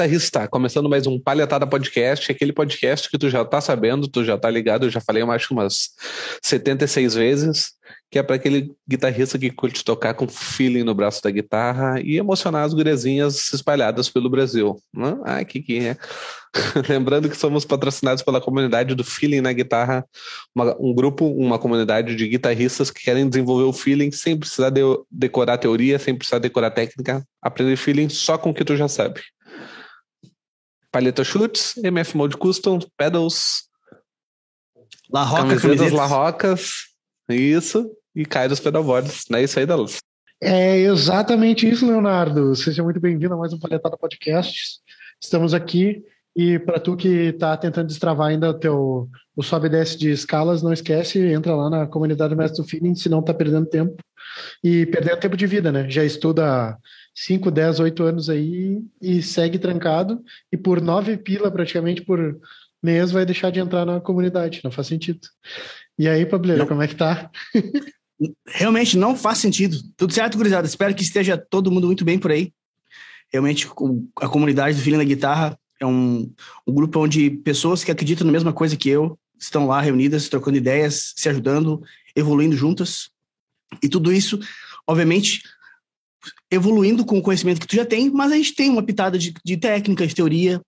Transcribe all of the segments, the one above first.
guitarrista, começando mais um Palhetada Podcast, aquele podcast que tu já tá sabendo, tu já tá ligado, eu já falei mais umas 76 vezes, que é para aquele guitarrista que curte tocar com feeling no braço da guitarra e emocionar as gurezinhas espalhadas pelo Brasil. Ah, que que é. Lembrando que somos patrocinados pela comunidade do Feeling na Guitarra, uma, um grupo, uma comunidade de guitarristas que querem desenvolver o feeling sem precisar de, decorar teoria, sem precisar decorar técnica, aprender feeling só com o que tu já sabe. Palheta Chutes, MF Mode Custom, Pedals, La Roca, camisetas La Rocas, isso, e cai dos pedalboards. Não é isso aí, Dalus? É exatamente isso, Leonardo. Seja muito bem-vindo a mais um Palhetada Podcast. Estamos aqui e para tu que está tentando destravar ainda o teu o sobe e desce de escalas, não esquece, entra lá na comunidade Mestre do Feeling, senão tá perdendo tempo. E perdendo tempo de vida, né? Já estuda 5, 10, 8 anos aí e segue trancado e por nove pila praticamente por mês vai deixar de entrar na comunidade, não faz sentido. E aí, Pableiro, como é que tá? Realmente não faz sentido. Tudo certo, gurizada? Espero que esteja todo mundo muito bem por aí. Realmente, a comunidade do Filho da Guitarra é um, um grupo onde pessoas que acreditam na mesma coisa que eu estão lá reunidas, trocando ideias, se ajudando, evoluindo juntas. E tudo isso, obviamente, evoluindo com o conhecimento que tu já tem, mas a gente tem uma pitada de, de técnica, de teoria,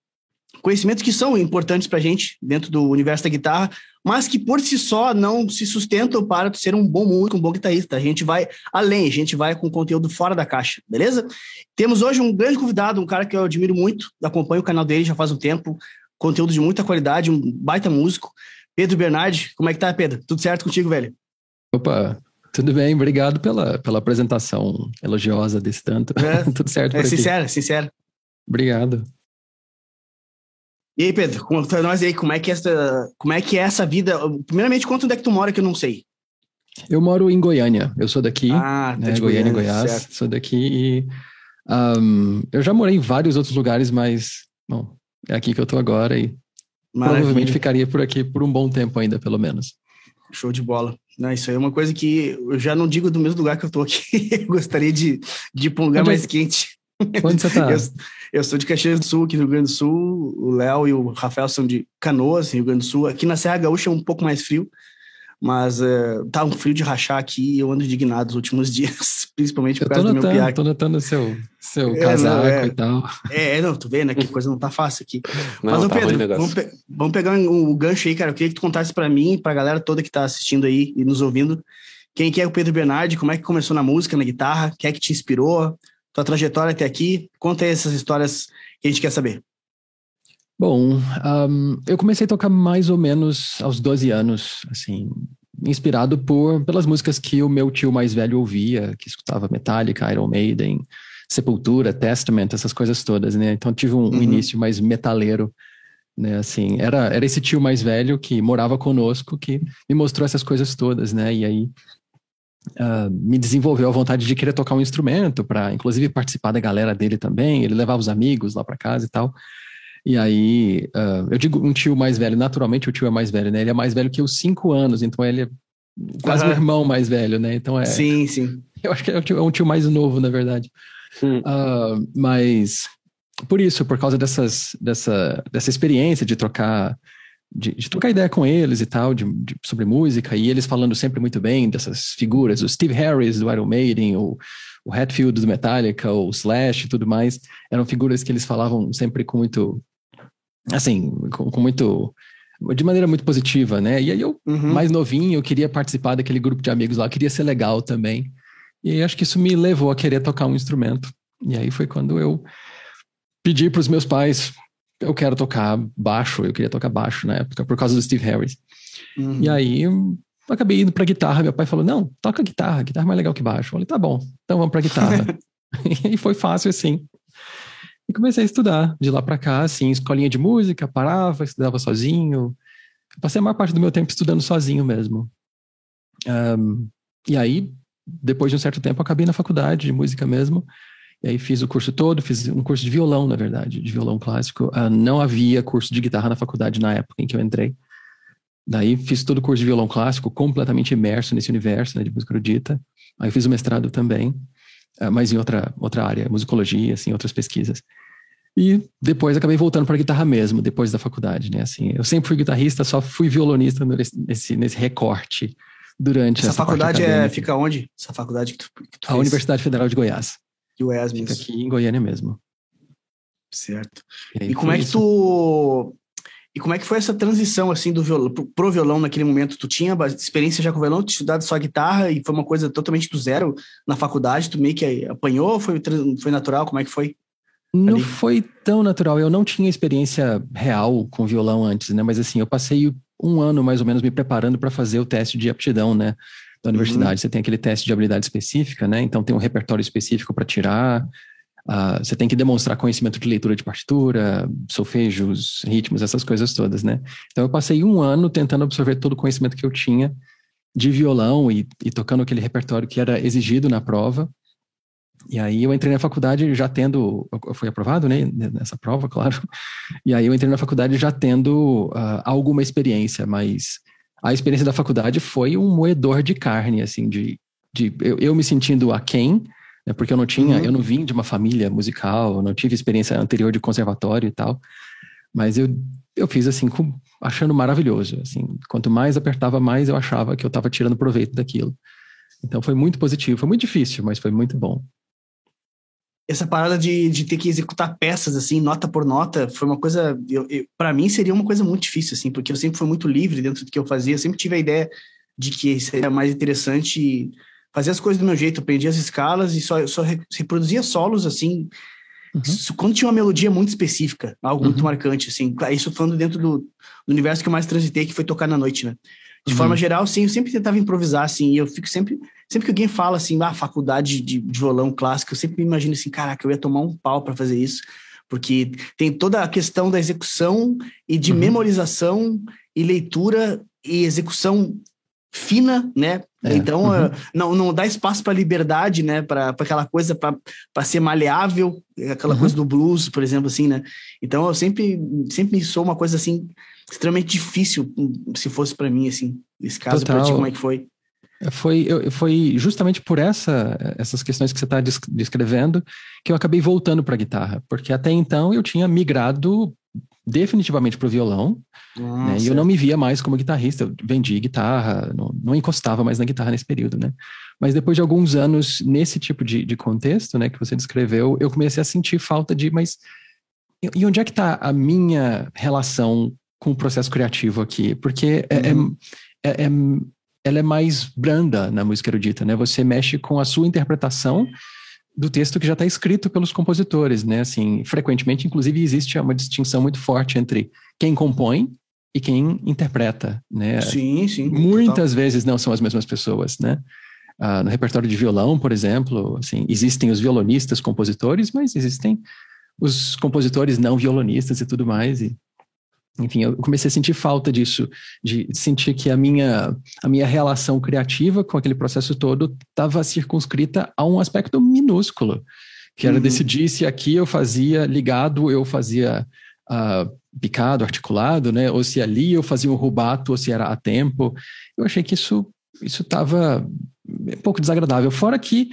conhecimentos que são importantes para a gente dentro do universo da guitarra, mas que por si só não se sustentam para tu ser um bom músico, um bom guitarrista. A gente vai além, a gente vai com conteúdo fora da caixa, beleza? Temos hoje um grande convidado, um cara que eu admiro muito, acompanho o canal dele já faz um tempo, conteúdo de muita qualidade, um baita músico. Pedro Bernardi, como é que tá, Pedro? Tudo certo contigo, velho? Opa, tudo bem, obrigado pela, pela apresentação elogiosa desse tanto. É, Tudo certo. É sincero, sincero. Obrigado. E aí, Pedro, conta pra nós aí como é que é essa, como é que é essa vida. Primeiramente, conta onde é que tu mora que eu não sei. Eu moro em Goiânia. Eu sou daqui, ah, né, tá Goiânia, Goiânia, Goiás. Certo. Sou daqui e um, eu já morei em vários outros lugares, mas bom, é aqui que eu tô agora e Maravilha. provavelmente ficaria por aqui por um bom tempo ainda, pelo menos. Show de bola. Não, isso aí é uma coisa que eu já não digo do mesmo lugar que eu tô aqui. eu gostaria de, de ir para um lugar Onde é mais quente. Onde você tá? eu, eu, sou de Caxias do Sul, aqui no Rio Grande do Sul. O Léo e o Rafael são de Canoas, Rio Grande do Sul. Aqui na Serra Gaúcha é um pouco mais frio, mas uh, tá um frio de rachar aqui e eu ando indignado nos últimos dias, principalmente por causa notando, do meu piaque. Tô notando seu, seu é, casaco não, é, e tal. É, não, tu vê, né, que coisa não tá fácil aqui. Não, mas, tá Pedro, vamos, pe vamos, pegar um, um, gancho aí, cara. Eu queria que tu contasse para mim, pra galera toda que tá assistindo aí e nos ouvindo, quem que é o Pedro Bernardi, como é que começou na música, na guitarra, quem é que te inspirou, tua trajetória até aqui. Conta aí essas histórias que a gente quer saber. Bom, um, eu comecei a tocar mais ou menos aos 12 anos, assim, inspirado por pelas músicas que o meu tio mais velho ouvia, que escutava Metallica, Iron Maiden, Sepultura, Testament, essas coisas todas, né? Então tive um, um uhum. início mais metaleiro, né? Assim, era era esse tio mais velho que morava conosco que me mostrou essas coisas todas, né? E aí uh, me desenvolveu a vontade de querer tocar um instrumento, para inclusive participar da galera dele também. Ele levava os amigos lá para casa e tal. E aí, uh, eu digo um tio mais velho, naturalmente o tio é mais velho, né? Ele é mais velho que os cinco anos, então ele é quase uhum. meu irmão mais velho, né? Então é. Sim, sim. Eu acho que é um tio, é um tio mais novo, na verdade. Uh, mas por isso, por causa dessas, dessa, dessa experiência de trocar de, de, trocar ideia com eles e tal, de, de, sobre música, e eles falando sempre muito bem dessas figuras, o Steve Harris do Iron Maiden, o, o Hatfield do Metallica, o Slash e tudo mais, eram figuras que eles falavam sempre com muito, assim, com, com muito, de maneira muito positiva, né? E aí eu, uhum. mais novinho, eu queria participar daquele grupo de amigos lá, queria ser legal também, e acho que isso me levou a querer tocar um instrumento, e aí foi quando eu pedi para os meus pais eu quero tocar baixo, eu queria tocar baixo na época, por causa do Steve Harris. Uhum. E aí eu acabei indo pra guitarra, meu pai falou, não, toca guitarra, guitarra é mais legal que baixo. Eu falei, tá bom, então vamos pra guitarra. e foi fácil assim. E comecei a estudar de lá para cá, assim, escolinha de música, parava, estudava sozinho. Passei a maior parte do meu tempo estudando sozinho mesmo. Um, e aí, depois de um certo tempo, acabei na faculdade de música mesmo. E aí fiz o curso todo, fiz um curso de violão, na verdade, de violão clássico. Uh, não havia curso de guitarra na faculdade na época em que eu entrei. Daí fiz todo o curso de violão clássico, completamente imerso nesse universo né, de música erudita. Aí fiz o mestrado também, mas em outra, outra área, musicologia, assim, outras pesquisas. E depois acabei voltando para guitarra mesmo, depois da faculdade, né? Assim, eu sempre fui guitarrista, só fui violonista nesse, nesse recorte durante essa, essa faculdade é, fica onde? Essa faculdade que tu, que tu A fez? Universidade Federal de Goiás. Goiás mesmo. Fica aqui em Goiânia mesmo. Certo. E, e como é que isso. tu e como é que foi essa transição assim do violão pro violão naquele momento? Tu tinha experiência já com violão, tu estudado só guitarra e foi uma coisa totalmente do zero na faculdade, tu meio que apanhou, foi foi natural, como é que foi? Não ali? foi tão natural. Eu não tinha experiência real com violão antes, né? Mas assim, eu passei um ano mais ou menos me preparando para fazer o teste de aptidão, né? Da universidade. Uhum. Você tem aquele teste de habilidade específica, né? Então tem um repertório específico para tirar. Uh, você tem que demonstrar conhecimento de leitura de partitura, solfejos, ritmos, essas coisas todas, né? Então eu passei um ano tentando absorver todo o conhecimento que eu tinha de violão e, e tocando aquele repertório que era exigido na prova. E aí eu entrei na faculdade já tendo, eu fui aprovado, né, nessa prova, claro. E aí eu entrei na faculdade já tendo uh, alguma experiência, mas a experiência da faculdade foi um moedor de carne, assim, de, de eu, eu me sentindo aquém, né, porque eu não tinha, uhum. eu não vim de uma família musical, não tive experiência anterior de conservatório e tal, mas eu, eu fiz assim, com, achando maravilhoso, assim, quanto mais apertava, mais eu achava que eu estava tirando proveito daquilo. Então foi muito positivo, foi muito difícil, mas foi muito bom essa parada de, de ter que executar peças, assim, nota por nota, foi uma coisa, eu, eu para mim seria uma coisa muito difícil, assim, porque eu sempre fui muito livre dentro do que eu fazia, eu sempre tive a ideia de que seria mais interessante fazer as coisas do meu jeito, eu aprendi as escalas e só, só reproduzia solos, assim, uhum. quando tinha uma melodia muito específica, algo uhum. muito marcante, assim, isso falando dentro do, do, universo que eu mais transitei, que foi tocar na noite, né? De uhum. forma geral, sim, eu sempre tentava improvisar, assim, e eu fico sempre Sempre que alguém fala assim, ah, faculdade de, de violão clássico, eu sempre me imagino assim, caraca, eu ia tomar um pau para fazer isso, porque tem toda a questão da execução e de uhum. memorização e leitura e execução fina, né? É, então, uhum. uh, não, não dá espaço para liberdade, né? Para aquela coisa, para ser maleável, aquela uhum. coisa do blues, por exemplo, assim, né? Então, eu sempre, sempre sou uma coisa assim, extremamente difícil, se fosse para mim, assim, nesse caso, para ti, como é que foi? Foi, foi justamente por essa, essas questões que você está descrevendo que eu acabei voltando para a guitarra, porque até então eu tinha migrado definitivamente para o violão, né, e eu não me via mais como guitarrista, eu vendi guitarra, não, não, encostava mais na guitarra nesse período, né? Mas depois de alguns anos nesse tipo de, de contexto, né, que você descreveu, eu comecei a sentir falta de, mas e onde é que está a minha relação com o processo criativo aqui? Porque é, é, uhum. é, é ela é mais branda na música erudita, né? Você mexe com a sua interpretação do texto que já está escrito pelos compositores, né? Assim, frequentemente, inclusive, existe uma distinção muito forte entre quem compõe e quem interpreta, né? Sim, sim. Muitas total. vezes não são as mesmas pessoas, né? Ah, no repertório de violão, por exemplo, assim, existem os violonistas compositores, mas existem os compositores não violonistas e tudo mais. E enfim, eu comecei a sentir falta disso, de sentir que a minha, a minha relação criativa com aquele processo todo estava circunscrita a um aspecto minúsculo, que era uhum. decidir se aqui eu fazia ligado, eu fazia uh, picado, articulado, né? Ou se ali eu fazia um rubato, ou se era a tempo. Eu achei que isso isso estava um pouco desagradável. Fora que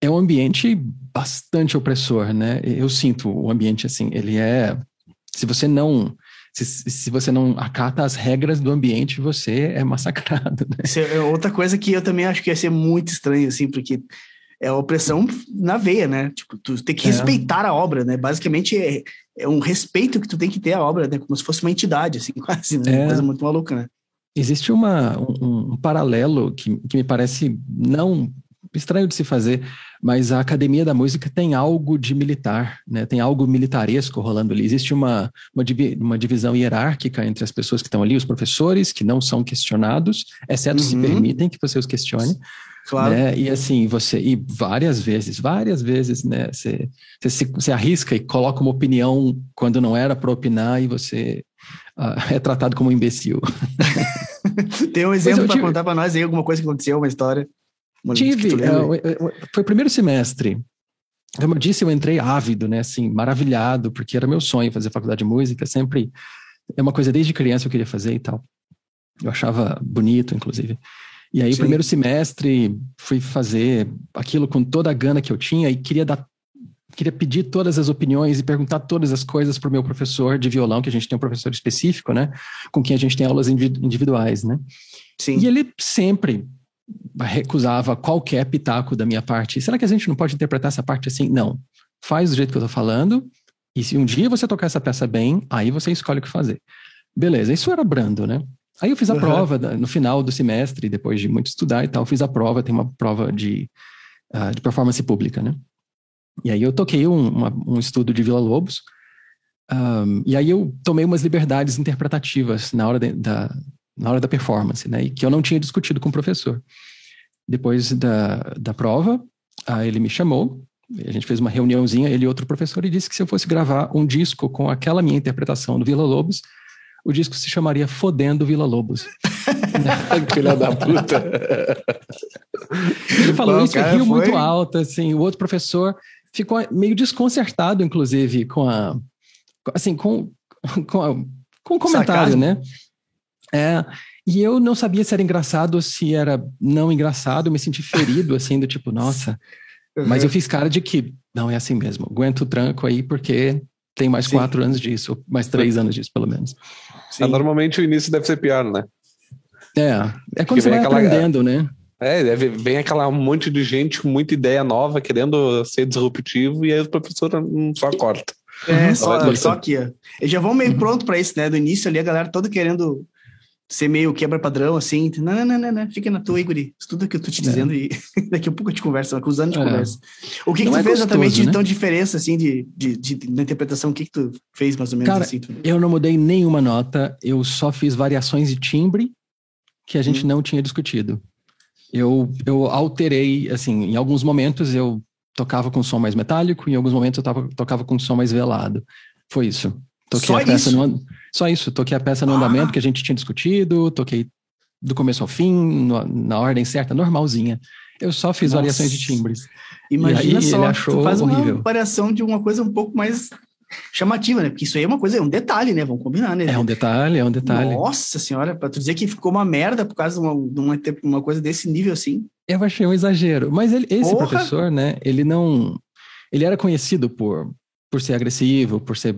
é um ambiente bastante opressor, né? Eu sinto o ambiente assim, ele é se você não se, se você não acata as regras do ambiente, você é massacrado. Né? Isso é outra coisa que eu também acho que ia ser muito estranho, assim, porque é opressão na veia, né? Tipo, tu tem que é. respeitar a obra, né? Basicamente é, é, um respeito que tu tem que ter à obra, né? Como se fosse uma entidade, assim, quase, né? É. Uma coisa muito maluca, né? Existe uma, um, um paralelo que, que me parece não estranho de se fazer, mas a Academia da Música tem algo de militar, né? tem algo militaresco rolando ali. Existe uma, uma, uma divisão hierárquica entre as pessoas que estão ali, os professores, que não são questionados, exceto uhum. se permitem que você os questione. Claro. Né? E assim, você, e várias vezes, várias vezes, né? Você, você, você arrisca e coloca uma opinião quando não era para opinar e você uh, é tratado como um imbecil. Tem um exemplo para contar para nós aí, alguma coisa que aconteceu, uma história? Tive, é, foi o primeiro semestre. Como eu disse, eu entrei ávido, né? Assim, maravilhado, porque era meu sonho fazer faculdade de música. Sempre é uma coisa desde criança eu queria fazer e tal. Eu achava bonito, inclusive. E aí, Sim. primeiro semestre, fui fazer aquilo com toda a gana que eu tinha e queria dar queria pedir todas as opiniões e perguntar todas as coisas para o meu professor de violão, que a gente tem um professor específico, né? Com quem a gente tem aulas individuais, né? Sim. E ele sempre recusava qualquer pitaco da minha parte. Será que a gente não pode interpretar essa parte assim? Não. Faz do jeito que eu estou falando, e se um dia você tocar essa peça bem, aí você escolhe o que fazer. Beleza, isso era brando, né? Aí eu fiz a uhum. prova no final do semestre, depois de muito estudar e tal, fiz a prova, tem uma prova de, uh, de performance pública, né? E aí eu toquei um, uma, um estudo de Vila Lobos, um, e aí eu tomei umas liberdades interpretativas na hora de, da, na hora da performance, né? E que eu não tinha discutido com o professor. Depois da, da prova, uh, ele me chamou, a gente fez uma reuniãozinha, ele e outro professor, e disse que se eu fosse gravar um disco com aquela minha interpretação do Vila Lobos, o disco se chamaria Fodendo Vila Lobos. Filha da puta. Ele falou Bom, isso, riu foi... muito alto, assim. O outro professor ficou meio desconcertado, inclusive, com a. Assim, com, com, a, com o comentário, Sacado. né? É. E eu não sabia se era engraçado ou se era não engraçado, eu me senti ferido, assim, do tipo, nossa. Uhum. Mas eu fiz cara de que, não, é assim mesmo, aguento o tranco aí, porque tem mais Sim. quatro anos disso, mais três anos disso, pelo menos. É, normalmente o início deve ser pior, né? É, é quando você vai aquela... aprendendo, né? É, deve, vem aquela monte de gente com muita ideia nova, querendo ser disruptivo, e aí o professor só corta. É, uhum. só, só aqui, ó. Eles já vão meio uhum. pronto para isso, né? Do início ali, a galera toda querendo ser meio quebra-padrão, assim. Não, não, não, não, fica na tua, Igor. Estuda o que eu tô te é. dizendo é. e daqui a pouco a gente conversa, com os anos de é. conversa. O que, que tu é fez gostoso, exatamente né? de tão diferença, assim, de, de, de, na interpretação? O que, que tu fez, mais ou menos, Cara, assim? eu não mudei nenhuma nota, eu só fiz variações de timbre que a gente hum. não tinha discutido. Eu, eu alterei, assim, em alguns momentos eu tocava com som mais metálico, em alguns momentos eu tava, tocava com som mais velado. Foi isso. Toquei Só a peça isso? No, só isso, toquei a peça no ah. andamento que a gente tinha discutido, toquei do começo ao fim, no, na ordem certa, normalzinha. Eu só fiz Nossa. variações de timbres. Imagina só, ele achou faz horrível. uma variação de uma coisa um pouco mais chamativa, né? Porque isso aí é uma coisa, é um detalhe, né? Vamos combinar, né? É um detalhe, é um detalhe. Nossa senhora, pra tu dizer que ficou uma merda por causa de uma, de uma, coisa desse nível assim. Eu achei um exagero. Mas ele, esse Porra. professor, né? Ele não. Ele era conhecido por, por ser agressivo, por ser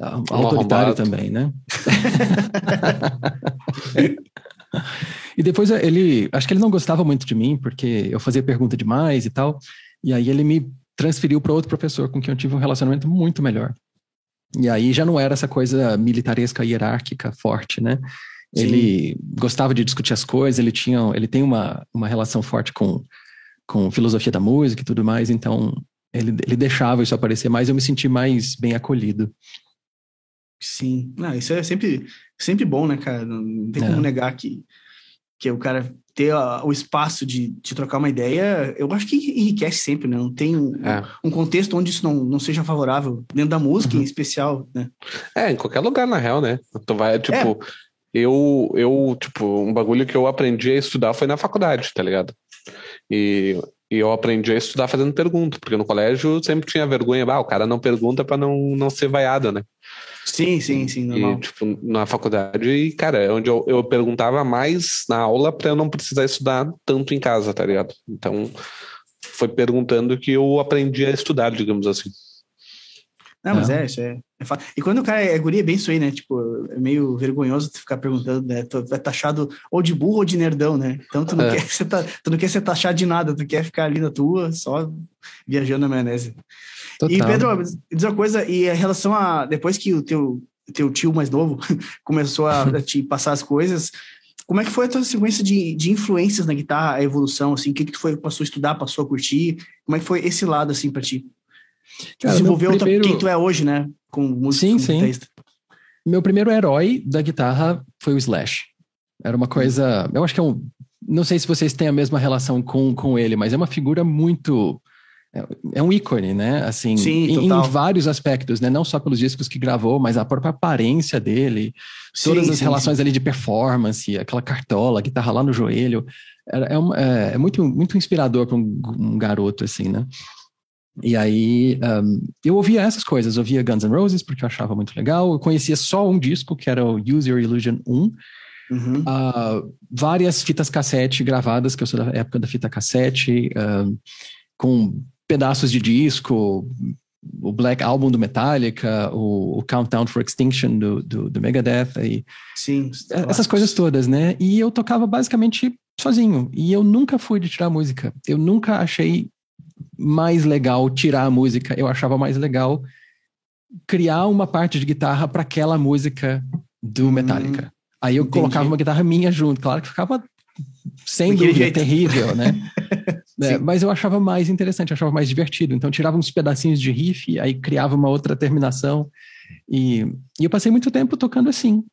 autoritário também, né? e depois ele. Acho que ele não gostava muito de mim, porque eu fazia pergunta demais e tal. E aí ele me transferiu para outro professor com quem eu tive um relacionamento muito melhor. E aí já não era essa coisa militaresca hierárquica forte, né? Sim. Ele gostava de discutir as coisas, ele tinha, ele tem uma, uma relação forte com, com filosofia da música e tudo mais, então ele, ele deixava isso aparecer mais, eu me senti mais bem acolhido. Sim, não, isso é sempre, sempre bom, né, cara? Não tem é. como negar que, que o cara ter o espaço de, de trocar uma ideia, eu acho que enriquece sempre, né? Não tem um, é. um contexto onde isso não, não seja favorável, dentro da música uhum. em especial, né? É, em qualquer lugar, na real, né? Tu vai, tipo, é. eu, eu, tipo, um bagulho que eu aprendi a estudar foi na faculdade, tá ligado? E, e eu aprendi a estudar fazendo pergunta, porque no colégio sempre tinha vergonha, ah, o cara não pergunta para não, não ser vaiado, né? Sim, sim, sim, normal. E, tipo, na faculdade, e, cara, é onde eu, eu perguntava mais na aula para eu não precisar estudar tanto em casa, tá ligado? Então, foi perguntando que eu aprendi a estudar, digamos assim. Não, mas é, é isso é, é E quando o cara é guri, é bem isso aí, né? Tipo, é meio vergonhoso tu ficar perguntando, né? Tu é taxado ou de burro ou de nerdão, né? Então tu não, é. quer, ser, tu não quer ser taxado de nada, tu quer ficar ali na tua, só viajando na maionese. Total. E Pedro, diz uma coisa, e em relação a depois que o teu, teu tio mais novo começou a, a te passar as coisas, como é que foi a tua sequência de, de influências na guitarra, a evolução, assim, o que que tu foi, passou a estudar, passou a curtir, como é que foi esse lado, assim, para ti? Cara, Desenvolveu primeiro... quem tu é hoje, né, com música, sim, sim. Guitarrista. Meu primeiro herói da guitarra foi o Slash. Era uma coisa, eu acho que é um, não sei se vocês têm a mesma relação com, com ele, mas é uma figura muito é um ícone, né? Assim, Sim, em, em, vários aspectos, né? Não só pelos discos que gravou, mas a própria aparência dele, sim, todas as sim, relações sim. ali de performance, aquela cartola, guitarra lá no joelho. É, é, é muito, muito inspirador para um, um, garoto, assim, né? E aí, um, eu ouvia essas coisas, eu ouvia Guns N' Roses porque eu achava muito legal. Eu conhecia só um disco, que era o Use Your Illusion 1. Uhum. Uh, várias fitas cassete gravadas, que eu sou da época da fita cassete, uh, com pedaços de disco, o Black Album do Metallica, o, o Countdown for Extinction do, do, do Megadeth, e Sim. essas coisas todas, né? E eu tocava basicamente sozinho. E eu nunca fui de tirar música. Eu nunca achei mais legal tirar a música. Eu achava mais legal criar uma parte de guitarra para aquela música do Metallica. Hum, Aí eu entendi. colocava uma guitarra minha junto. Claro que ficava sem Porque dúvida, jeito. terrível, né? é, mas eu achava mais interessante, achava mais divertido. Então tirava uns pedacinhos de riff, aí criava uma outra terminação. E, e eu passei muito tempo tocando assim,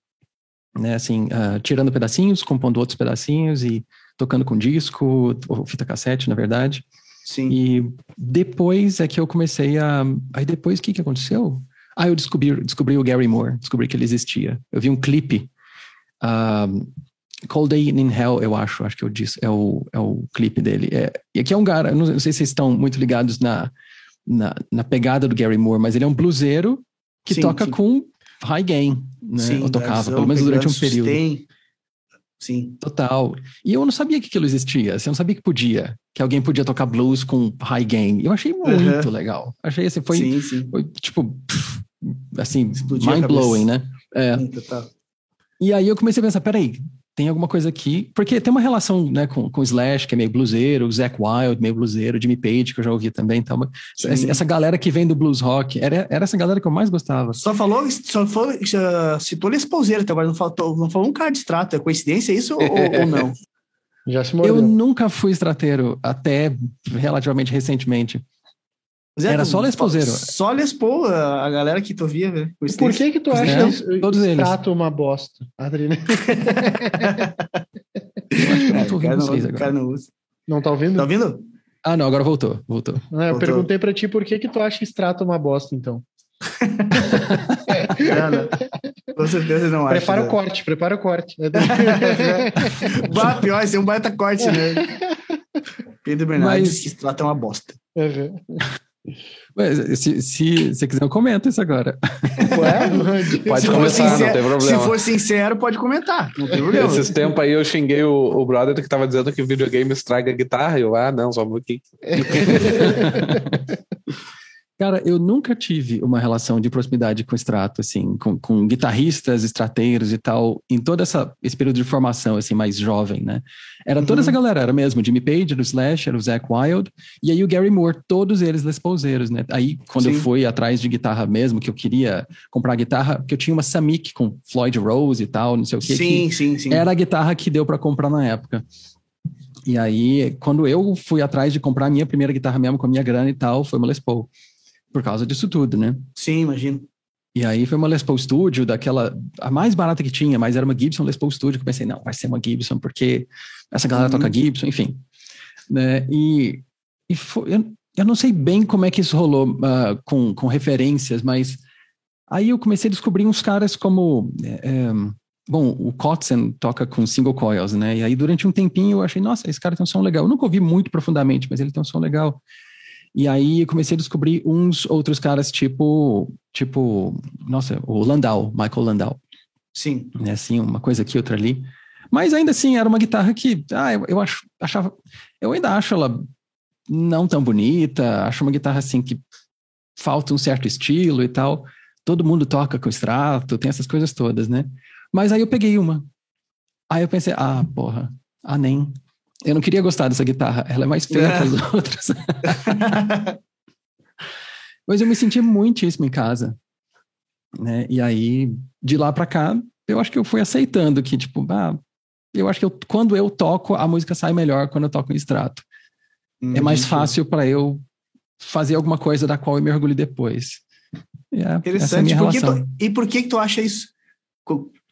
né? Assim, uh, tirando pedacinhos, compondo outros pedacinhos e tocando com disco, ou fita cassete, na verdade. Sim. E depois é que eu comecei a. Aí depois o que, que aconteceu? Ah, eu descobri, descobri o Gary Moore, descobri que ele existia. Eu vi um clipe. Uh, Cold Day in Hell, eu acho, acho que eu disse, é o, é o clipe dele. É, e aqui é um cara, não, não sei se vocês estão muito ligados na, na, na, pegada do Gary Moore, mas ele é um bluseiro que sim, toca sim. com high gain, né? Sim, eu tocava, pelo menos durante um período. Sustain. Sim. Total. E eu não sabia que aquilo existia, assim, eu não sabia que podia, que alguém podia tocar blues com high gain. Eu achei muito legal. Achei assim, foi, sim, sim. foi tipo, assim, mind-blowing, né? É. Sim, total. E aí eu comecei a pensar, peraí, tem alguma coisa aqui, porque tem uma relação né, com, com o Slash, que é meio bluseiro, o Zac Wild, meio bluseiro, Jimmy Page, que eu já ouvi também. Então, essa, essa, galera que vem do blues rock, era, era essa galera que eu mais gostava. Só falou, só falou, citou Les Pauseiro até agora, não falou, não falou um cara de extrato. É coincidência isso ou, ou não? Já se mordeu. Eu nunca fui estrateiro, até relativamente recentemente. Zé, Era só Les. Só Les Paul, a galera que tu via, velho. Por que que tu acha é, que todos eles uma bosta, Adriana? não tô ouvindo vocês agora. Não, não tá ouvindo? Tá ouvindo? Ah, não, agora voltou, voltou. eu voltou. perguntei pra ti por que que tu acha extrato uma bosta, então. não, não. Com certeza não acho. Prepara o corte, prepara o corte. bah, pior, esse é um baita corte, né? Pedro Bernardes Mas... que extrato é uma bosta. Uhum. Ué, se, se você quiser, eu comento isso agora. Ué? Pode começar, sincero, não tem problema. Se for sincero, pode comentar. Não tem problema. Esses tempos aí eu xinguei o, o brother que tava dizendo que o videogame estraga a guitarra. E eu, ah, não, só um pouquinho. Cara, eu nunca tive uma relação de proximidade com extrato, assim, com, com guitarristas, estrateiros e tal, em todo essa, esse período de formação, assim, mais jovem, né? Era toda uhum. essa galera, era mesmo, Jimmy Page, era o Slash, era o Zach Wild, e aí o Gary Moore, todos eles Les Paulseiros, né? Aí, quando Sim. eu fui atrás de guitarra mesmo, que eu queria comprar guitarra, porque eu tinha uma Samick com Floyd Rose e tal, não sei o que. Sim, que sim, sim. Era a guitarra que deu para comprar na época. E aí, quando eu fui atrás de comprar a minha primeira guitarra mesmo, com a minha grana e tal, foi uma Les Paul por causa disso tudo, né? Sim, imagino. E aí foi uma Les Paul Studio, daquela, a mais barata que tinha, mas era uma Gibson Les Paul Studio, que eu pensei, não, vai ser uma Gibson, porque essa galera uhum. toca Gibson, enfim. Né? E, e foi, eu, eu não sei bem como é que isso rolou uh, com, com referências, mas aí eu comecei a descobrir uns caras como... É, bom, o Kotzen toca com single coils, né? E aí durante um tempinho eu achei, nossa, esse cara tem um som legal. Eu nunca ouvi muito profundamente, mas ele tem um som legal. E aí comecei a descobrir uns outros caras tipo, tipo, nossa, o Landau, Michael Landau. Sim. Né, assim, uma coisa aqui, outra ali. Mas ainda assim, era uma guitarra que, ah, eu, eu acho, achava, eu ainda acho ela não tão bonita, acho uma guitarra assim que falta um certo estilo e tal. Todo mundo toca com extrato, tem essas coisas todas, né? Mas aí eu peguei uma. Aí eu pensei, ah, porra, ah, nem. Eu não queria gostar dessa guitarra, ela é mais feia que as é. outras. Mas eu me senti muitíssimo em casa. Né? E aí, de lá para cá, eu acho que eu fui aceitando que, tipo, ah, eu acho que eu, quando eu toco, a música sai melhor quando eu toco em extrato. Hum, é mais fácil para eu fazer alguma coisa da qual eu mergulho depois. É, Interessante. É por tu, e por que, que tu acha isso?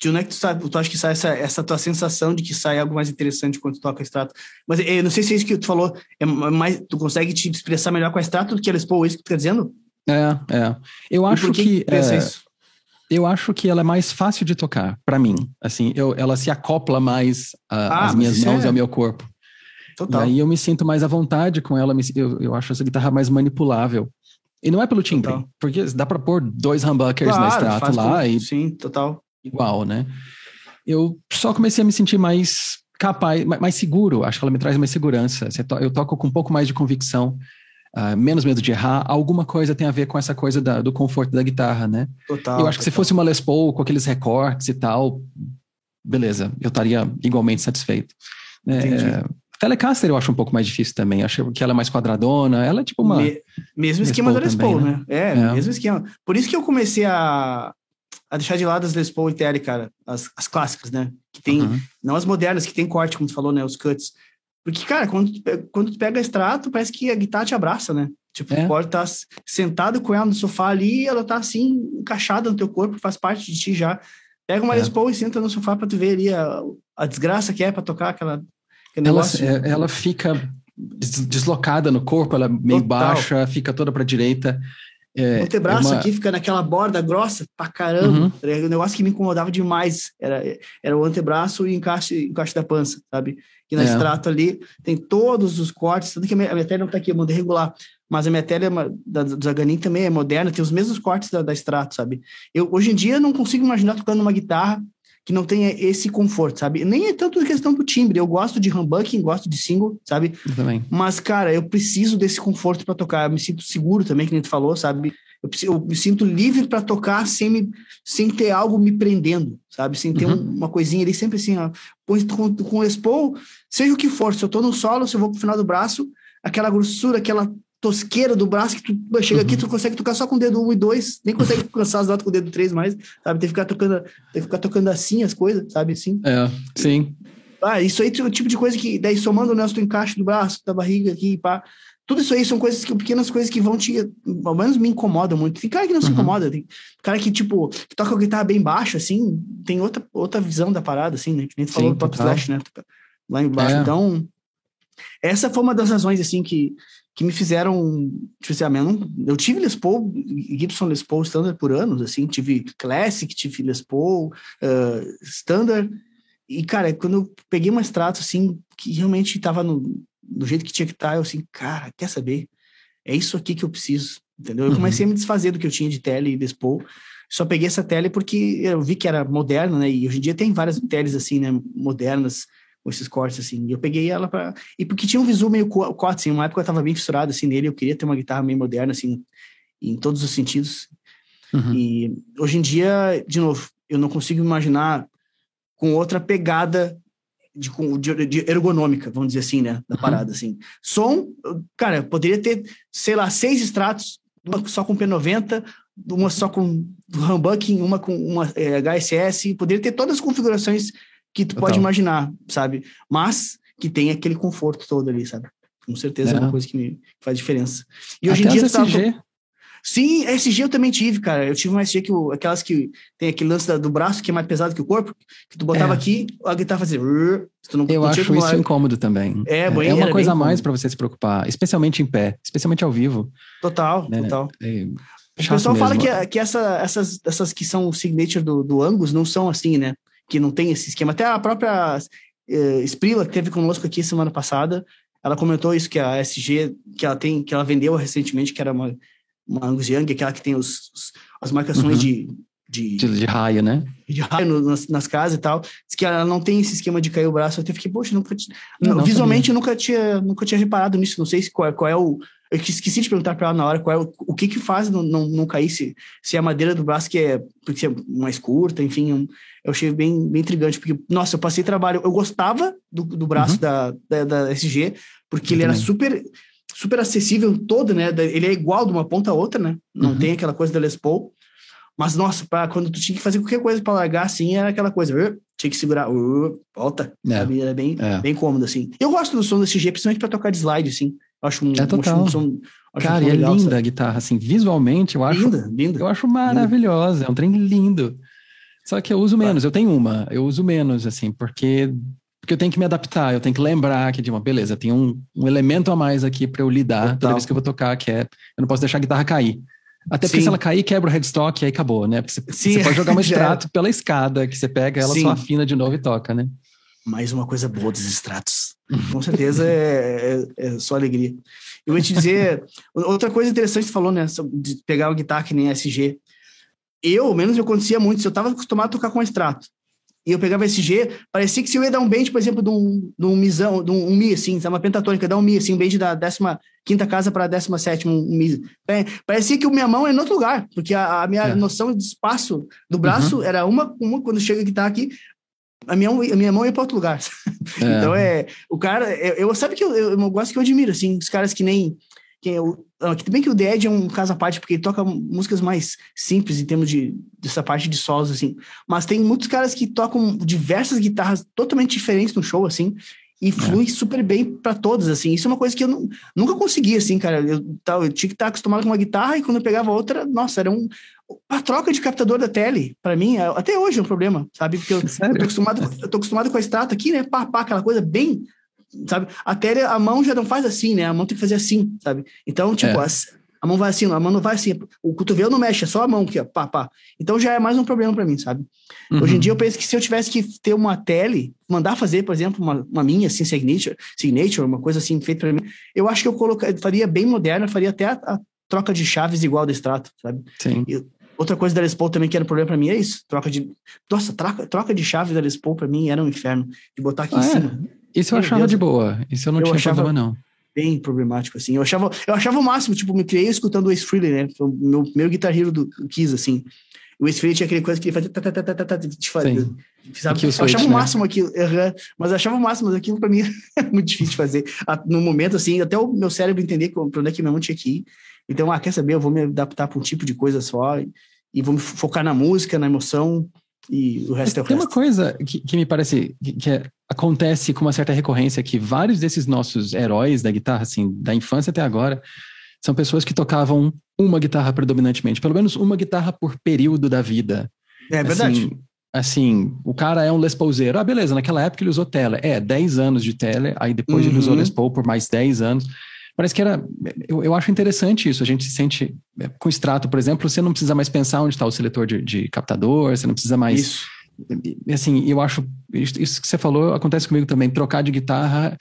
De onde é que tu, sabe, tu acha que sai essa, essa tua sensação de que sai algo mais interessante quando tu toca extrato? Mas eu eh, não sei se é isso que tu falou, é mais, tu consegue te expressar melhor com a extrato do que a Les Paul, é isso que tu tá dizendo? É, é. Eu e acho que... que é, isso? Eu acho que ela é mais fácil de tocar, para mim. Assim, eu, ela se acopla mais ah, às minhas mãos e é... ao meu corpo. Total. E aí eu me sinto mais à vontade com ela, eu, eu acho essa guitarra mais manipulável. E não é pelo timbre, total. porque dá para pôr dois humbuckers claro, na extrato lá e... Sim, total igual, né? Eu só comecei a me sentir mais capaz, mais seguro. Acho que ela me traz mais segurança. Eu toco com um pouco mais de convicção. uh, menos medo de errar, alguma coisa tem a ver com essa coisa da, do conforto da guitarra, né? Total. Eu acho que total. se fosse uma Les Paul com aqueles recortes e tal, beleza, eu estaria igualmente satisfeito. É, Telecaster eu acho um pouco mais difícil também. Acho que ela é mais quadradona. Ela é tipo uma. Me, mesmo esquema da Les Paul, né? né? É, é, mesmo esquema. Por isso que eu comecei a, a deixar de lado as Les Paul e Tele, cara. As, as clássicas, né? Que tem. Uhum. Não as modernas, que tem corte, como tu falou, né? Os cuts. Porque, cara, quando tu, quando tu pega extrato, parece que a guitarra te abraça, né? Tipo, é. tu pode estar tá sentado com ela no sofá ali e ela tá assim, encaixada no teu corpo, faz parte de ti já. Pega uma é. Les Paul e senta no sofá pra tu ver ali a, a desgraça que é pra tocar aquela. Ela, é, ela fica deslocada no corpo, ela é meio Total. baixa, fica toda pra direita. É, o antebraço é uma... aqui fica naquela borda grossa pra caramba. Uhum. Tá um negócio que me incomodava demais era, era o antebraço e o encaixe, encaixe da pança, sabe? E na é. extrato ali tem todos os cortes, tanto que a minha, a minha tele não tá aqui, eu mandei regular, mas a minha tele é da, do Zaganin também é moderna, tem os mesmos cortes da, da extrato, sabe? Eu, hoje em dia, não consigo imaginar tocando uma guitarra que não tenha esse conforto, sabe? Nem é tanto questão do timbre, eu gosto de humbucking, gosto de single, sabe? Eu também. Mas, cara, eu preciso desse conforto para tocar, eu me sinto seguro também, que nem tu falou, sabe? Eu, eu me sinto livre para tocar sem, me, sem ter algo me prendendo, sabe? Sem ter uhum. um, uma coisinha ali, sempre assim, ó. Com, com o Expo, seja o que for, se eu tô no solo, se eu vou pro final do braço, aquela grossura, aquela tosqueira do braço que tu chega uhum. aqui, tu consegue tocar só com o dedo 1 e 2, nem consegue alcançar as notas com o dedo 3 mais, sabe? Tem que ficar tocando, tem que ficar tocando assim as coisas, sabe? Assim. É, sim. Ah, isso aí é o tipo de coisa que, daí somando o nosso encaixe do braço, da barriga aqui, pá. Tudo isso aí são coisas que, pequenas coisas que vão te, ao menos me incomodam muito. Tem cara que não uhum. se incomoda, tem cara que, tipo, que toca a guitarra bem baixa, assim, tem outra, outra visão da parada, assim, né? Que nem tu falou do Top Flash, né? Lá embaixo. É. Então, essa foi uma das razões, assim, que, que me fizeram, tipo assim, ah, eu tive Les Paul, Gibson Les Paul Standard por anos, assim, tive Classic, tive Les Paul uh, Standard, e, cara, quando eu peguei uma extrato, assim, que realmente estava no, do jeito que tinha que estar, tá, eu assim, cara, quer saber? É isso aqui que eu preciso, entendeu? Eu uhum. comecei a me desfazer do que eu tinha de tele e Les Paul, só peguei essa tele porque eu vi que era moderna, né, e hoje em dia tem várias teles, assim, né, modernas, esses cortes, assim. E eu peguei ela para E porque tinha um visual meio corte, assim. Uma época eu tava bem fissurado, assim, nele. Eu queria ter uma guitarra meio moderna, assim, em todos os sentidos. Uhum. E hoje em dia, de novo, eu não consigo imaginar com outra pegada de, de, de ergonômica, vamos dizer assim, né? Da uhum. parada, assim. Som, cara, poderia ter, sei lá, seis extratos, uma só com P90, uma só com humbucking, uma com uma é, HSS, poderia ter todas as configurações que tu Total. pode imaginar, sabe? Mas que tem aquele conforto todo ali, sabe? Com certeza é, é uma coisa que me faz diferença. E hoje Até em dia... SG. Tava... Sim, SG eu também tive, cara. Eu tive uma SG que aquelas que tem aquele lance da, do braço que é mais pesado que o corpo, que tu botava é. aqui, a guitarra fazia. Não, eu acho isso incômodo também. É, é, é uma coisa a mais para você se preocupar, especialmente em pé, especialmente ao vivo. Total, né? total. É, o pessoal mesmo. fala que, que essa, essas, essas que são o signature do, do Angus não são assim, né? Que não tem esse esquema. Até a própria Sprila, que teve conosco aqui semana passada, ela comentou isso, que a SG, que ela tem, que ela vendeu recentemente, que era uma, uma Angus Young, aquela que tem os, os as marcações uhum. de, de, de, de, raio, né? De raio no, nas, nas, casas e tal. Diz que ela não tem esse esquema de cair o braço. Eu até fiquei, poxa, nunca, não, não, visualmente eu nunca tinha, nunca tinha reparado nisso. Não sei se qual, qual é o, eu esqueci de perguntar para ela na hora qual é o, o que que faz não, não, não cair, se, se a madeira do braço que é, porque é mais curta, enfim, um, eu achei bem, bem intrigante, porque, nossa, eu passei trabalho, eu gostava do, do braço uhum. da, da, da, SG, porque eu ele também. era super super acessível todo, né, ele é igual de uma ponta a outra, né, não uhum. tem aquela coisa da Les Paul, mas, nossa, pra, quando tu tinha que fazer qualquer coisa para largar, assim, era aquela coisa, uh, tinha que segurar, uh, volta, é. sabe, era bem, é. bem cômodo, assim. Eu gosto do som da SG, principalmente para tocar de slide, assim, acho um, é total. Um, acho Cara, um e é legal, linda sabe? a guitarra, assim, visualmente eu acho. Linda, linda. Eu acho maravilhosa, linda. é um trem lindo. Só que eu uso menos, eu tenho uma, eu uso menos, assim, porque, porque eu tenho que me adaptar, eu tenho que lembrar que de uma beleza, tem um, um elemento a mais aqui para eu lidar Total. toda vez que eu vou tocar, que é eu não posso deixar a guitarra cair. Até porque Sim. se ela cair, quebra o headstock e aí acabou, né? Porque você, Sim, você pode jogar um extrato pela escada, que você pega, ela Sim. só afina de novo e toca, né? Mais uma coisa boa dos extratos. Com certeza é, é, é só alegria. Eu ia te dizer, outra coisa interessante que você falou, né? De pegar uma guitarra que nem SG. Eu, menos, eu acontecia muito. Se eu estava acostumado a tocar com extrato, e eu pegava esse G, parecia que se eu ia dar um bend, por exemplo, de um, de um misão, de um, um Mi, assim, uma pentatônica, dar um Mi, assim, um bend da 15 casa para a 17, um, um Mi. É, parecia que minha mão é em outro lugar, porque a, a minha é. noção de espaço do braço uhum. era uma, uma, quando chega a guitarra aqui, a minha, a minha mão ia para outro lugar. É. então é, o cara, eu, eu sabe que eu, eu, eu gosto que eu admiro, assim, os caras que nem que o, tudo bem que o Edge é um caso à parte, porque ele toca músicas mais simples em termos de dessa parte de solos, assim. Mas tem muitos caras que tocam diversas guitarras totalmente diferentes no show, assim, e é. flui é. super bem para todos, assim. Isso é uma coisa que eu não, nunca consegui, assim, cara. Eu, eu tinha que estar acostumado com uma guitarra e quando eu pegava outra, nossa, era um. A troca de captador da tele, para mim, é, até hoje é um problema, sabe? Porque eu, eu, tô, acostumado, eu tô acostumado com a extrato aqui, né? Pá, pá, aquela coisa bem sabe? Até a mão já não faz assim, né? A mão tem que fazer assim, sabe? Então, tipo, é. A mão vai assim, a mão não vai assim. O cotovelo não mexe, é só a mão aqui, ó, pá, pá. Então já é mais um problema para mim, sabe? Uhum. Hoje em dia eu penso que se eu tivesse que ter uma tele, mandar fazer, por exemplo, uma, uma minha, assim, signature, signature, uma coisa assim feita para mim, eu acho que eu colocaria, faria bem moderna, faria até a, a troca de chaves igual do extrato, sabe? Sim. E, outra coisa da Les Paul também que era um problema para mim é isso, troca de... Nossa, troca, troca de chave da Les Paul para mim era um inferno, de botar aqui ah, em é? cima. Isso eu Meu achava Deus, de boa. Isso eu não eu tinha achava problema, não. Bem problemático, assim. Eu achava, eu achava o máximo, tipo, me criei escutando o Ace Frehley, né? Foi o meu primeiro Guitar Hero do Kiss, assim. O Ace Frehley tinha aquele coisa que ele fazia... Tá, tá, tá, tá, tá, tá, sabe? Eu achava o né? máximo aquilo, uhum, mas eu achava o máximo, mas aquilo pra mim é muito difícil de fazer. No momento, assim, até o meu cérebro entender pra onde é que minha mão tinha que ir. Então, ah, quer saber? Eu vou me adaptar para um tipo de coisa só e, e vou me focar na música, na emoção e o resto é o Tem resto. uma coisa que, que me parece que, que é, acontece com uma certa recorrência que vários desses nossos heróis da guitarra, assim, da infância até agora, são pessoas que tocavam uma guitarra predominantemente, pelo menos uma guitarra por período da vida. É verdade. Assim, assim o cara é um Les Paulzeiro. Ah, beleza, naquela época ele usou Tele. É, 10 anos de Tele, aí depois uhum. ele usou uhum. Les Paul por mais 10 anos. Parece que era. Eu, eu acho interessante isso. A gente se sente. É, com extrato, por exemplo, você não precisa mais pensar onde está o seletor de, de, captador, você não precisa mais. Isso. Assim, eu acho. Isso que você falou acontece comigo também. Trocar de guitarra.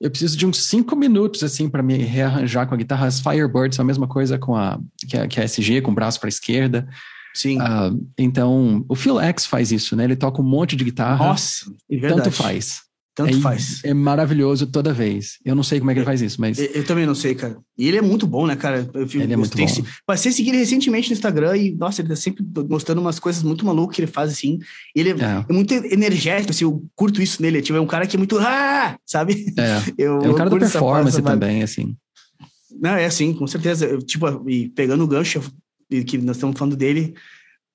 Eu preciso de uns cinco minutos, assim, para me rearranjar com a guitarra. As Firebirds são a mesma coisa com a, que a, que a SG, com o braço para a esquerda. Sim. Uh, então, o Phil X faz isso, né? Ele toca um monte de guitarra. Nossa, é tanto faz. Tanto é, faz. É maravilhoso toda vez. Eu não sei como é que ele faz isso, mas. Eu, eu também não sei, cara. E ele é muito bom, né, cara? Eu, ele é muito bom. Passei a seguir ele recentemente no Instagram e, nossa, ele tá sempre mostrando umas coisas muito malucas que ele faz, assim. Ele é, é. é muito energético, assim, eu curto isso nele. Tipo, é um cara que é muito. Ah! Sabe? É. Eu, é um cara da performance também, assim. Não, é assim, com certeza. Eu, tipo, e pegando o gancho que nós estamos falando dele,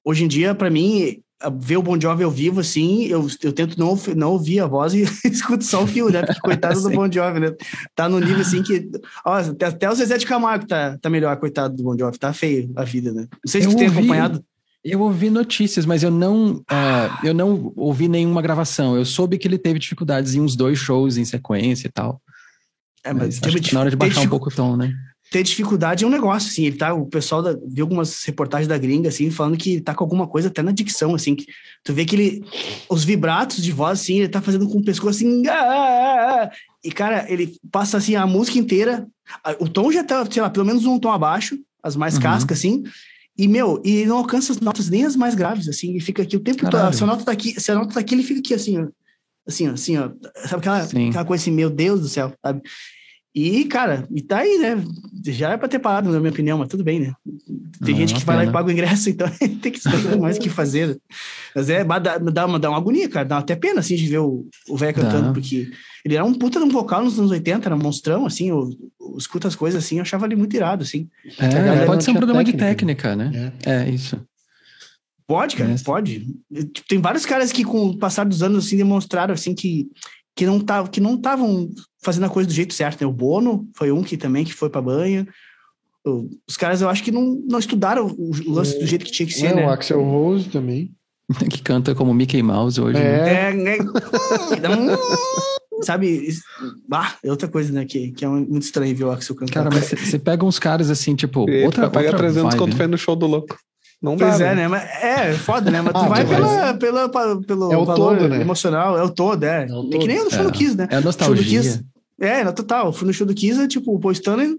hoje em dia, para mim, ver o Bon Jovi ao vivo, assim, eu, eu tento não, não ouvir a voz e escuto só o fio, né? Porque coitado do Bon Jovi, né? Tá no nível assim que. Ó, até, até o Zezé de Camargo tá, tá melhor, coitado do Bon Jovi. Tá feio a vida, né? Não sei se eu você tem acompanhado. Eu ouvi notícias, mas eu não, uh, eu não ouvi nenhuma gravação. Eu soube que ele teve dificuldades em uns dois shows em sequência e tal. É, mas, mas na hora de baixar um pouco o tom, né? Ter dificuldade é um negócio, assim, ele tá, o pessoal da, viu algumas reportagens da gringa, assim, falando que tá com alguma coisa até na dicção, assim, que tu vê que ele, os vibratos de voz, assim, ele tá fazendo com o pescoço, assim, ah, ah, ah, e, cara, ele passa, assim, a música inteira, o tom já tá, sei lá, pelo menos um tom abaixo, as mais uhum. cascas, assim, e, meu, e não alcança as notas nem as mais graves, assim, e fica aqui o tempo todo, se a nota tá aqui, se a nota tá aqui, ele fica aqui, assim, ó, assim, ó, assim, ó, sabe aquela, aquela coisa assim, meu Deus do céu, sabe? E, cara, e tá aí, né? Já é pra ter parado, na minha opinião, mas tudo bem, né? Tem não, gente que vai lá e paga o ingresso, então tem que saber mais o que fazer. Mas é, dá, dá, uma, dá uma agonia, cara. Dá até pena, assim, de ver o velho cantando, porque ele era um puta de um vocal nos anos 80, era um monstrão, assim, eu, eu escuto as coisas assim, eu achava ele muito irado, assim. É, pode ser um problema técnica. de técnica, né? É, é isso. Pode, cara, é. pode. Tem vários caras que, com o passar dos anos, assim, demonstraram, assim, que que não tá, que não estavam fazendo a coisa do jeito certo. Né? O Bono foi um que também que foi para banha. Os caras, eu acho que não, não estudaram o lance é, do jeito que tinha que ser, é, né? O Axel Rose também. que canta como Mickey Mouse hoje. É, né? é, é sabe? Ah, é outra coisa, né? Que, que é muito estranho ver o Axel cantar. Cara, mas você pega uns caras assim, tipo. E outra, paga outra 300 vibe, quando né? foi no show do louco. Não pois dá, é, né? né? Mas é, foda, né? Mas tu ah, vai pela, pela, pela, pelo é o valor todo, né? emocional, é o todo, é. é, o todo. é que nem no show é. do Kiss, né? É a nostalgia. Kiss, é, no total. Fui no show do Kiss, tipo, o Paul Stanley,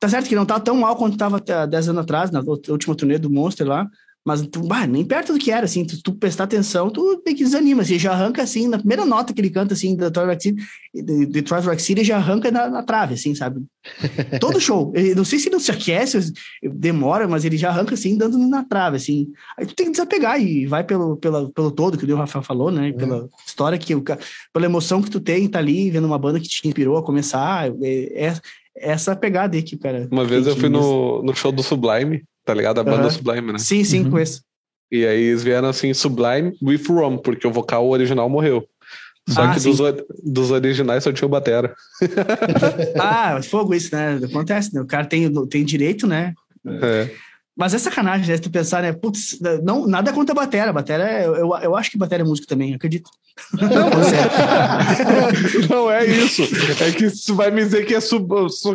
tá certo que não tá tão mal quanto tava até 10 anos atrás, na última turnê do Monster lá, Mas tu, bah, nem perto do que era, assim, tu, tu prestar atenção, tu meio que desanima, assim, já arranca, assim, na primeira nota que ele canta, assim, da Detroit Rock City, Detroit Rock City já arranca na, na trave, assim, sabe? Todo show. Ele, não sei se não se aquece, demora, mas ele já arranca, assim, dando na trave, assim. Aí tu tem que desapegar e vai pelo, pela, pelo todo, que o Rafael falou, né? Pela é. história que, pela emoção que tu tem, tá ali, vendo uma banda que te inspirou a começar, é, é essa pegada aí que, cara. Uma vez eu fui no, no show do Sublime, tá ligado? A banda uhum. Sublime, né? Sim, sim, uhum. conheço. E aí eles vieram assim, Sublime with Rom, porque o vocal original morreu. Só ah, que dos, dos, originais só tinha o Batera. ah, fogo isso, né? Acontece, né? O cara tem, tem direito, né? É. Mas é sacanagem, né? Se tu pensar, né? Putz, não, nada contra a Batera. Batera, é, eu, eu acho que Batera é músico também, acredito. Não, não é isso. É que tu vai me dizer que é, sub,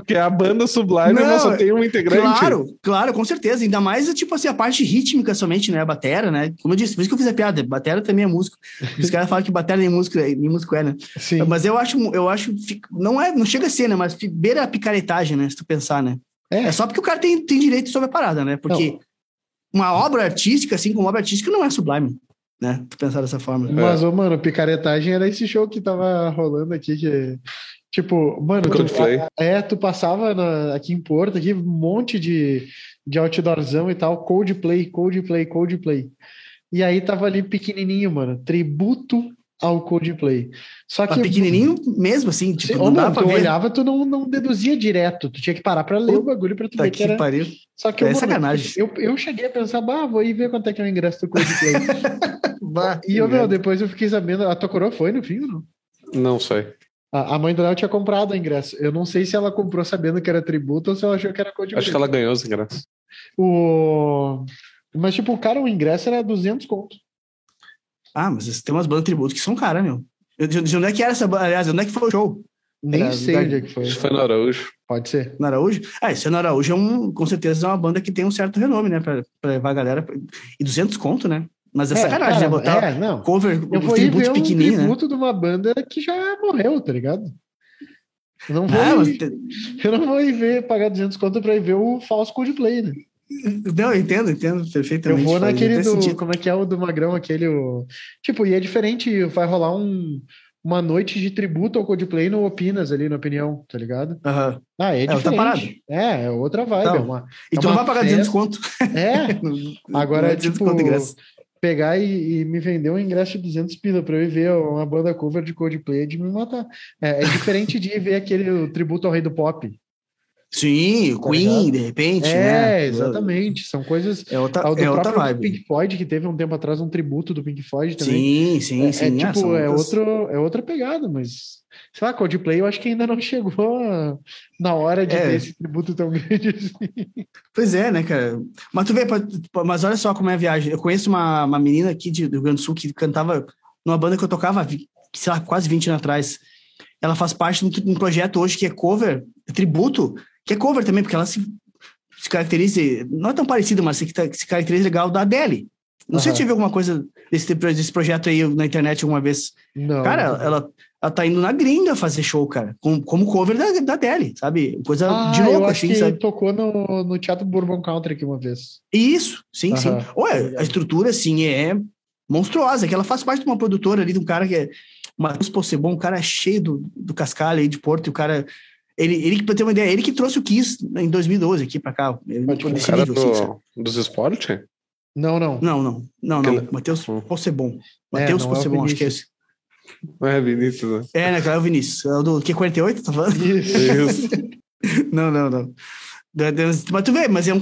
que é a banda Sublime não, só tem um integrante. Claro, claro, com certeza. Ainda mais, tipo assim, a parte rítmica somente, né? A batera, né? Como eu disse, por isso que eu fiz a piada. Batera também é músico. Os caras falam que batera nem músico, nem músico é, né? Sim. Mas eu acho, eu acho, não é, não chega a ser, né? Mas beira a picaretagem, né? Se tu pensar, né? É. é só porque o cara tem, tem direito sobre a parada, né? Porque não. uma obra artística, assim como obra artística, não é sublime, né? Tu pensar dessa forma. Mas, é. ô, mano, picaretagem era esse show que tava rolando aqui, que. Tipo, mano, tu, é, tu passava na, aqui em Porto, aqui, um monte de, de outdoorzão e tal, Coldplay, Coldplay, Coldplay. E aí tava ali pequenininho, mano, tributo ao Coldplay. Só que pequenininho mesmo assim, tipo, não dá tu ver. olhava, tu não, não deduzia direto, tu tinha que parar para ler o bagulho para tu tá ver que, que era. Pariu. Só que é eu, sacanagem. Eu, eu cheguei a pensar, bah, vou ir ver quanto é que é o ingresso do Coldplay. bah, e eu, meu, depois eu fiquei sabendo, a tua coroa foi no fim ou não? Não sei. A, a mãe do Léo tinha comprado o ingresso. Eu não sei se ela comprou sabendo que era tributo ou se ela achou que era Coldplay. Acho que ela ganhou os ingressos. O... Mas, tipo, cara, o ingresso era 200 contos. Ah, mas tem umas bandas tributo que são caras, meu. De, de onde é que era essa banda? Aliás, onde é que foi o show? Nem era, sei onde é que foi. Que foi no Araújo. Pode ser. No Araújo? Ah, esse é no Araújo é um, com certeza é uma banda que tem um certo renome, né? Pra, pra levar a galera. E 200 conto, né? Mas é, é sacanagem, né? Botar é, não. cover, eu vou tributo ver pequenininho, um tributo né? de uma banda que já morreu, tá ligado? Eu não vou, ah, ir, mas... eu não vou ir ver, pagar 200 conto pra ir ver o falso Coldplay, né? Não, eu entendo, entendo perfeitamente. Eu vou naquele do. Sentido. Como é que é o do Magrão, aquele. O, tipo, e é diferente, vai rolar um, uma noite de tributo ao Coldplay no Opinas ali, na opinião, tá ligado? Uhum. Ah, é, é diferente. É, é outra vibe. Então, é uma, e tu é não vai pagar festa. 200 conto. É, agora é tipo. Pegar e, e, me vender um ingresso de 200 pila pra eu ir ver uma banda cover de Coldplay de me matar. É, é diferente de ver aquele tributo ao Rei do Pop. Sim, tá Queen, ligado? de repente. É, né? exatamente. São coisas. É outra, é do outra vibe. Pink Floyd, que teve um tempo atrás um tributo do Pink Floyd também. Sim, sim, é, sim. É, tipo, é, outro, é outra pegada, mas. Sei lá, Coldplay eu acho que ainda não chegou na hora de é. ter esse tributo tão grande assim. Pois é, né, cara? Mas tu vê, mas olha só como é a viagem. Eu conheço uma, uma menina aqui de, do Rio Grande do Sul que cantava numa banda que eu tocava, sei lá, quase 20 anos atrás. Ela faz parte de um projeto hoje que é cover, tributo, que é cover também, porque ela se, se caracteriza, não é tão parecida, mas se, se caracteriza legal da Adele. Não uhum. sei se tive alguma coisa desse, desse projeto aí na internet alguma vez. Não. Cara. Ela, ela tá indo na gringa fazer show, cara, com, como cover da, da Adele, sabe? Coisa ah, de louco, assim, que sabe? tocou no, no Teatro Bourbon Country aqui uma vez. Isso, sim, uhum. sim. Ué, a estrutura, assim, é monstruosa, que ela faz parte de uma produtora ali, de um cara que é Matheus Possebon, um cara cheio do, do cascalho aí de Porto, e o cara ele, ele para ter uma ideia, ele que trouxe o Kiss em 2012 aqui para cá. Ele, Mas, tipo, nível, do, assim, dos esportes? Não, não. Não, não. Não, não. Ele... Matheus hum. Possebon. Matheus é, Possebon, é acho que é esse. Não é Vinícius, né? É, né, cara? É o Vinícius. É o do Q48, tá falando? Isso. Isso. não, não, não. Mas tu vê, mas é um,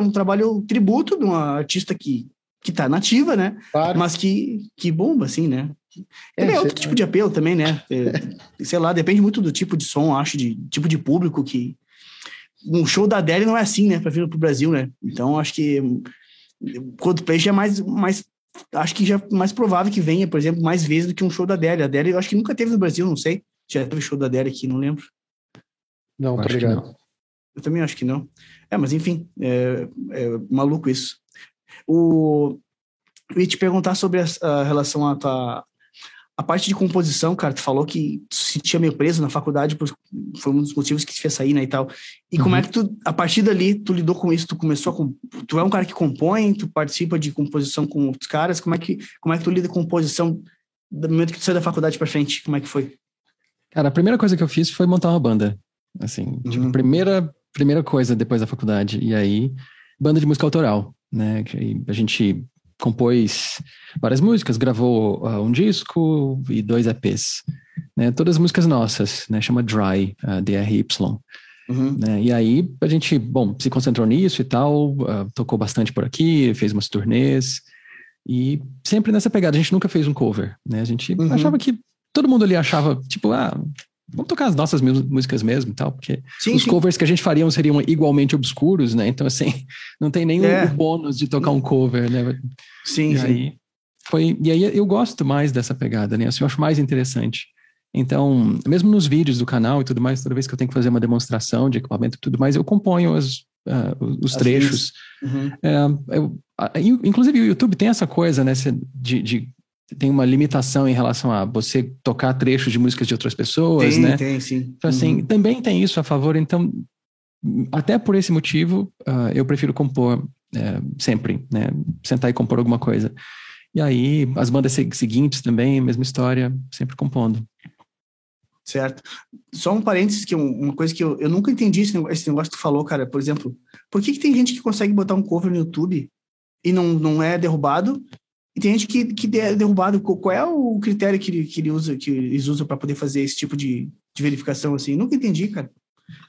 um trabalho tributo de uma artista que, que tá nativa, né? Claro. Mas que, que bomba, assim, né? É, é outro tipo de apelo também, né? É, sei lá, depende muito do tipo de som, acho, de tipo de público que. Um show da Adele não é assim, né? Pra vir pro Brasil, né? Então acho que Coldplay já é mais, mais. Acho que já é mais provável que venha, por exemplo, mais vezes do que um show da Adele. A Adele eu acho que nunca teve no Brasil, não sei. Já teve show da Adele aqui, não lembro. Não, tá ligado. Eu também acho que não. É, mas enfim, é, é maluco isso. O, eu ia te perguntar sobre a, a relação à tua, a parte de composição, cara, tu falou que tu se sentia meio preso na faculdade, foi um dos motivos que te fez sair, né, e tal. E uhum. como é que tu, a partir dali, tu lidou com isso? Tu começou com, tu é um cara que compõe, tu participa de composição com outros caras, como é que, como é que tu lida com composição do momento que tu saiu da faculdade para frente? Como é que foi? Cara, a primeira coisa que eu fiz foi montar uma banda. Assim, tipo, uhum. tipo, primeira, primeira coisa depois da faculdade. E aí, banda de música autoral, né? A gente compôs várias músicas, gravou uh, um disco e dois EPs, né? Todas músicas nossas, né? Chama Dry, uh, D-R-Y. Uhum. Né? E aí a gente, bom, se concentrou nisso e tal, uh, tocou bastante por aqui, fez umas turnês e sempre nessa pegada. A gente nunca fez um cover, né? A gente uhum. achava que todo mundo ali achava, tipo, ah, vamos tocar as nossas músicas mesmo e tal, porque sim, os sim. covers que a gente faria seriam igualmente obscuros, né? Então, assim, não tem nenhum é. bônus de tocar um cover, né? Sim, e sim. Aí, foi, e aí eu gosto mais dessa pegada, né? Assim, eu acho mais interessante. Então, mesmo nos vídeos do canal e tudo mais, toda vez que eu tenho que fazer uma demonstração de equipamento e tudo mais, eu componho as, uh, os as trechos. Uhum. É, eu, inclusive, o YouTube tem essa coisa, né? De, de tem uma limitação em relação a você tocar trechos de músicas de outras pessoas, tem, né? Tem, sim. Então, assim, uhum. também tem isso a favor. Então, até por esse motivo, uh, eu prefiro compor uh, sempre, né? Sentar e compor alguma coisa. E aí, as bandas seguintes também, mesma história, sempre compondo. Certo. Só um parênteses, que uma coisa que eu, eu nunca entendi esse negócio, esse negócio que tu falou, cara. Por exemplo, por que, que tem gente que consegue botar um cover no YouTube e não, não é derrubado, e tem gente que, que é derrubado. Qual é o critério que, que, ele usa, que eles usam para poder fazer esse tipo de, de verificação assim? Nunca entendi, cara.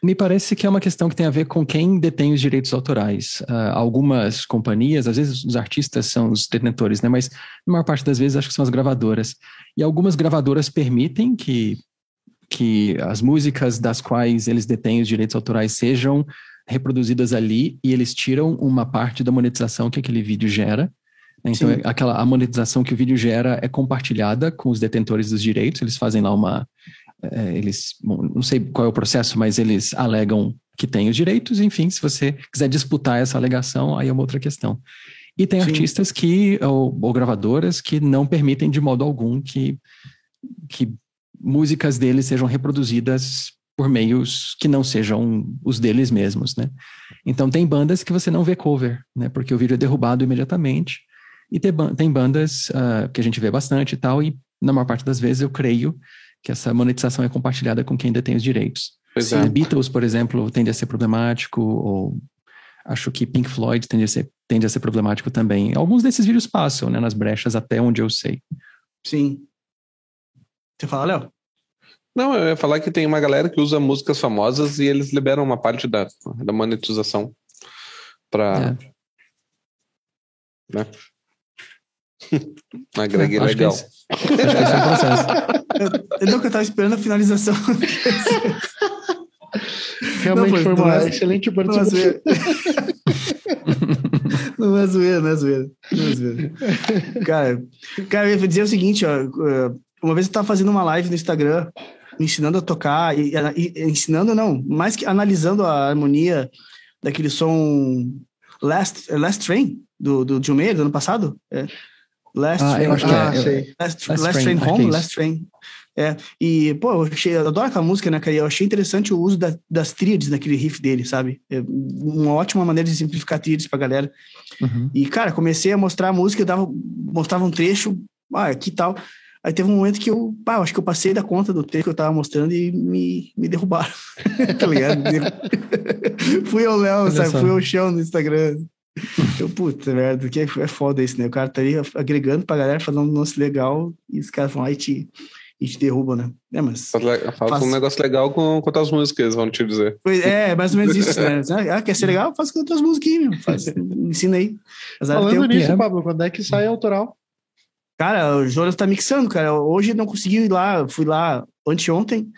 Me parece que é uma questão que tem a ver com quem detém os direitos autorais. Uh, algumas companhias, às vezes os artistas são os detentores, né? Mas na maior parte das vezes acho que são as gravadoras. E algumas gravadoras permitem que, que as músicas das quais eles detêm os direitos autorais sejam reproduzidas ali e eles tiram uma parte da monetização que aquele vídeo gera. Então, Sim. aquela a monetização que o vídeo gera é compartilhada com os detentores dos direitos. Eles fazem lá uma. É, eles. Bom, não sei qual é o processo, mas eles alegam que tem os direitos. Enfim, se você quiser disputar essa alegação, aí é uma outra questão. E tem Sim. artistas que, ou, ou, gravadoras, que não permitem de modo algum que, que músicas deles sejam reproduzidas por meios que não sejam os deles mesmos, né? Então tem bandas que você não vê cover, né? Porque o vídeo é derrubado imediatamente. E tem, tem bandas uh, que a gente vê bastante e tal, e na maior parte das vezes eu creio que essa monetização é compartilhada com quem detém os direitos. Pois é. Beatles, por exemplo, tende a ser problemático, ou acho que Pink Floyd tende a ser, tende a ser problemático também. Alguns desses vídeos passam né, nas brechas, até onde eu sei. Sim. Você fala, Léo? Não, eu ia falar que tem uma galera que usa músicas famosas e eles liberam uma parte da, da monetização para. É. Né? Agreguei é, legal. Esse, acho que esse é o processo. eu, não, que eu tava esperando a finalização. Realmente não, foi uma é, excelente participação. Não é zoeira, não é zoeira. Não é zoeira. Cara, cara, eu ia dizer o seguinte, ó. Uma vez eu tava fazendo uma live no Instagram, ensinando a tocar, e, e ensinando não, mais que analisando a harmonia daquele som Last, Last Train, do, do John Mayer, do ano passado. É. Last ah, Train. Que ah, é. Last, Last, Last, Train, Home, é Last Train. É, e, pô, eu, achei, eu adoro aquela música, né, cara? Eu achei interessante o uso da, das tríades naquele riff dele, sabe? É uma ótima maneira de simplificar tríades pra galera. Uhum. E, cara, comecei a mostrar a música, eu dava, mostrava um trecho, ah, aqui tal. Aí teve um momento que eu, pá, eu acho que eu passei da conta do trecho que eu tava mostrando e me, me derrubaram. tá ligado? Fui ao Léo, sabe? Fui ao chão no Instagram. Eu, puta merda, que é, é foda isso, né? O cara tá ali agregando pra galera, fazendo um lance legal, e os caras vão lá e te, e te derrubam, né? É, mas. Falta faz... um negócio legal com, com outras músicas, vão te dizer. Pois é, mais ou menos isso, né? Ah, quer ser legal? Faz com outras músicas, meu. Faz, ensina aí. Falando nisso, Pablo, quando é que sai autoral? Cara, o Jonas tá mixando, cara. Hoje não consegui ir lá, fui lá anteontem.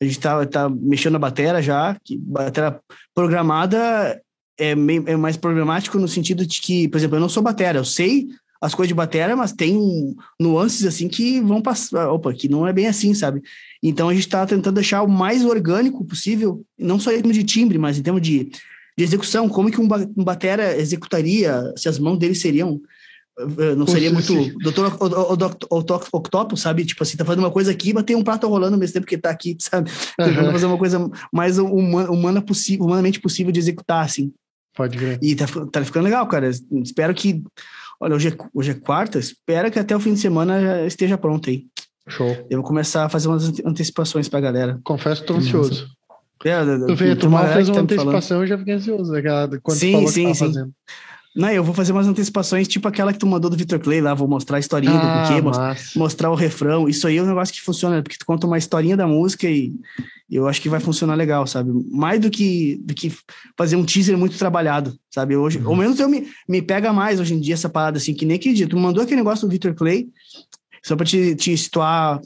A gente tá, tá mexendo na bateria já, que bateria programada é, meio, é mais problemático no sentido de que, por exemplo, eu não sou batera, eu sei as coisas de batera, mas tem nuances assim que vão passar, opa, que não é bem assim, sabe? Então a gente está tentando deixar o mais orgânico possível, não só em termos de timbre, mas em termos de, de execução, como que um, um batera executaria, se as mãos dele seriam não seria muito. Doutor Octopus, sabe? Tipo assim, tá fazendo uma coisa aqui, mas tem um prato rolando ao mesmo tempo que tá aqui, sabe? Tentando uhum. fazer uma coisa mais humana, humanamente possível de executar, assim. Pode ver. E tá, tá ficando legal, cara. Espero que. Olha, hoje é, hoje é quarta, espero que até o fim de semana esteja pronto aí. Show. Eu vou começar a fazer umas antecipações pra galera. Confesso que tô ansioso. É, tu vê, tu mal fez uma tá antecipação, eu já fiquei ansioso, né? Quando sim, falou sim, que sim. fazendo. Não, eu vou fazer umas antecipações, tipo aquela que tu mandou do Victor Clay lá, vou mostrar a historinha ah, do porquê, mostrar, mostrar o refrão. Isso aí é um negócio que funciona, porque tu conta uma historinha da música e eu acho que vai funcionar legal, sabe? Mais do que, do que fazer um teaser muito trabalhado, sabe? Hoje, uhum. ao menos eu me, me pega mais hoje em dia essa parada, assim, que nem que dia. Tu mandou aquele negócio do Victor Clay, só pra te, te situar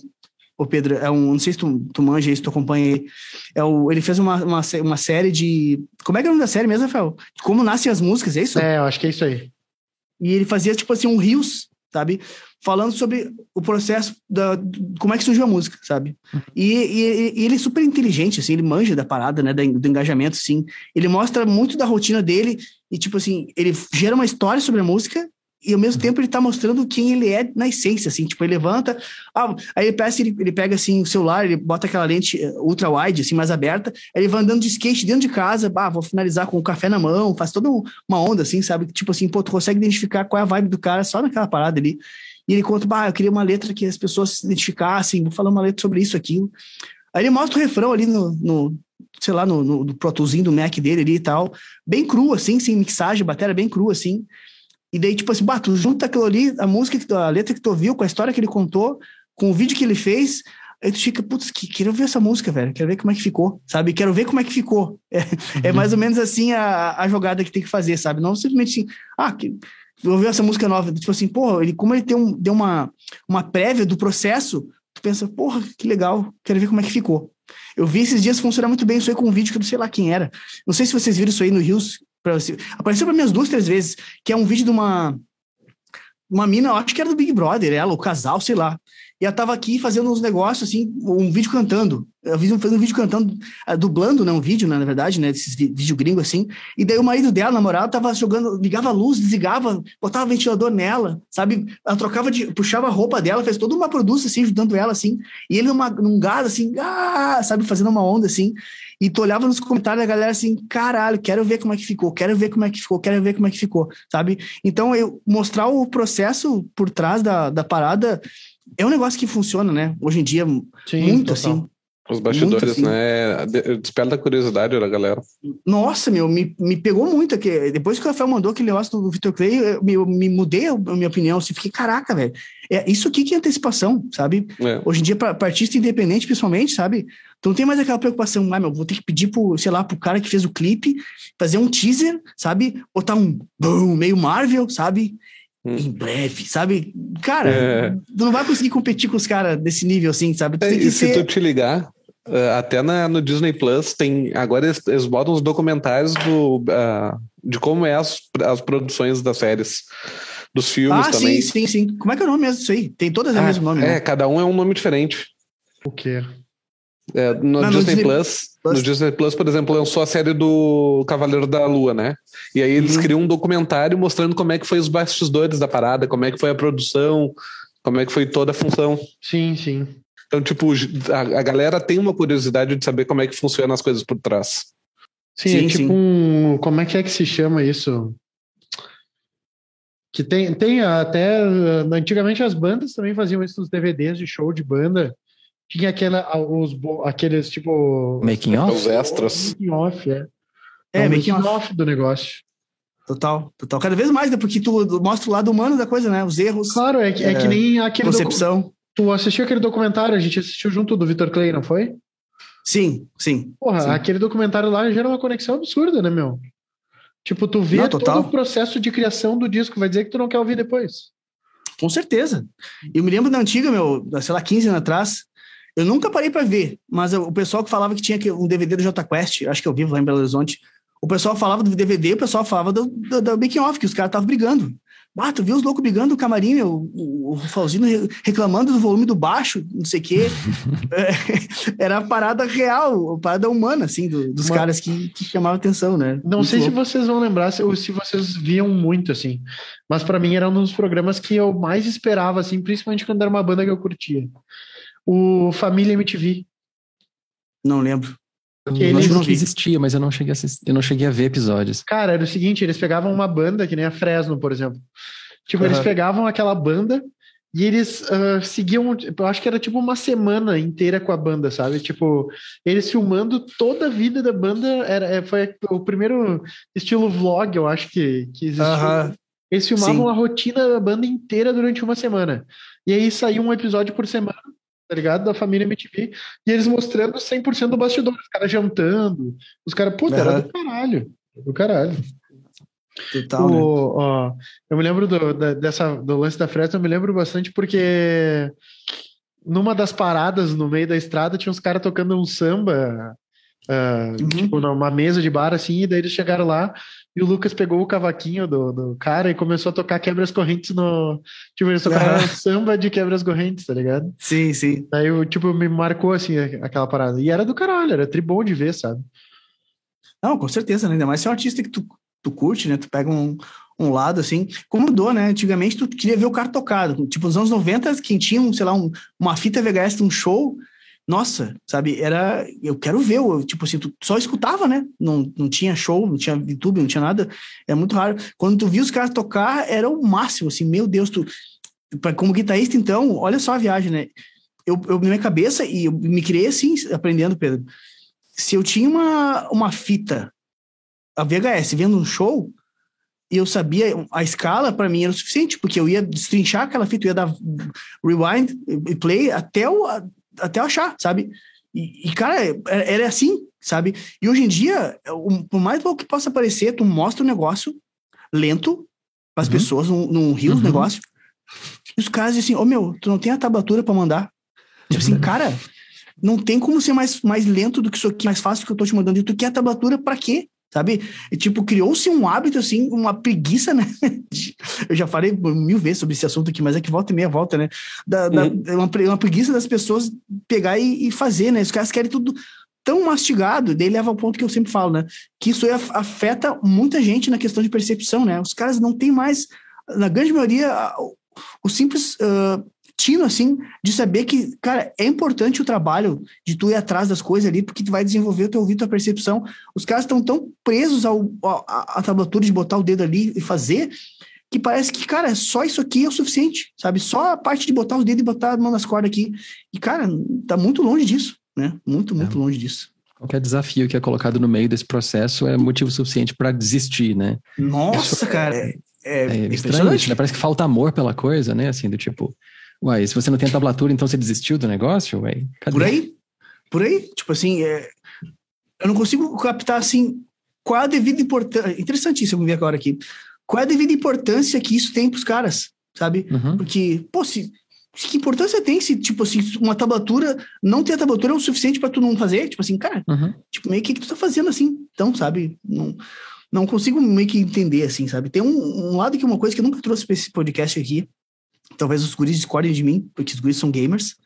o Pedro, é um, não sei se tu, tu manja isso, tu acompanha aí. É o, ele fez uma, uma, uma série de. Como é que é o nome da série mesmo, Rafael? Como nascem as músicas, é isso? É, eu acho que é isso aí. E ele fazia, tipo assim, um rios, sabe? Falando sobre o processo da. Como é que surgiu a música, sabe? E, e, e ele é super inteligente, assim, ele manja da parada, né? Do, engajamento, assim. Ele mostra muito da rotina dele e, tipo assim, ele gera uma história sobre a música e ao mesmo tempo ele tá mostrando quem ele é na essência, assim, tipo, ele levanta, ah, aí ele, ele, ele pega, assim, o celular, ele bota aquela lente eh, ultra-wide, assim, mais aberta, aí ele vai andando de skate dentro de casa, ah, vou finalizar com o café na mão, faz toda uma onda, assim, sabe, tipo assim, pô, tu consegue identificar qual é a vibe do cara só naquela parada ali, e ele conta, bah, eu queria uma letra que as pessoas se identificassem, vou falar uma letra sobre isso, aquilo, aí ele mostra o refrão ali no, no sei lá, no, no, no do Mac dele ali e tal, bem cru, assim, sem mixagem, bateria bem cru, assim, e daí, tipo assim, bah, tu junta aquilo ali, a música, que tu, a letra que tu ouviu, com a história que ele contou, com o vídeo que ele fez, aí tu fica, putz, que, quero ver essa música, velho, quero ver como é que ficou, sabe? Quero ver como é que ficou. É, é uhum. é mais ou menos assim a, a jogada que tem que fazer, sabe? Não simplesmente assim, ah, que, ouviu essa música nova, tipo assim, porra, ele, como ele tem um, deu uma, uma prévia do processo, tu pensa, porra, que legal, quero ver como é que ficou. Eu vi esses dias funcionar muito bem isso aí com um vídeo que eu não sei lá quem era. Não sei se vocês viram isso aí no Rios. Apareceu para mim umas duas, três vezes, que é um vídeo de uma uma mina, eu acho que era do Big Brother, ela, o casal, sei lá. E ela tava aqui fazendo uns negócios, assim, um vídeo cantando. Eu fiz um, fazendo um vídeo cantando, uh, dublando, né? Um vídeo, né, na verdade, né? Desses vídeo gringo, assim. E daí o marido dela, namorado, tava jogando, ligava a luz, desligava, botava ventilador nela, sabe? Ela trocava de, puxava a roupa dela, fez toda uma produção, assim, ajudando ela, assim. E ele numa, num gado, assim, ah, sabe? Fazendo uma onda, assim. E tu olhava nos comentários da galera assim, caralho, quero ver como é que ficou, quero ver como é que ficou, quero ver como é que ficou, sabe? Então, eu mostrar o processo por trás da, da parada é um negócio que funciona, né? Hoje em dia, Sim, muito total. assim. Os bastidores, assim. né? Desperta a curiosidade da galera. Nossa, meu, me, me pegou muito aqui. Depois que o Rafael mandou aquele negócio do Victor Clay, eu me, me mudei a minha opinião. Assim, fiquei, caraca, velho. É, isso aqui que é antecipação, sabe? É. Hoje em dia, para artista independente, principalmente, sabe? Tu não tem mais aquela preocupação, ah, meu, vou ter que pedir pro, sei lá, pro cara que fez o clipe, fazer um teaser, sabe? Botar um boom, meio Marvel, sabe? Hum. Em breve, sabe? Cara, é. tu não vai conseguir competir com os caras desse nível assim, sabe? É, e ser... se tu te ligar, uh, até na, no Disney Plus tem. Agora eles, eles botam os documentários do, uh, de como é as, as produções das séries. Dos filmes ah, também. sim, sim, sim. Como é que é o nome mesmo disso aí? Tem todas ah, o mesmo nome. É, né? cada um é um nome diferente. O quê? É, no, Não, Disney, Disney Plus, Plus, no Disney Plus, por exemplo, lançou a série do Cavaleiro da Lua, né? E aí eles uhum. criam um documentário mostrando como é que foi os bastidores da parada, como é que foi a produção, como é que foi toda a função. Sim, sim. Então, tipo, a, a galera tem uma curiosidade de saber como é que funcionam as coisas por trás. Sim, sim é tipo sim. um. Como é que é que se chama isso? Que tem, tem até. Antigamente as bandas também faziam isso nos DVDs de show de banda tinha aquela, os, aqueles tipo. Making off? Os extras. Making off, é. É, é making off. off do negócio. Total, total. Cada vez mais, né? Porque tu mostra o lado humano da coisa, né? Os erros. Claro, é que, é, é que nem aquele. Concepção. Tu assistiu aquele documentário, a gente assistiu junto do Victor Clay, não foi? Sim, sim. Porra, sim. aquele documentário lá gera uma conexão absurda, né, meu? Tipo, tu vê não, todo o processo de criação do disco, vai dizer que tu não quer ouvir depois. Com certeza. Eu me lembro da antiga, meu, sei lá, 15 anos atrás, eu nunca parei para ver, mas o pessoal que falava que tinha um DVD do J Quest, acho que eu vivo lá em Belo Horizonte, o pessoal falava do DVD, o pessoal falava do, do, do making off, que os caras estavam brigando. Ah, tu viu os loucos brigando no camarim, meu, o, o reclamando do volume do baixo, não sei o quê. é, era a parada real, a parada humana, assim, do, dos Mas, caras que, que chamavam atenção, né? Não muito sei louco. se vocês vão lembrar ou se vocês viam muito, assim. Mas para mim era um dos programas que eu mais esperava, assim, principalmente quando era uma banda que eu curtia. O Família MTV. Não lembro. Porque eles não que existia, mas eu não cheguei a assistir, eu não cheguei a ver episódios. Cara, era o seguinte, eles pegavam uma banda, que nem a Fresno, por exemplo. Tipo, uhum. eles pegavam aquela banda e eles uh, seguiam, eu acho que era tipo uma semana inteira com a banda, sabe? Tipo, eles filmando toda a vida da banda, era, é, foi o primeiro estilo vlog, eu acho que, que existiu. Uhum. Eles filmavam Sim. a rotina da banda inteira durante uma semana. E aí saiu um episódio por semana tá ligado? Da família MTV. E eles mostrando 100% do bastidor, os caras jantando. Os caras, puta, era do caralho. Do caralho. Total, o, né? ó, eu me lembro do, da, dessa, do lance da Fresno, eu me lembro bastante porque numa das paradas no meio da estrada tinha uns caras tocando um samba, uh, uhum. tipo, numa mesa de bar assim, e daí eles chegaram lá e o Lucas pegou o cavaquinho do, do cara e começou a tocar quebras correntes no. Tipo, eles tocaram samba de quebras correntes, tá ligado? Sim, sim. Daí, tipo, me marcou assim aquela parada. E era do caralho, era tribom de ver, sabe? Não, com certeza, né? Ainda mais se é um artista que tu, tu curte, né? Tu pega um, um lado assim, como mudou, né? Antigamente tu queria ver o cara tocado. Tipo, nos anos 90, quem tinha, um, sei lá, um, uma fita VHS de um show, nossa, sabe, era. Eu quero ver, eu, tipo assim, tu só escutava, né? Não, não tinha show, não tinha YouTube, não tinha nada. É muito raro. Quando tu viu os caras tocar, era o máximo, assim, meu Deus, tu. Como guitarrista, então, olha só a viagem, né? Eu, eu minha cabeça, e eu me criei assim, aprendendo, Pedro. Se eu tinha uma, uma fita, a VHS, vendo um show, e eu sabia a escala para mim era o suficiente, porque eu ia destrinchar aquela fita, eu ia dar rewind e play até o, até achar, sabe? E, e, cara, era assim, sabe? E hoje em dia, por mais louco que possa parecer, tu mostra o um negócio lento para as uhum. pessoas, num, num rio uhum. negócio, e os caras dizem assim, ô oh, meu, tu não tem a tablatura para mandar? Tipo assim, cara, não tem como ser mais, mais lento do que isso aqui, mais fácil que eu tô te mandando. E tu quer a tablatura para quê? Sabe? E, tipo, criou-se um hábito, assim, uma preguiça, né? Eu já falei mil vezes sobre esse assunto aqui, mas é que volta e meia volta, né? Da, da uhum. uma, uma, preguiça das pessoas pegar e, e, fazer, né? Os caras querem tudo tão mastigado, daí leva ao ponto que eu sempre falo, né? Que isso afeta muita gente na questão de percepção, né? Os caras não têm mais, na grande maioria, o simples uh, tino, assim, de saber que, cara, é importante o trabalho de tu ir atrás das coisas ali, porque tu vai desenvolver o teu ouvido, a percepção. Os caras estão tão presos ao, à tablatura de botar o dedo ali e fazer, que parece que, cara, só isso aqui é o suficiente, sabe? Só a parte de botar os dedos e botar a mão nas cordas aqui. E, cara, tá muito longe disso, né? Muito, muito é. longe disso. Qualquer desafio que é colocado no meio desse processo é motivo suficiente para desistir, né? Nossa, Isso cara. É, é, é estranho, né? Parece que falta amor pela coisa, né? Assim, do tipo, Uai, se você não tem a tablatura, então você desistiu do negócio? Uai, cadê? Por aí. Por aí. Tipo assim, é... eu não consigo captar assim qual a devida importância. Interessantíssimo ver agora aqui. Qual a devida importância que isso tem para os caras, sabe? Uhum. Porque, pô, se, que importância tem se, tipo assim, uma tablatura, não ter a tablatura é o suficiente para tu não fazer? Tipo assim, cara, uhum. tipo, meio que, que tu tá fazendo assim? Então, sabe? Não, não consigo meio que entender, assim, sabe? Tem um, um lado que é uma coisa que eu nunca trouxe para esse podcast aqui, Talvez os guris discordem de mim, porque os guris são gamers,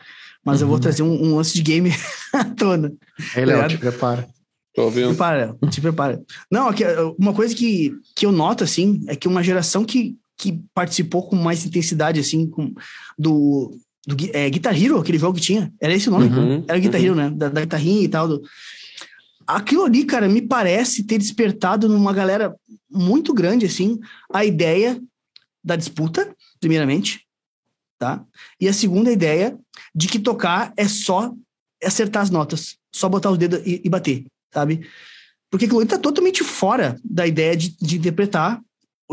mas uhum. eu vou uhum. trazer um, um, lance de game à tona. Aí, Léo, tá te prepara. Tô ouvindo. Prepara, te prepara. Não, aqui, uma coisa que, que eu noto, assim, é que uma geração que, que participou com mais intensidade, assim, com, do, do é, Guitar Hero, aquele jogo que tinha, era esse o nome? Uhum, era Guitar uhum. Hero, né? Da, da guitarrinha e tal. Do... Aquilo ali, cara, me parece ter despertado numa galera muito grande, assim, a ideia da disputa, primeiramente, tá? E a segunda ideia de que tocar é só acertar as notas, só botar os dedos e, e bater, sabe? Porque aquilo está totalmente fora da ideia de, de interpretar,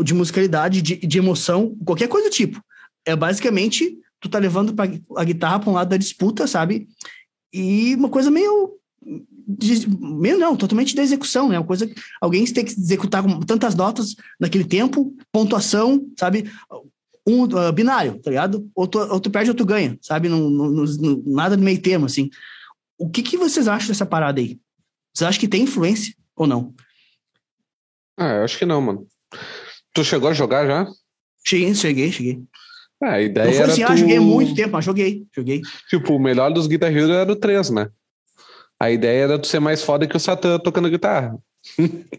de musicalidade, de, de, emoção, qualquer coisa do tipo. É basicamente tu tá levando pra, a guitarra para um lado da disputa, sabe? E uma coisa meio meio não, totalmente da execução, né? Uma coisa alguém tem que executar com tantas notas naquele tempo, pontuação, sabe? Um uh, binário, tá ligado? Ou tu, ou tu perde ou tu ganha, sabe? No, no, no, nada de meio termo, assim. O que, que vocês acham dessa parada aí? Vocês acham que tem influência ou não? Ah, eu acho que não, mano. Tu chegou a jogar já? Cheguei, cheguei, cheguei. Ah, a ideia Não foi era assim, tu... ah, joguei muito tempo, mas joguei, joguei. Tipo, o melhor dos Guitar Hero era o 3, né? A ideia era tu ser mais foda que o Satã tocando guitarra.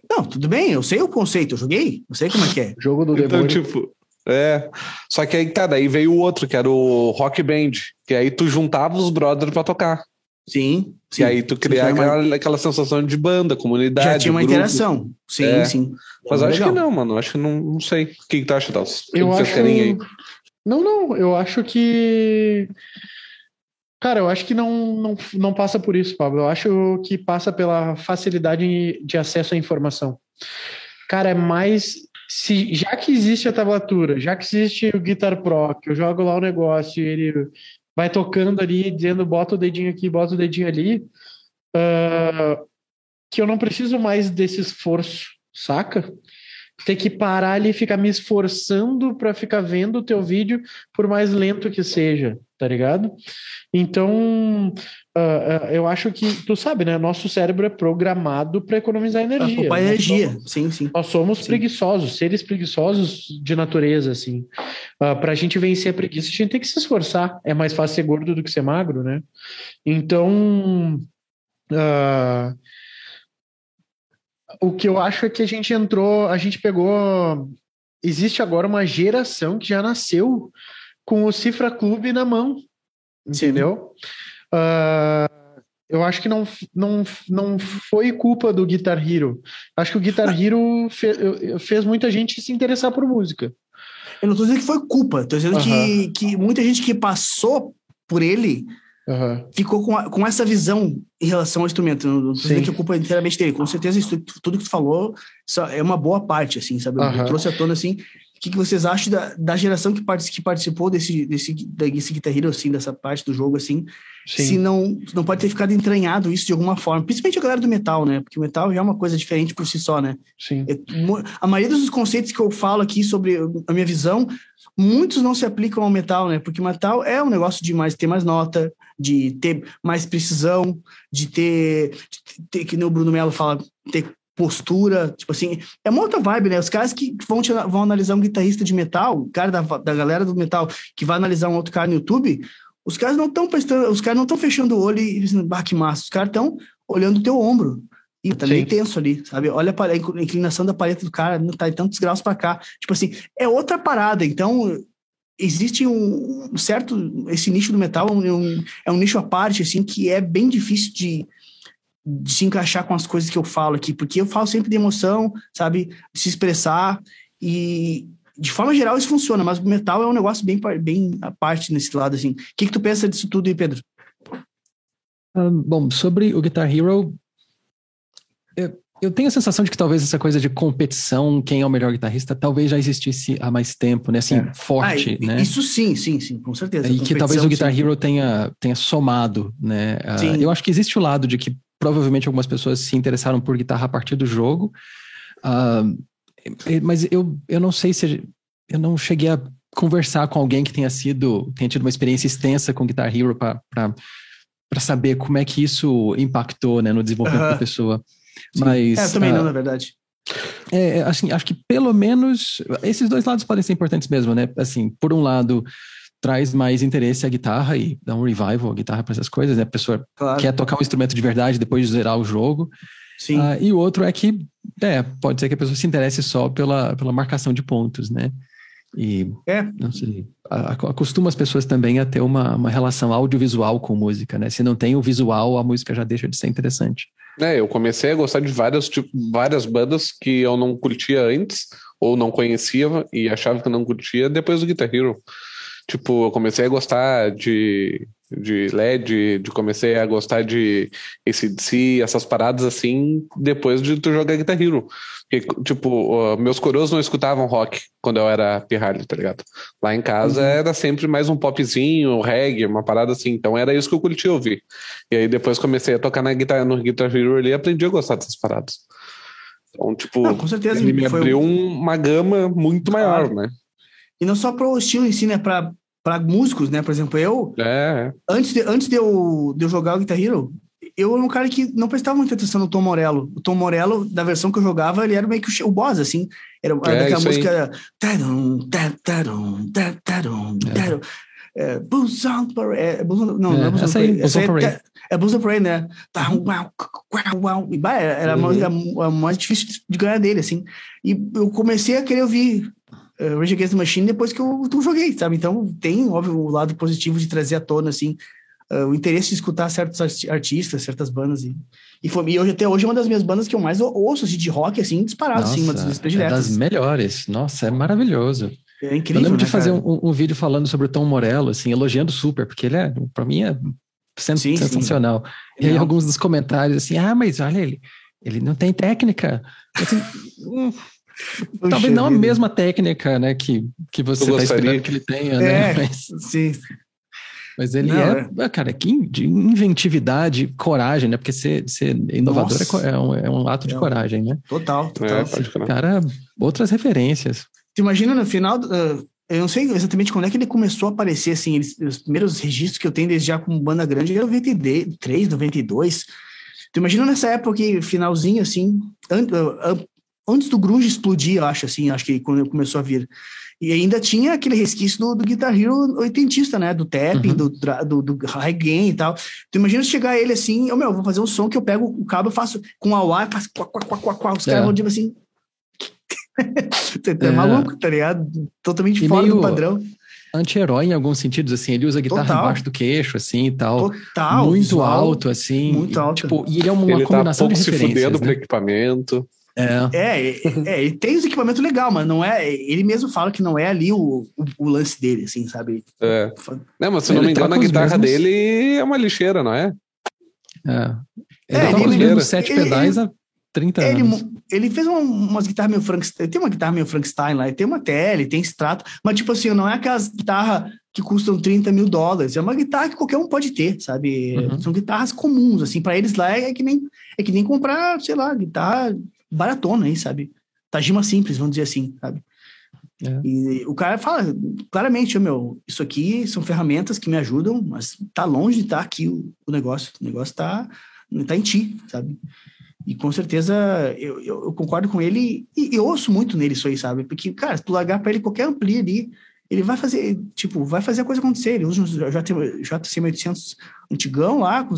Não, tudo bem, eu sei o conceito, eu joguei, eu sei como é que é. Jogo do Então, demônio. tipo, é. Só que aí tá, daí veio o outro, que era o Rock Band, que aí tu juntava os brothers pra tocar. Sim, sim. e aí tu criava aquela, aquela sensação de banda, comunidade. já tinha uma grupo. interação. Sim, É. sim. Mas acho Legal. que não, mano. Acho que não, não sei. O que, que tu acha, Dals? Que Eu que acho. aí? Não, não, eu acho que. Cara, eu acho que não, não, não passa por isso, Pablo. Eu acho que passa pela facilidade de acesso à informação. Cara, é mais. Se, já que existe a tablatura, já que existe o Guitar Pro, que eu jogo lá o negócio e ele vai tocando ali, dizendo bota o dedinho aqui, bota o dedinho ali, ah, que eu não preciso mais desse esforço, saca? Ter que parar ali e ficar me esforçando para ficar vendo o teu vídeo, por mais lento que seja, tá ligado? Então, ah, ah, eu acho que, tu sabe, né? Nosso cérebro é programado para economizar energia. Ocupar Nós energia, somos- sim, sim. nós somos Sim. preguiçosos, seres preguiçosos de natureza, assim. para a gente vencer a preguiça, a gente tem que se esforçar. É mais fácil ser gordo do que ser magro, né? Então, ah, o que eu acho é que a gente entrou, a gente pegou. Existe agora uma geração que já nasceu com o Cifra Clube na mão, entendeu? Ah, eu acho que não, não, não foi culpa do Guitar Hero. Acho que o Guitar Hero fe- fez muita gente se interessar por música. Eu não tô dizendo que foi culpa, tô dizendo que, que muita gente que passou por ele ficou com, a- com essa visão em relação ao instrumento. Não, Sim. que culpa é inteiramente dele. Com certeza, isso, tudo que tu falou é uma boa parte, assim, sabe? Eu trouxe à tona, assim, o que, que vocês acham da, da geração que, partici- que participou desse, desse, desse Guitar Hero, assim, dessa parte do jogo, assim, se Sim. não, não pode ter ficado entranhado isso de alguma forma. Principalmente a galera do metal, né? Porque o metal já é uma coisa diferente por si só, né? Sim. É, A maioria dos conceitos que eu falo aqui sobre a minha visão, muitos não se aplicam ao metal, né? Porque o metal é um negócio de mais ter mais nota, de ter mais precisão, de ter, de ter que nem o Bruno Mello fala, ter postura, tipo assim, é uma outra vibe, né? Os caras que vão, te- vão analisar um guitarrista de metal, o cara da, da galera do metal que vai analisar um outro cara no YouTube, os caras não estão prestando, os caras não estão fechando o olho e dizendo, bah, que massa, os caras estão olhando o teu ombro. E tá meio tenso ali, sabe? Olha a inclinação da paleta do cara, não tá em tantos graus para cá. Tipo assim, é outra parada. Então, existe um um certo. Esse nicho do metal é um, é um nicho à parte, assim, que é bem difícil de, de se encaixar com as coisas que eu falo aqui, porque eu falo sempre de emoção, sabe? De se expressar. E, de forma geral, isso funciona, mas o metal é um negócio bem, bem à parte nesse lado, assim. O que, que tu pensa disso tudo aí, Pedro? Ah, bom, sobre o Guitar Hero, eu, eu tenho a sensação de que talvez essa coisa de competição, quem é o melhor guitarrista, talvez já existisse há mais tempo, né? Assim, É. forte, Ah, né? Isso sim, sim, sim, com certeza. E que talvez o Guitar sim. Hero tenha, tenha somado, né? Sim. eu acho que existe o lado de que provavelmente algumas pessoas se interessaram por guitarra a partir do jogo, Ah, e- mas eu, eu não sei se eu não cheguei a conversar com alguém que tenha sido tenha tido uma experiência extensa com Guitar Hero para para saber como é que isso impactou, né, no desenvolvimento Aham. da pessoa. Sim. Mas É, eu também ah, não, na verdade. é, assim, acho que pelo menos esses dois lados podem ser importantes mesmo, né? Assim, por um lado, traz mais interesse à guitarra e dá um revival à guitarra para essas coisas, né? A pessoa Claro. quer tocar um instrumento de verdade depois de zerar o jogo. Sim. Ah, e o outro é que, é, pode ser que a pessoa se interesse só pela, pela marcação de pontos, né? E, É. não sei, acostuma as pessoas também a ter uma, uma relação audiovisual com música, né? Se não tem o visual, a música já deixa de ser interessante. É, eu comecei a gostar de várias, tipo, várias bandas que eu não curtia antes, ou não conhecia e achava que não curtia depois do Guitar Hero. Tipo, eu comecei a gostar de, de LED, de comecei a gostar de ACDC, essas paradas assim, depois de tu jogar Guitar Hero. Porque, tipo, meus coroas não escutavam rock quando eu era pirralho, tá ligado? Lá em casa Uhum. era sempre mais um popzinho, um reggae, uma parada assim. Então era isso que eu curtia ouvir. E aí depois comecei a tocar na guitarra, no Guitar Hero ali e aprendi a gostar dessas paradas. Então, tipo, Não, com certeza. ele me abriu um- uma gama muito maior, né? E não só para o estilo em si, né? Para músicos, né? Por exemplo, eu, É, antes de, antes de, eu, de eu jogar o Guitar Hero, eu era um cara que não prestava muita atenção no Tom Morello. O Tom Morello, da versão que eu jogava, ele era meio que o, boss, assim. Era, era É, daquela música. Tarum. É, Blues on Parade. é, on- Não, É, não é Blues on Parade. É, Parade. é Blues on Parade, né? Bah, Era a Uhum. a mais difícil de ganhar dele, assim. E eu comecei a querer ouvir uh, Rage Against the Machine depois que eu, eu joguei, sabe? Então tem, óbvio, o lado positivo de trazer à tona, assim, uh, o interesse de escutar certos arti- artistas, certas bandas. E, e, foi, e hoje, até hoje é uma das minhas bandas que eu mais ou- ouço, assim, de rock, assim, disparado, assim, uma das minhas é prediletas. das melhores. Nossa, é maravilhoso. É Eu incrível, lembro né, de fazer um, um vídeo falando sobre o Tom Morello, assim, elogiando super, porque ele é, pra mim, é sen- Sim, sim. sensacional. E aí, alguns dos comentários, assim, ah, mas olha ele, ele não tem técnica. Assim, hum, talvez não a mesma técnica, né, que, que você tá gostaria. esperando que ele tenha, né? É. Mas, Sim, mas ele Não, é, ah, cara, que de inventividade, coragem, né? Porque ser, ser inovador é, é um, é um ato de É coragem, né? total, total. É, crer. Cara, outras referências. Tu imagina no final, uh, eu não sei exatamente quando é que ele começou a aparecer, assim, eles- os primeiros registros que eu tenho desde já como banda grande era 93, 92. Tu imagina nessa época, finalzinho, assim, an- uh, uh, antes do grunge explodir, eu acho, assim, acho que quando começou a vir. E ainda tinha aquele resquício do, do Guitar Hero oitentista, né? Do tapping, Uhum. do, do, do high gain e tal. Tu imagina se chegar ele assim, eu, meu, vou fazer um som que eu pego o cabo, eu faço com a UA, faço quá, quá, quá, quá, quá. Os caras É. vão dizer assim, Tu tá É. maluco, tá ligado? Totalmente E fora meio do padrão. Anti-herói em alguns sentidos, assim, ele usa a guitarra Total. embaixo do queixo, assim, e tal. Total. muito visual. alto, assim. muito e, alto. Tipo, e ele é uma Ele tá combinação pouco de se fudendo pro né? equipamento. É, É, é, é, ele tem os equipamentos legal, mas não é. Ele mesmo fala que não é ali o, o, o lance dele, assim, sabe? É. Não, mas se não Ele me engano, a toca os guitarra mesmos- dele é uma lixeira, não é? é. Ele É, toca ele- ele- sete ele- pedais há 30 Ele, anos. ele fez uma- umas guitarras meio Frankenstein. Tem uma guitarra meio Frankenstein lá, ele tem uma TL, tem extrato, mas tipo assim, não é aquelas guitarras que custam 30 mil dólares. É uma guitarra que qualquer um pode ter, sabe? Uhum. São guitarras comuns, assim, para eles lá é que, nem, é que nem comprar, sei lá, guitarra baratona aí, sabe? Tajima simples, vamos dizer assim, sabe? É. E o cara fala claramente, "Ô, meu, isso aqui são ferramentas que me ajudam, mas tá longe de estar aqui o, o negócio. O negócio tá, tá em ti, sabe? E com certeza eu, eu, eu concordo com ele e, e ouço muito nele isso aí, sabe? Porque, cara, se tu largar pra ele qualquer ampli ali, ele vai fazer, tipo, vai fazer a coisa acontecer. Ele usa um JCM 800 antigão lá, com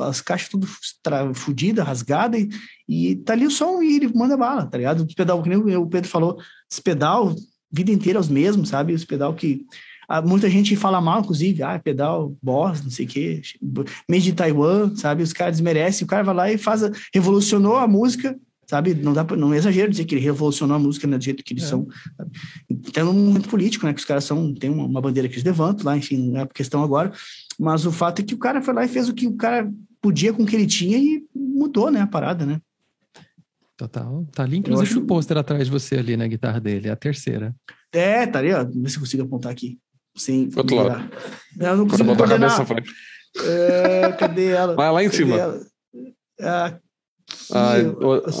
as caixas tudo fudida, rasgada, e, e tá ali o som e ele manda bala, tá ligado? Os pedal, que o Pedro falou, os pedal, vida inteira os mesmos, sabe? Os pedal que ah, muita gente fala mal, inclusive, ah, pedal, boss, não sei o quê, mês de Taiwan, sabe? Os caras desmerecem, o cara vai lá e faz, revolucionou a música, sabe? Não dá pra, não é exagero dizer que ele revolucionou a música né, do jeito que eles É. são. Sabe? Então, um momento político, né? Que os caras são, tem uma, uma bandeira que eles levantam lá, enfim, não é a questão agora. Mas o fato é que o cara foi lá e fez o que o cara podia com o que ele tinha e mudou, né? A parada, né? Total. Tá ali, inclusive, acho- o pôster atrás de você ali na guitarra dele, é a terceira. É, tá ali, ó. Vê se eu consigo apontar aqui. Sem. Outro lado. virar. Eu não Você consigo botou a coordenar. cabeça na frente. É, cadê ela? Vai lá em Cadê cima. ela? Aqui. Ai,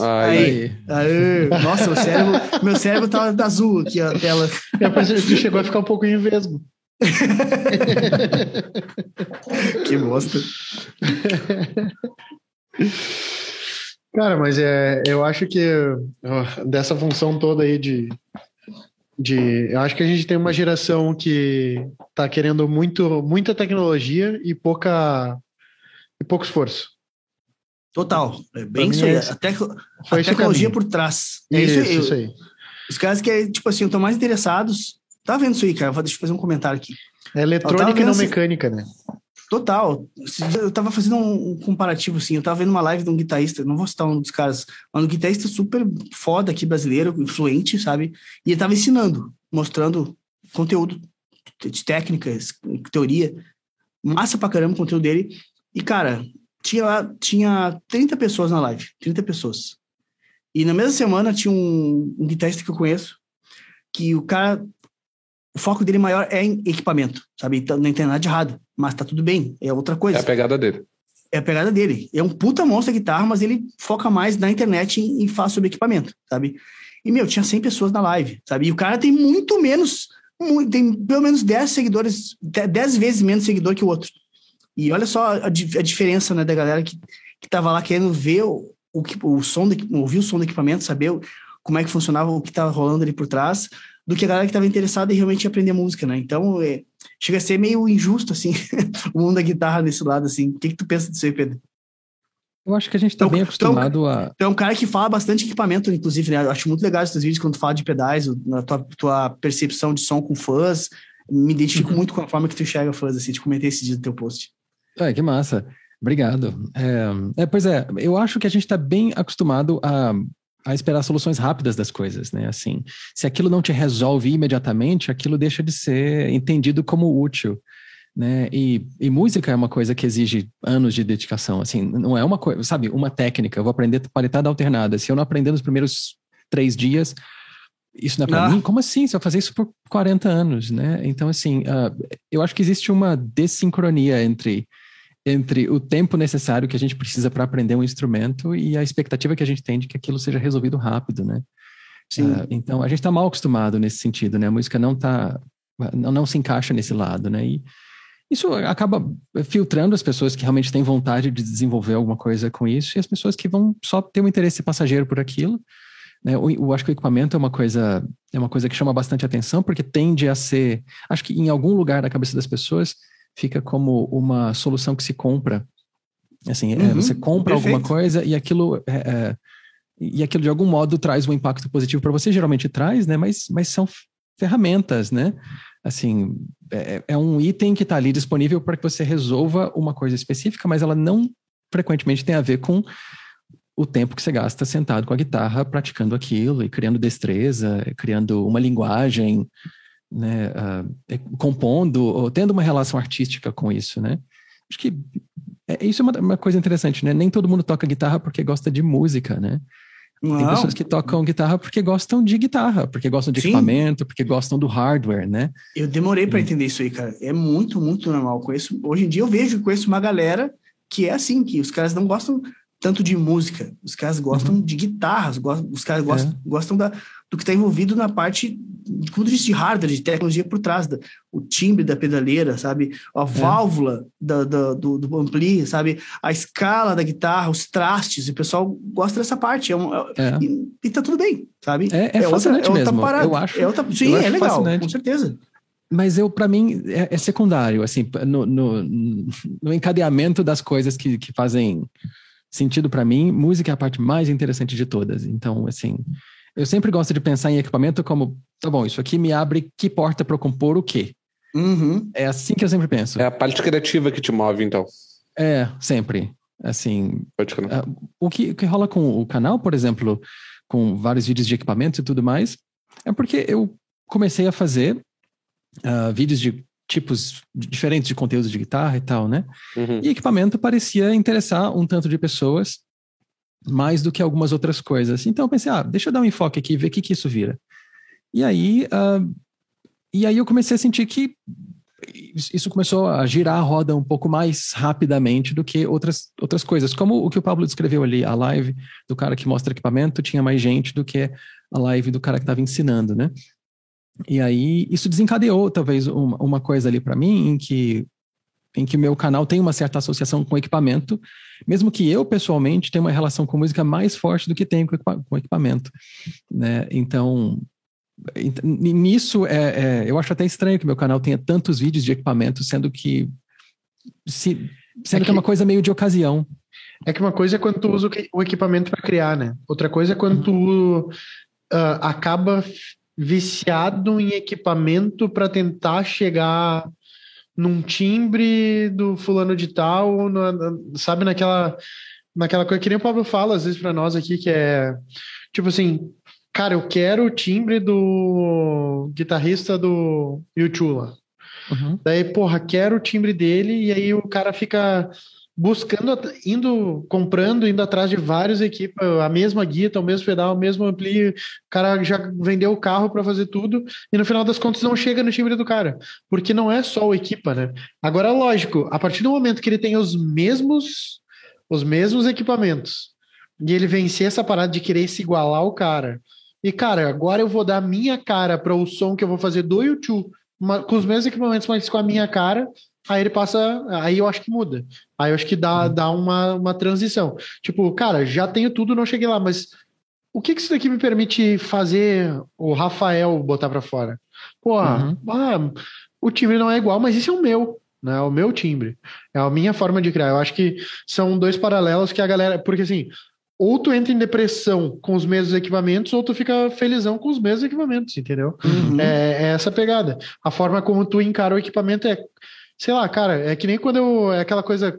ai. Aí. Aê. Nossa, o cérebro, meu cérebro tá azul aqui, a tela. Eu pensei que chegou a ficar um pouco em vesgo. Que bosta. Cara, mas é, eu acho que ó, dessa função toda aí de, de. Eu acho que a gente tem uma geração que tá querendo muito, muita tecnologia e pouca e pouco esforço. Total. É bem isso aí. é A, esse- tec- Foi a tecnologia por trás. É isso, aí. isso aí. Os caras que, tipo assim, estão mais interessados. Tá vendo isso aí, cara? Vou- Deixa eu fazer um comentário aqui. É eletrônica Eu e não vendo mecânica, né? Total. Eu tava fazendo um comparativo, assim. Eu tava vendo uma live de um guitarrista, não vou citar um dos caras, mas um guitarrista super foda aqui, brasileiro, influente, sabe? E ele tava ensinando, mostrando conteúdo de técnicas, teoria. Massa pra caramba o conteúdo dele. E, cara, tinha lá, tinha 30 pessoas na live. 30 pessoas. E na mesma semana tinha um, um guitarrista que eu conheço, que o cara o foco dele maior é em equipamento, sabe? Então, não tem nada de errado, mas tá tudo bem, é outra É coisa. a pegada dele. É a pegada dele. É um puta monstro a guitarra, mas ele foca mais na internet e, e faz sobre equipamento, sabe? E, meu, tinha 100 pessoas na live, sabe? E o cara tem muito menos, mu- tem pelo menos 10 seguidores, de- 10 vezes menos seguidor que o outro. E olha só a, a diferença né, da galera que, que tava lá querendo ver o, o, o som, do, ouvir o som do equipamento, saber como é que funcionava, o que estava rolando ali por trás, do que a galera que estava interessada em realmente aprender música, né? Então, é, chega a ser meio injusto, assim, o mundo da guitarra nesse lado, assim. O que, que tu pensa disso aí, Pedro? Eu acho que a gente está então, bem acostumado então, a. Tu é um cara que fala bastante equipamento, inclusive, né? Eu acho muito legal esses vídeos quando tu fala de pedais, na tua, tua percepção de som com fãs. Me identifico uhum. muito com a forma que tu enxerga fãs, assim, te comentei esse dia do teu post. É, que massa. Obrigado. É, é, pois é, eu acho que a gente está bem acostumado a, a esperar soluções rápidas das coisas, né? Assim, se aquilo não te resolve imediatamente, aquilo deixa de ser entendido como útil né? E, e, música é uma coisa que exige anos de dedicação, assim, não é uma coisa, sabe, uma técnica, eu vou aprender paletada alternada, se eu não aprender nos primeiros três dias, isso não é para ah. mim? Como assim? Se eu fazer isso por 40 anos, né? Então, assim, uh, eu acho que existe uma desincronia entre entre o tempo necessário que a gente precisa para aprender um instrumento e a expectativa que a gente tem de que aquilo seja resolvido rápido, né? Sim. Uh, então, a gente está mal acostumado nesse sentido, né? A música não tá, não, não se encaixa nesse lado, né? E, isso acaba filtrando as pessoas que realmente têm vontade de desenvolver alguma coisa com isso e as pessoas que vão só ter um interesse passageiro por aquilo. Né? Eu, eu acho que o equipamento é uma coisa é uma coisa que chama bastante atenção porque tende a ser, acho que em algum lugar da cabeça das pessoas fica como uma solução que se compra. Assim, é, uhum, é, você compra perfeito. alguma coisa e aquilo é, é, e aquilo de algum modo traz um impacto positivo para você, geralmente traz, né? Mas, mas são ferramentas, né? Assim, é, é um item que está ali disponível para que você resolva uma coisa específica, mas ela não frequentemente tem a ver com o tempo que você gasta sentado com a guitarra praticando aquilo e criando destreza, criando uma linguagem, né, uh, compondo ou tendo uma relação artística com isso, né? Acho que é, isso é uma, uma, coisa interessante, né? Nem todo mundo toca guitarra porque gosta de música, né? Tem pessoas que tocam guitarra porque gostam de guitarra, porque gostam de Sim. equipamento, porque gostam do hardware, né? Eu demorei para entender isso aí, cara. É muito, muito normal. Conheço, hoje em dia eu vejo, conheço uma galera que é assim, que os caras não gostam tanto de música, os caras gostam uhum. de guitarras, gostam, os caras gostam, é. gostam da, do que está envolvido na parte, como disse, de hardware, de tecnologia por trás, da, o timbre da pedaleira, sabe? A é. válvula da, da, do, do ampli, sabe? A escala da guitarra, os trastes, o pessoal gosta dessa parte. É um, é. é. E, e tá tudo bem, sabe? É, é, é fascinante outra, é outra mesmo. Parada. Eu acho, é outra, sim, é legal, fascinante. com certeza. Mas eu, para mim, é, é, secundário, assim, no, no, no, encadeamento das coisas que, que fazem sentido para mim, música é a parte mais interessante de todas. Então, assim, eu sempre gosto de pensar em equipamento como, tá bom, isso aqui me abre que porta para eu compor o quê? Uhum. É assim que eu sempre penso. É a parte criativa que te move, então. É, sempre. Assim, uh, o, que, o que rola com o canal, por exemplo, com vários vídeos de equipamentos e tudo mais, é porque eu comecei a fazer uh, vídeos de tipos diferentes de conteúdo de guitarra e tal, né? Uhum. E equipamento parecia interessar um tanto de pessoas mais do que algumas outras coisas. Então eu pensei, ah, deixa eu dar um enfoque aqui e ver o que, que isso vira. E aí, uh, e aí eu comecei a sentir que isso começou a girar a roda um pouco mais rapidamente do que outras, outras coisas. Como o que o Pablo descreveu ali, a live do cara que mostra equipamento tinha mais gente do que a live do cara que estava ensinando, né? E aí isso desencadeou talvez uma, uma coisa ali para mim em que em que meu canal tem uma certa associação com equipamento, mesmo que eu pessoalmente tenha uma relação com música mais forte do que tenho com, equipa com equipamento, né? Então, nisso é, é, eu acho até estranho que meu canal tenha tantos vídeos de equipamento, sendo que se, sendo é que, que é uma coisa meio de ocasião. É que uma coisa é quando tu usa o equipamento para criar, né? Outra coisa é quando tu uh, acaba viciado em equipamento para tentar chegar num timbre do fulano de tal, no, sabe, naquela, naquela coisa que nem o Pablo fala às vezes para nós aqui, que é tipo assim, cara, eu quero o timbre do guitarrista do YouTube Uhum. Daí, porra, quero o timbre dele, e aí o cara fica buscando, indo, comprando, indo atrás de vários equipes, a mesma guita, o mesmo pedal, o mesmo ampli, o cara já vendeu o carro para fazer tudo e no final das contas não chega no timbre do cara, porque não é só o equipa, né? Agora, lógico, a partir do momento que ele tem os mesmos os mesmos equipamentos e ele vencer essa parada de querer se igualar ao cara. E cara, agora eu vou dar minha cara para o som que eu vou fazer do YouTube, com os mesmos equipamentos, mas com a minha cara, aí ele passa, aí eu acho que muda. Aí eu acho que dá, uhum. dá uma, uma transição. Tipo, cara, já tenho tudo, não cheguei lá, mas o que, que isso daqui me permite fazer o Rafael botar para fora? Pô, uhum. ah, o timbre não é igual, mas isso é o meu, né? É o meu timbre. É a minha forma de criar. Eu acho que são dois paralelos que a galera. Porque assim, ou tu entra em depressão com os mesmos equipamentos, ou tu fica felizão com os mesmos equipamentos, entendeu? Uhum. É, é, essa pegada. A forma como tu encara o equipamento é, sei lá, cara, é que nem quando eu. É aquela coisa.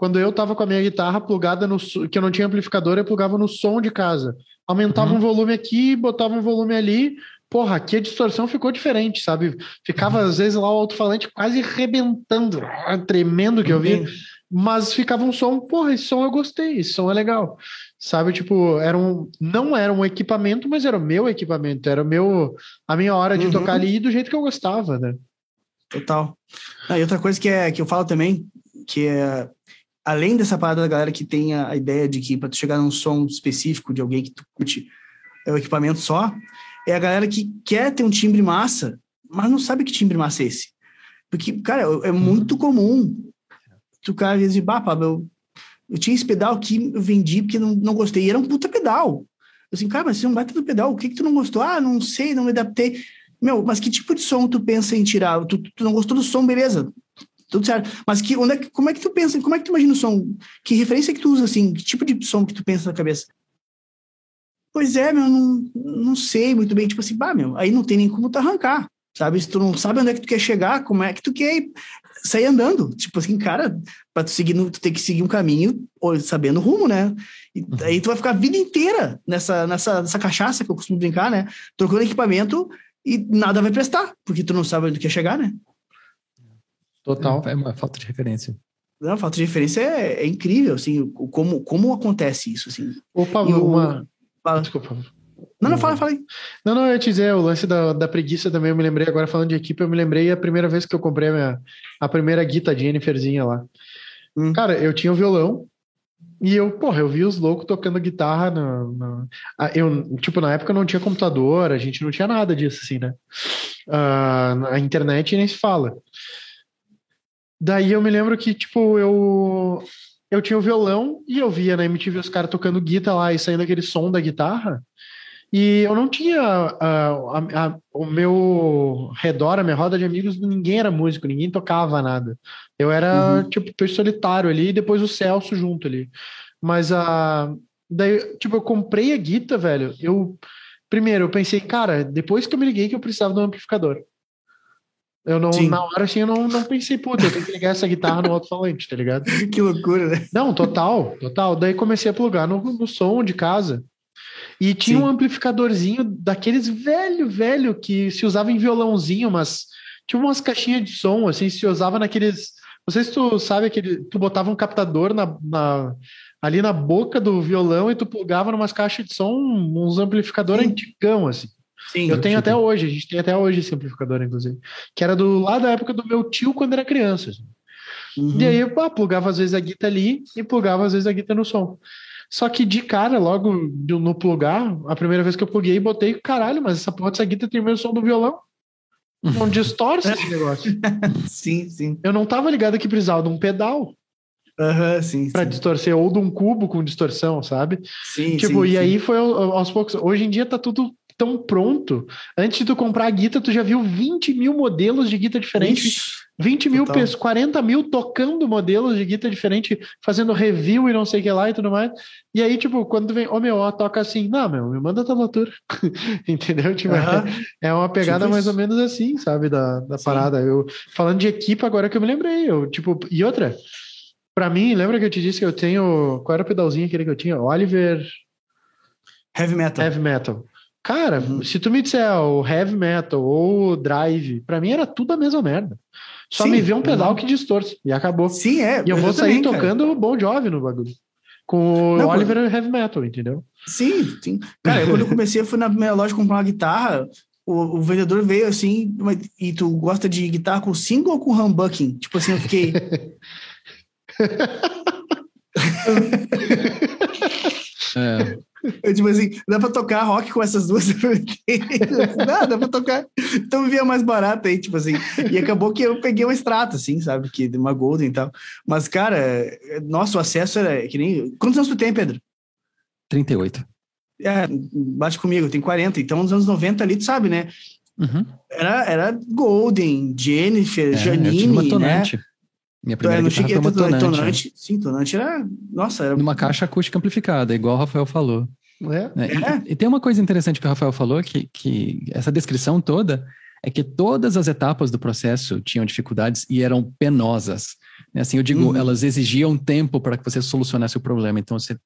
Quando eu tava com a minha guitarra plugada no. que eu não tinha amplificador, eu plugava no som de casa. Aumentava uhum. um volume aqui, botava um volume ali. Porra, aqui a distorção ficou diferente, sabe? Ficava, às vezes, lá o alto-falante quase rebentando, tremendo que eu vi. Mas ficava um som, porra, esse som eu gostei, esse som é legal. Sabe, tipo, era um, não era um equipamento, mas era o meu equipamento, era o meu, a minha hora de uhum. tocar ali do jeito que eu gostava, né? Total. Ah, e outra coisa que, é, que eu falo também, que é além dessa parada da galera que tem a, ideia de que para tu chegar num som específico de alguém que tu curte é o equipamento só, é a galera que quer ter um timbre massa, mas não sabe que timbre massa é esse. Porque, cara, é muito comum tu cara dizer, bah, Pablo, eu, eu tinha esse pedal que eu vendi porque não, não gostei. E era um puta pedal. Eu assim, cara, mas você não vai ter pedal, o que que tu não gostou? Ah, não sei, não me adaptei. Meu, mas que tipo de som tu pensa em tirar? Tu, tu não gostou do som, beleza tudo certo. Mas que, onde é que, como é que tu pensa, como é que tu imagina o som? Que referência que tu usa, assim? Que tipo de som que tu pensa na cabeça? Pois é, meu, não, não sei muito bem. Tipo assim, bah, meu, aí não tem nem como tu arrancar, sabe? Se tu não sabe onde é que tu quer chegar, como é que tu quer sair andando? Tipo assim, cara, pra tu seguir, tu tem que seguir um caminho sabendo o rumo, né? E uhum. aí tu vai ficar a vida inteira nessa, nessa, nessa cachaça que eu costumo brincar, né? Trocando equipamento e nada vai prestar, porque tu não sabe onde tu quer chegar, né? Total, é uma falta de referência. Não, falta de referência é, é incrível, assim, como, como acontece isso, assim. Ô, Pablo, uma... Fala. Desculpa. Não, não, fala, fala aí. Não, não, eu ia te dizer, o lance da, da preguiça também, eu me lembrei, agora falando de equipe, eu me lembrei a primeira vez que eu comprei a, minha, a primeira guita Jenniferzinha lá. Hum. Cara, eu tinha o um violão, e eu, porra, eu vi os loucos tocando guitarra no, no, eu, tipo, na época não tinha computador, a gente não tinha nada disso, assim, né? Uh, a internet nem se fala. Daí eu me lembro que, tipo, eu eu tinha o violão e eu via na MTV os caras tocando guitarra lá e saindo aquele som da guitarra. E eu não tinha uh, a, a, o meu redor, a minha roda de amigos, ninguém era músico, ninguém tocava nada. Eu era, uhum. tipo, solitário ali e depois o Celso junto ali. Mas a. Uh, daí, tipo, eu comprei a guitarra, velho. Eu. Primeiro, eu pensei, cara, depois que eu me liguei que eu precisava de um amplificador. Eu não, Sim. na hora assim, eu não, não pensei, puta, eu tenho que ligar essa guitarra no alto-falante, tá ligado? que loucura, né? Não, total, total. Daí comecei a plugar no, no som de casa. E tinha Sim. um amplificadorzinho daqueles velho, velho, que se usava em violãozinho, mas tinha umas caixinhas de som, assim, se usava naqueles. Não sei se tu sabe aquele. Tu botava um captador na, na ali na boca do violão e tu plugava numas caixas de som, uns amplificador Sim. antigão, assim. Sim, eu tenho até hoje, a gente tem até hoje esse amplificador, inclusive. Que era do lá da época do meu tio quando era criança. Assim. Uhum. E aí eu pá, plugava às vezes a guitarra ali e plugava às vezes a guitarra no som. Só que de cara, logo no plugar, a primeira vez que eu pluguei, botei, caralho, mas essa porra dessa guitarra tem o mesmo som do violão. Não distorce esse negócio. sim, sim. Eu não tava ligado que precisava de um pedal. Uhum, sim, para distorcer, ou de um cubo com distorção, sabe? Sim, tipo, sim, e sim. aí foi aos poucos. Hoje em dia tá tudo tão pronto. Antes de tu comprar a guita, tu já viu 20 mil modelos de guita diferentes. Ixi, 20 mil pessoas, 40 mil tocando modelos de guita diferente, fazendo review e não sei o que lá e tudo mais. E aí, tipo, quando tu vem, ô oh, meu, ó, toca assim, não, meu, me manda a tablatura. Entendeu? Tipo, é uma pegada tipo mais ou menos assim, sabe, da, da parada. Eu, falando de equipe, agora que eu me lembrei, eu, tipo, e outra, para mim, lembra que eu te disse que eu tenho, qual era o pedalzinho aquele que eu tinha? Oliver... Heavy Metal. Heavy Metal. Cara, uhum. se tu me disser o heavy metal ou o drive, para mim era tudo a mesma merda. Só Sim, me vê um pedal uhum. que distorce e acabou. Sim, é. E eu vou sair tocando cara. Bon Jovi no bagulho. Com o Oliver mas... Heavy Metal, entendeu? Sim, sim. Cara, quando eu comecei, eu fui na minha loja comprar uma guitarra, o, o, vendedor veio assim, e tu gosta de guitarra com single ou com humbucking? Tipo assim, eu fiquei... é. Eu, tipo assim, dá pra tocar rock com essas duas? dá, dá pra tocar. Então via mais barato aí, tipo assim. E acabou que eu peguei uma extrato, assim, sabe? Que uma Golden e tal. Mas, cara, nosso acesso era que nem. Quantos anos tu tem, Pedro? 38. É, bate comigo, tem 40. Então, nos anos 90 ali, tu sabe, né? Uhum. Era, era Golden, Jennifer, é, Janine, né? Minha primeira guitarra foi uma tonante. tonante. Sim, tonante era... Nossa, era... Numa caixa acústica amplificada, igual o Rafael falou. É? é. E, e, tem uma coisa interessante que o Rafael falou, que, que essa descrição toda é que todas as etapas do processo tinham dificuldades e eram penosas. Assim, eu digo, uhum. elas exigiam tempo para que você solucionasse o problema. Então, você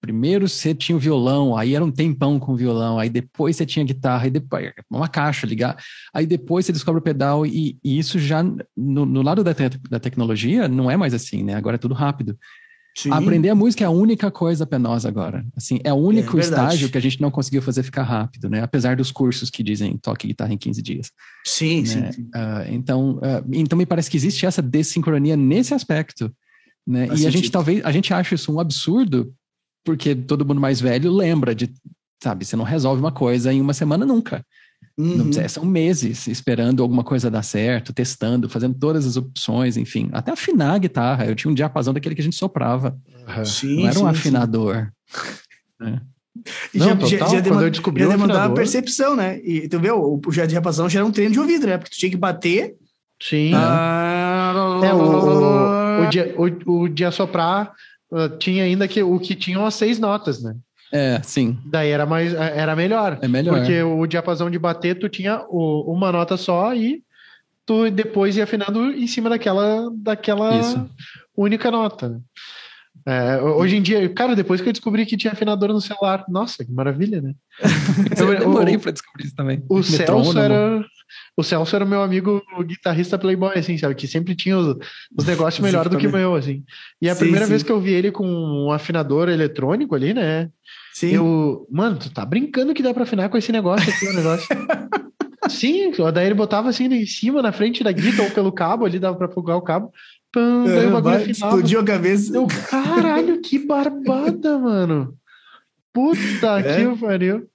Primeiro você tinha o violão, aí era um tempão com o violão, aí depois você tinha guitarra, aí depois uma caixa ligar, aí depois você descobre o pedal e, e isso já no, no lado da, te, da tecnologia não é mais assim, né? Agora é tudo rápido. Sim. Aprender a música é a única coisa penosa agora. Assim, é o único é estágio que a gente não conseguiu fazer ficar rápido, né? Apesar dos cursos que dizem toque guitarra em 15 dias. Sim, né? sim. Uh, então, uh, então me parece que existe essa desincronia nesse aspecto. Né? e sentido. a gente talvez a gente acha isso um absurdo porque todo mundo mais velho lembra de, sabe, você não resolve uma coisa em uma semana nunca. Uhum. São meses esperando alguma coisa dar certo, testando, fazendo todas as opções, enfim. Até afinar a guitarra. Eu tinha um diapasão daquele que a gente soprava. Uhum. Sim, não era um afinador. É. E não, já, total, já, já quando eu descobri já demandava a percepção, né? E tu vê, o, o diapasão já era um treino de ouvido, né? Porque tu tinha que bater. Sim. Ah, é, o, o, o, dia, o, o dia soprar tinha ainda que o que tinham as seis notas, né? É, sim. Daí era mais era melhor. É melhor. Porque o diapasão de bater, tu tinha o, uma nota só e tu depois ia afinando em cima daquela, daquela Isso. única nota. Né? É, hoje em dia, cara, depois que eu descobri que tinha afinador no celular, nossa, que maravilha, né? eu demorei para descobrir isso também. O Celso era, o Celso era meu amigo guitarrista playboy, assim, sabe? Que sempre tinha os, os negócios melhor do que o meu, assim. E a sim, primeira sim. vez que eu vi ele com um afinador eletrônico ali, né? Sim. Eu, mano, tu tá brincando que dá pra afinar com esse negócio aqui, o negócio. sim, daí ele botava assim em cima, na frente da guitarra, ou pelo cabo ali, dava pra plugar o cabo. Pam, daí o bagulho afinava. Explodiu a cabeça. Eu, caralho, que barbada, mano. Puta é. que pariu.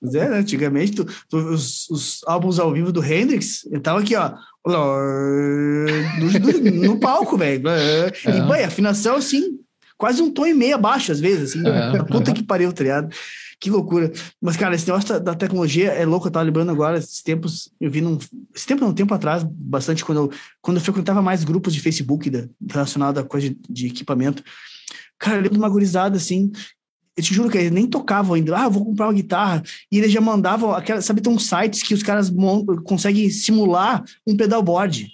Pois é, né? Antigamente, tu, tu, os, os, álbuns ao vivo do Hendrix, eu tava aqui, ó, no, no palco, velho. É. E, bem, afinação, assim, quase um tom e meio abaixo, às vezes, assim. É. Puta que pariu, triado. Tá que loucura. Mas, cara, esse negócio da, da, tecnologia é louco. Eu tava lembrando agora, esses tempos, eu vi num. Esse tempo, não, um tempo atrás, bastante, quando eu, quando eu frequentava mais grupos de Facebook da, relacionado a coisa de, de equipamento. Cara, eu lembro de uma gurizada, assim, eu te juro que eles nem tocavam ainda. Ah, vou comprar uma guitarra. E eles já mandavam aquela, sabe, tem uns sites que os caras conseguem simular um pedalboard.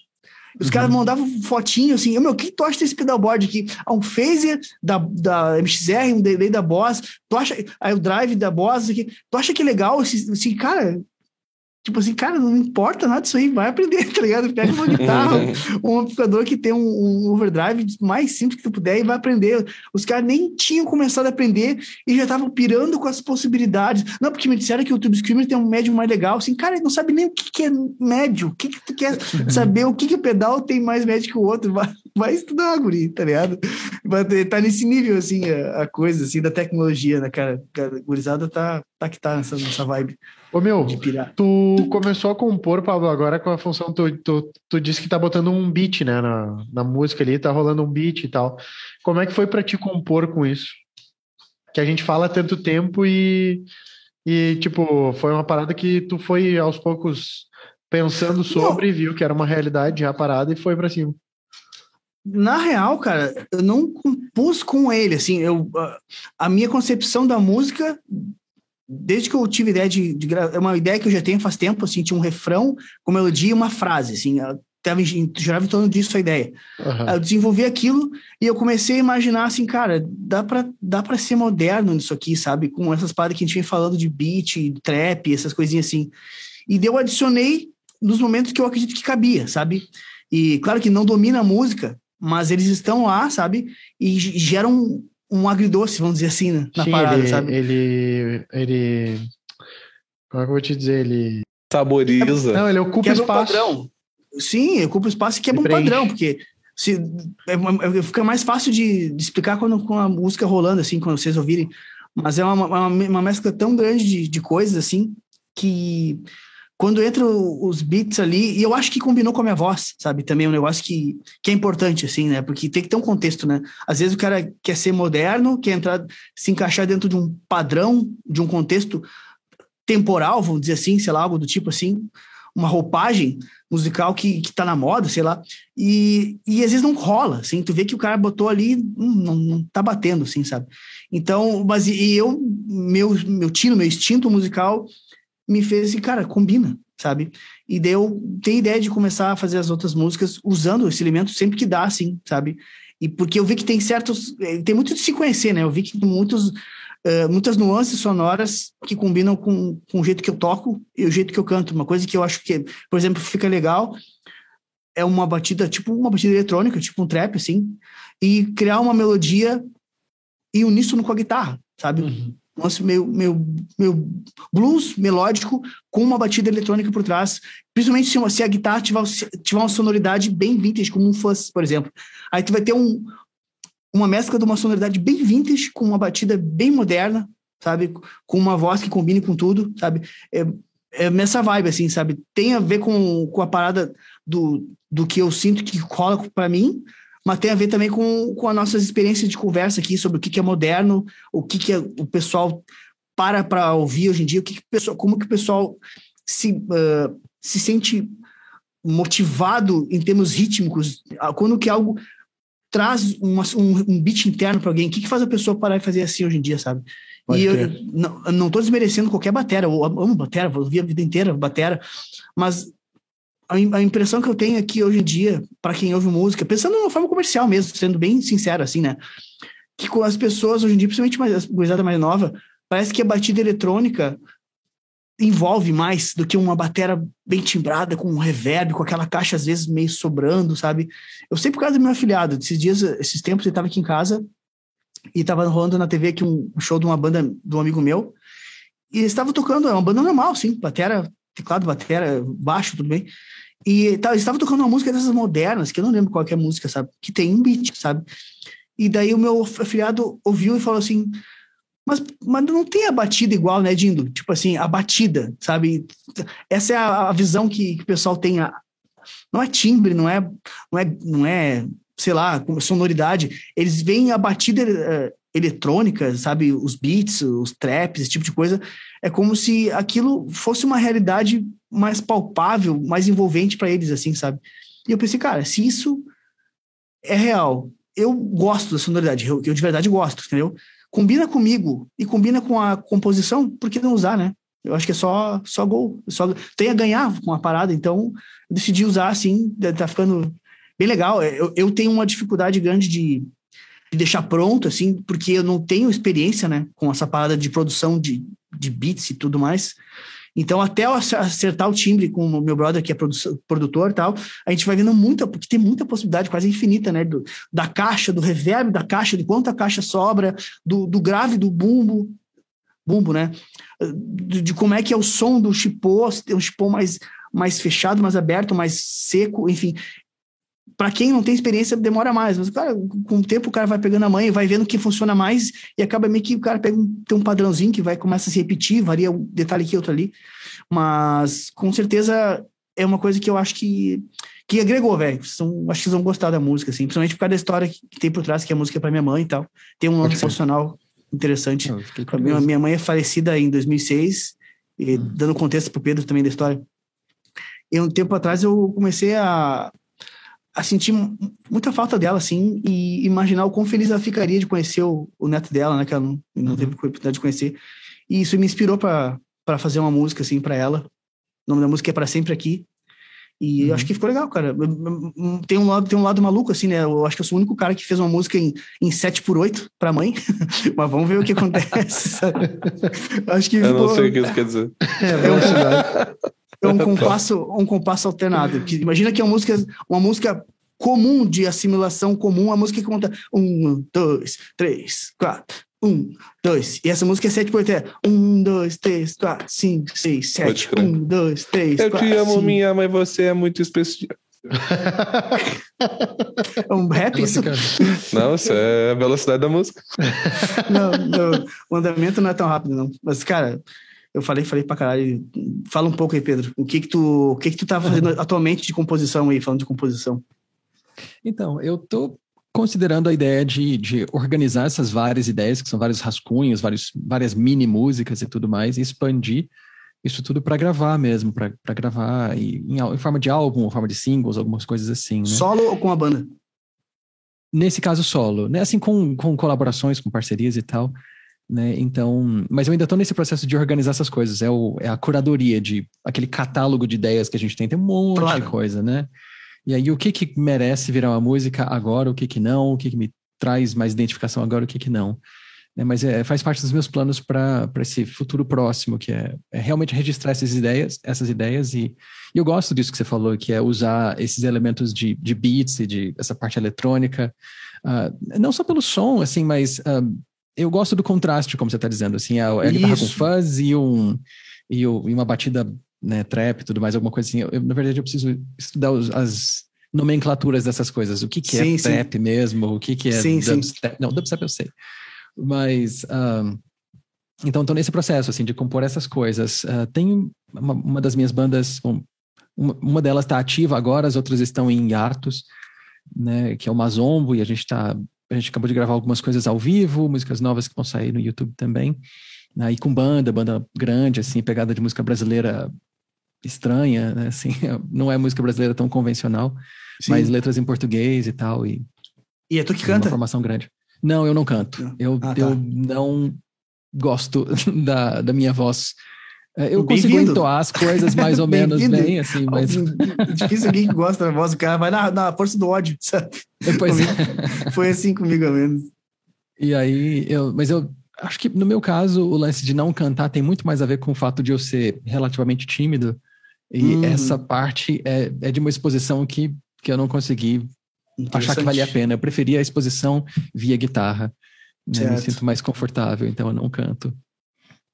Os uhum. caras mandavam fotinho assim, meu, o que tu acha desse pedalboard aqui? Ah, um phaser da, da MXR, um delay da Boss, tu acha, aí o drive da Boss aqui, tu acha que é legal? Assim, cara, Tipo assim, cara, não importa nada disso aí, vai aprender, tá ligado? Pega uma guitarra, um amplificador que tem um, um, overdrive mais simples que tu puder e vai aprender. Os caras nem tinham começado a aprender e já estavam pirando com as possibilidades. Não, porque me disseram que o Tube Screamer tem um médio mais legal. Assim, cara, não sabe nem o que, que é médio. O que, que tu quer saber? O que, que o pedal tem mais médio que o outro? Vai, vai estudar, guri, tá ligado? Ter, tá nesse nível, assim, a, a, coisa, assim, da tecnologia, né, cara? A gurizada tá, tá que tá nessa, nessa vibe. Ô meu, tu começou a compor, Pablo, agora com a função, tu, tu, tu disse que tá botando um beat, né, na, na música ali, tá rolando um beat e tal. Como é que foi para te compor com isso? Que a gente fala há tanto tempo e, e, tipo, foi uma parada que tu foi aos poucos pensando sobre, não. viu que era uma realidade já parada e foi para cima. Na real, cara, eu não compus com ele, assim, eu, a minha concepção da música desde que eu tive ideia de, de é uma ideia que eu já tenho faz tempo, assim, tinha um refrão com melodia e uma frase, assim, tava, girava em torno disso a ideia. Uhum. Eu desenvolvi aquilo e eu comecei a imaginar assim, cara, dá pra, dá pra ser moderno nisso aqui, sabe? Com essas paradas que a gente vem falando de beat, trap, essas coisinhas assim. E eu adicionei nos momentos que eu acredito que cabia, sabe? E claro que não domina a música, mas eles estão lá, sabe? E geram um agridoce, vamos dizer assim, né? na Sim, parada, ele, sabe? Ele, ele, como é que eu vou te dizer? Ele saboriza. Não, ele ocupa quebra espaço. Um padrão. Sim, ocupa espaço e quebra um padrão, porque se, é, é, fica mais fácil de, de explicar quando com a música rolando, assim, quando vocês ouvirem. Mas é uma, uma, uma mescla tão grande de, de coisas, assim, que quando entra os beats ali, e eu acho que combinou com a minha voz, sabe? Também é um negócio que, que é importante, assim, né? Porque tem que ter um contexto, né? Às vezes o cara quer ser moderno, quer entrar, se encaixar dentro de um padrão, de um contexto temporal, vamos dizer assim, sei lá, algo do tipo assim, uma roupagem musical que, que tá na moda, sei lá, e, e às vezes não rola, assim, tu vê que o cara botou ali, hum, não, não tá batendo, assim, sabe? Então, mas e eu, meu, meu tino, meu instinto musical me fez assim, cara, combina, sabe? E daí eu tenho ideia de começar a fazer as outras músicas usando esse elemento sempre que dá, assim, sabe? E porque eu vi que tem certos. Eh, tem muito de se conhecer, né? Eu vi que muitos, uh, muitas nuances sonoras que combinam com, com o jeito que eu toco e o jeito que eu canto. Uma coisa que eu acho que, por exemplo, fica legal é uma batida, tipo uma batida eletrônica, tipo um trap, assim, e criar uma melodia e uníssono com a guitarra, sabe? Uhum lance meio, meio, meio blues melódico com uma batida eletrônica por trás, principalmente se, se a guitarra tiver, tiver uma sonoridade bem vintage, como um fuzz, por exemplo. Aí tu vai ter um, uma mescla de uma sonoridade bem vintage com uma batida bem moderna, sabe? Com uma voz que combine com tudo, sabe? É, é nessa vibe, assim, sabe? Tem a ver com, com a parada do, do que eu sinto que rola para mim, mas tem a ver também com, com as nossas experiências de conversa aqui sobre o que, que é moderno, o que, que é, o pessoal para para ouvir hoje em dia, o que, que pessoal, como que o pessoal se, uh, se sente motivado em termos rítmicos, quando que algo traz uma, um, um beat interno para alguém, o que, que faz a pessoa parar e fazer assim hoje em dia, sabe? Pode e eu não, não tô desmerecendo qualquer batera, eu amo batera, vou ouvir a vida inteira batera, mas a, impressão que eu tenho aqui hoje em dia, para quem ouve música, pensando de uma forma comercial mesmo, sendo bem sincero assim, né? Que com as pessoas hoje em dia, principalmente mais, a gurizada mais nova, parece que a batida eletrônica envolve mais do que uma batera bem timbrada, com um reverb, com aquela caixa às vezes meio sobrando, sabe? Eu sei por causa do meu afiliado. Esses dias, esses tempos, ele estava aqui em casa e estava rolando na TV aqui um show de uma banda de um amigo meu. E eles estavam tocando, é uma banda normal, sim, batera, teclado, batera, baixo, tudo bem. E tá, estava tocando uma música dessas modernas, que eu não lembro qual é a música, sabe? Que tem um beat, sabe? E daí o meu afiliado ouviu e falou assim: mas, mas não tem a batida igual, né, Dindo? Tipo assim, a batida, sabe? Essa é a, a visão que, que, o pessoal tem. A, não é timbre, não é, não é, não é, sei lá, sonoridade. Eles veem a batida uh, eletrônica, sabe? Os beats, os traps, esse tipo de coisa. É como se aquilo fosse uma realidade mais palpável, mais envolvente para eles, assim, sabe? E eu pensei, cara, se isso é real, eu gosto da sonoridade, eu, eu de verdade gosto, entendeu? Combina comigo e combina com a composição, por que não usar, né? Eu acho que é só, só gol, só tem a ganhar com a parada, então eu decidi usar assim, tá ficando bem legal. Eu, eu tenho uma dificuldade grande de, de deixar pronto, assim, porque eu não tenho experiência, né, com essa parada de produção de, de beats e tudo mais. Então, até eu acertar o timbre com o meu brother, que é produtor e tal, a gente vai vendo muita, porque tem muita possibilidade, quase infinita, né? Do, da caixa, do reverb da caixa, de quanta caixa sobra, do, do grave do bumbo, bumbo, né? De, de, como é que é o som do chipô, se tem um chipô mais, mais fechado, mais aberto, mais seco, enfim para quem não tem experiência, demora mais. Mas, cara, com o tempo o cara vai pegando a mãe, vai vendo o que funciona mais e acaba meio que o cara pega um, tem um padrãozinho que vai começa a se repetir, varia um detalhe aqui, outro ali. Mas, com certeza, é uma coisa que eu acho que, que agregou, velho. Acho que vocês vão gostar da música, assim. Principalmente por causa da história que tem por trás, que é a música é para minha mãe e tal. Tem um nome emocional interessante. minha, minha mãe é falecida em 2006, e hum. dando contexto pro Pedro também da história. E um tempo atrás eu comecei a a sentir muita falta dela, assim, e imaginar o quão feliz ela ficaria de conhecer o, o neto dela, né, que ela não, não uhum. teve oportunidade de conhecer. E isso me inspirou para fazer uma música, assim, para ela. O nome da música é Para Sempre Aqui. E uhum. acho que ficou legal, cara. Tem um, lado, tem um lado maluco, assim, né? Eu acho que eu sou o único cara que fez uma música em, em 7 por 8 pra mãe. Mas vamos ver o que acontece. acho que. Eu ficou... não sei o que isso quer dizer. É, velocidade. É um compasso, um compasso alternado. Que, imagina que é uma música, uma música comum de assimilação comum, a música que conta um, dois, três, quatro, um, dois. E essa música é sete por é um, dois, três, quatro, cinco, seis, sete. Um, dois, três. Eu quatro, te amo, cinco. minha mãe, você é muito especial. é um rap isso? Não, isso é a velocidade da música. não, não, o andamento não é tão rápido, não. Mas, cara, eu falei, falei pra caralho. Fala um pouco aí, Pedro. O que que tu, o que que tu tá fazendo atualmente de composição aí, falando de composição? Então, eu tô considerando a ideia de, de organizar essas várias ideias, que são vários rascunhos, vários, várias mini músicas e tudo mais, e expandir isso tudo para gravar mesmo, para gravar em, em, forma de álbum, em forma de singles, algumas coisas assim. Né? Solo ou com a banda? Nesse caso, solo, né? Assim, com, com colaborações, com parcerias e tal. Né? Então, mas eu ainda estou nesse processo de organizar essas coisas. É, o, é a curadoria de aquele catálogo de ideias que a gente tem, tem um monte claro. de coisa, né? E aí, o que que merece virar uma música agora, o que que não, o que que me traz mais identificação agora, o que que não. Né? Mas é, faz parte dos meus planos para esse futuro próximo, que é, é, realmente registrar essas ideias, essas ideias e, e, eu gosto disso que você falou, que é usar esses elementos de, de beats e de essa parte eletrônica, uh, não só pelo som, assim, mas uh, eu gosto do contraste, como você está dizendo, assim, a, a guitarra com fuzz e, um, e, e uma batida né, trap e tudo mais, alguma coisa assim. Eu, na verdade, eu preciso estudar os, as nomenclaturas dessas coisas. O que, que sim, é sim. trap mesmo? O que, que é sim, dubstep? Sim. Não, dubstep eu sei. Mas. Um, então, estou nesse processo, assim, de compor essas coisas. Uh, tem uma, uma, das minhas bandas, um, uma, uma, delas está ativa agora, as outras estão em hiatos, né, que é o Mazombo, e a gente está a gente acabou de gravar algumas coisas ao vivo, músicas novas que vão sair no YouTube também. Né, e com banda, banda grande, assim, pegada de música brasileira estranha, né? Assim, não é música brasileira tão convencional, Sim. mas letras em português e tal. E, e é tu que canta? Uma formação grande. Não, eu não canto. Eu, ah, tá. eu não gosto da, da minha voz. É, eu consigo entoar as coisas mais ou menos bem, assim, mas... Difícil alguém que gosta da voz do cara, vai na, na força do ódio, sabe? Depois... É. Foi assim comigo ao menos. E aí, eu, mas eu acho que no meu caso, o lance de não cantar tem muito mais a ver com o fato de eu ser relativamente tímido e hum. essa parte é, é de uma exposição que, que eu não consegui achar que valia a pena. Eu preferia a exposição via guitarra. Né? Me sinto mais confortável, então eu não canto.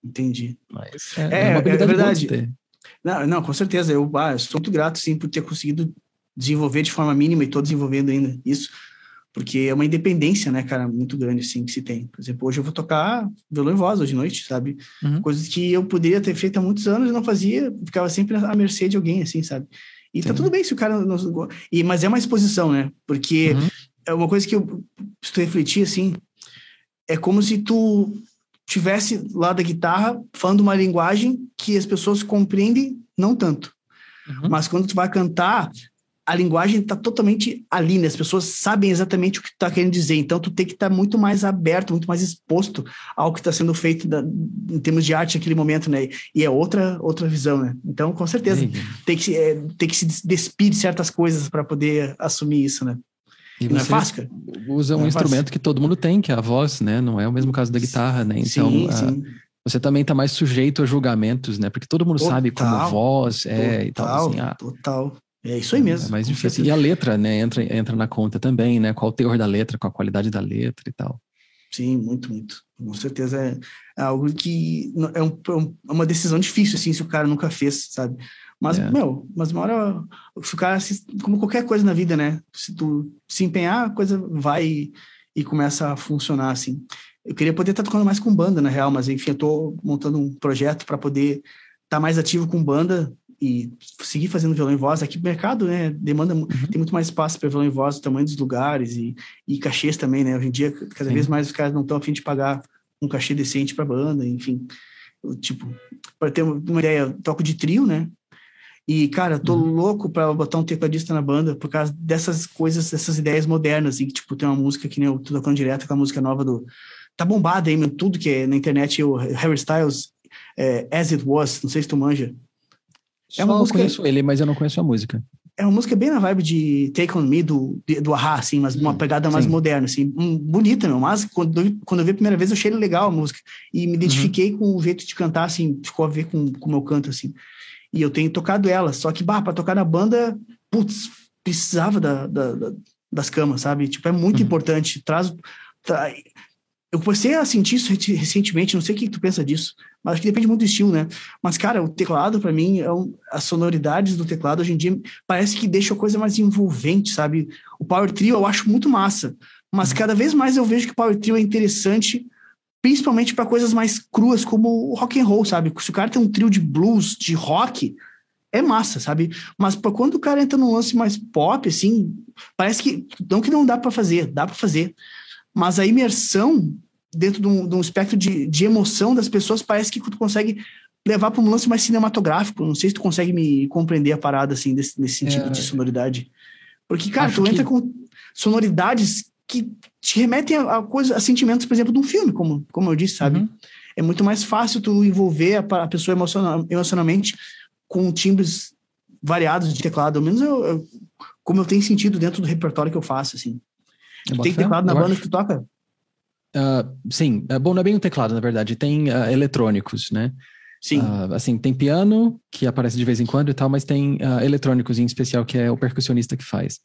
Entendi. Mas é, é, é é verdade. Não, não, com certeza. Eu, ah, eu sou muito grato, sim, por ter conseguido desenvolver de forma mínima e estou desenvolvendo ainda isso porque é uma independência, né, cara, muito grande, assim, que se tem. Por exemplo, hoje eu vou tocar violão e voz hoje de noite, sabe? Uhum. Coisas que eu poderia ter feito há muitos anos e não fazia, ficava sempre à mercê de alguém, assim, sabe? E tá Sim. tá tudo bem se o cara não... E, mas é uma exposição, né? Porque uhum. é uma coisa que eu estou refletir, assim, é como se tu tivesse lá da guitarra falando uma linguagem que as pessoas compreendem não tanto. Uhum. Mas quando tu vai cantar, a linguagem está totalmente ali, né? As pessoas sabem exatamente o que tu está querendo dizer. Então, tu tem que estar tá muito mais aberto, muito mais exposto ao que está sendo feito da, em termos de arte naquele momento, né? E é outra outra visão, né? Então, com certeza, tem que, é, tem que se despir de certas coisas para poder assumir isso, né? E não é fácil. Usa um é instrumento fácil. que todo mundo tem, que é a voz, né? Não é o mesmo caso da guitarra, né? Então, sim, a, sim. você também está mais sujeito a julgamentos, né? Porque todo mundo total, sabe como voz é total, e tal. Assim, ah, total. É isso aí mesmo. É mais difícil. E a letra, né? Entra, entra na conta também, né? Qual o teor da letra, qual a qualidade da letra e tal. Sim, muito, muito. Com certeza é, é algo que é, é, um, é uma decisão difícil, assim, se o cara nunca fez, sabe? Mas, é. meu, mas uma hora, cara, se, como qualquer coisa na vida, né? Se tu se empenhar, a coisa vai e, e começa a funcionar, assim. Eu queria poder estar tocando mais com banda, na real, mas enfim, eu tô montando um projeto para poder estar tá mais ativo com banda e seguir fazendo violão e voz. Aqui o mercado, né, demanda, uhum. tem muito mais espaço para violão e voz, o tamanho dos lugares e, e cachês também, né? Hoje em dia, cada Sim. vez mais os caras não estão afim de pagar um cachê decente para banda, enfim. Eu, tipo, para ter uma ideia, toco de trio, né? E, cara, tô uhum. louco para botar um tecladista na banda por causa dessas coisas, dessas ideias modernas. E, tipo, tem uma música que nem eu tô tocando direto com a música nova do. Tá bombada aí, meu, tudo que é na internet, o Harry Styles, é, As It Was, não sei se tu manja. É uma Só música... conheço ele, mas eu não conheço a música. É uma música bem na vibe de Take On Me, do, do Ahá, assim, mas uma hum, pegada mais Sim. moderna, assim, um, bonita, meu, mas quando, eu, quando eu vi a primeira vez eu achei legal a música, e me identifiquei uhum. com o jeito de cantar, assim, ficou a ver com, com o meu canto, assim, e eu tenho tocado ela, só que, bah, pra tocar na banda, putz, precisava da, da, da das camas, sabe, tipo, é muito uhum. importante, traz, tra... eu comecei a sentir isso recentemente, não sei o que tu pensa disso, mas acho que depende muito do estilo, né? Mas, cara, o teclado, para mim, é um, as sonoridades do teclado hoje em dia parece que deixa a coisa mais envolvente, sabe? O Power Trio eu acho muito massa, mas cada vez mais eu vejo que o Power Trio é interessante, principalmente para coisas mais cruas, como o rock and roll, sabe? Se o cara tem um trio de blues, de rock, é massa, sabe? Mas para quando o cara entra num lance mais pop, assim, parece que não que não dá para fazer, dá para fazer mas a imersão dentro de um, de um espectro de, de, emoção das pessoas parece que tu consegue levar para um lance mais cinematográfico. Não sei se tu consegue me compreender a parada assim desse, nesse sentido é, de sonoridade. Porque, cara, tu entra que... com sonoridades que te remetem a, a, coisa, a sentimentos, por exemplo, de um filme, como, como eu disse, sabe? Uhum. É muito mais fácil tu envolver a, a pessoa emocional, emocionalmente com timbres variados de teclado, ao menos eu, eu, como eu tenho sentido dentro do repertório que eu faço, assim. Tem teclado na banda acho. que tu toca? Uh, sim, é bom, não é bem um teclado, na verdade, tem uh, eletrônicos, né? Sim. Uh, assim, tem piano, que aparece de vez em quando e tal, mas tem eletrônicos em especial, que é o percussionista que faz.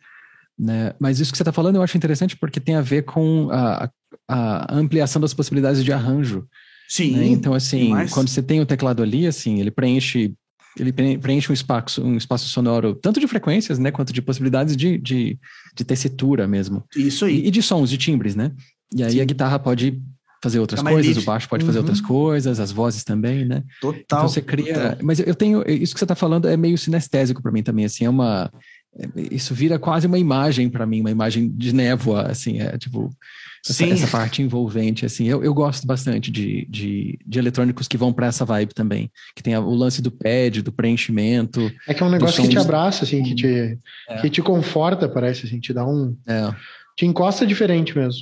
Né? Mas isso que você está falando eu acho interessante porque tem a ver com a, a ampliação das possibilidades de arranjo. Sim. Né? Então, assim, quando você tem o teclado ali, assim, ele preenche ele preenche um espaço, um espaço sonoro, tanto de frequências, né, quanto de possibilidades de, de, de tessitura mesmo. Isso aí. E, e de sons, de timbres, né? E aí Sim. a guitarra pode fazer outras Fica coisas, o baixo pode uhum. fazer outras coisas, as vozes também, né? Total. Então você cria. Total. Mas eu tenho. Isso que você está falando é meio sinestésico para mim também, assim, é uma. Isso vira quase uma imagem para mim, uma imagem de névoa, assim, é tipo essa, essa, parte envolvente, assim. Eu, eu gosto bastante de, de, de eletrônicos que vão para essa vibe também, que tem o lance do pad, do preenchimento. É que é um negócio que te abraça, assim, que te, é. que te conforta, parece, assim, te dá um... É. Te encosta diferente mesmo.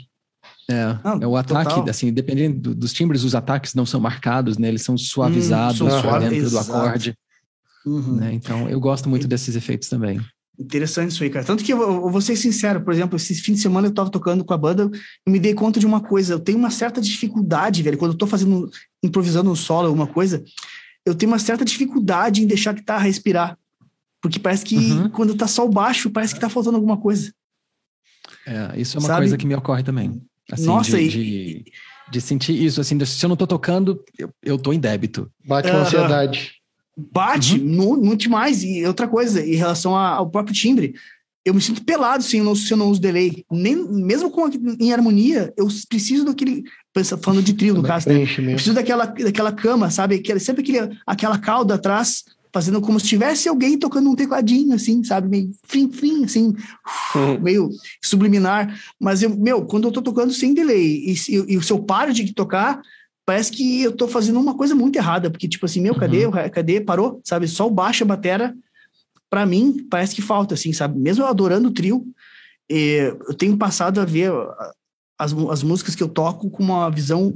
É, não, é o ataque, total. assim, dependendo dos timbres, os ataques não são marcados, né? Eles são suavizados hum, são dentro do acorde. Uhum. Né? Então, eu gosto muito desses efeitos também. Interessante isso aí, cara. Tanto que eu, eu, vou ser sincero, por exemplo, esse fim de semana eu tava tocando com a banda e me dei conta de uma coisa. Eu tenho uma certa dificuldade, velho, quando eu tô fazendo, improvisando um solo, alguma coisa, eu tenho uma certa dificuldade em deixar a guitarra respirar. Porque parece que uhum. quando tá só o baixo, parece que tá faltando alguma coisa. É, isso é uma Sabe? coisa que me ocorre também. Assim, Nossa, de, e... de, de, sentir isso, assim, se eu não tô tocando, eu, eu tô em débito. Bate uma ansiedade. Bate uhum. muito demais. E outra coisa, em relação ao próprio timbre, eu me sinto pelado se eu não, se eu não uso delay. Nem, mesmo com em harmonia, eu preciso daquele. Falando de trio, no caso, né? Preciso daquela, daquela cama, sabe? Aquela, sempre aquele, aquela cauda atrás, fazendo como se tivesse alguém tocando um tecladinho, assim, sabe? Meio fim, assim, uhum. meio subliminar. Mas, eu, meu, quando eu tô tocando sem delay e, e, e se eu paro de tocar, parece que eu tô fazendo uma coisa muito errada, porque, tipo assim, meu, cadê? Uhum. Cadê? Parou, sabe? Só o baixo a batera, para mim, parece que falta, assim, sabe? Mesmo eu adorando o trio, eu tenho passado a ver as, as músicas que eu toco com uma visão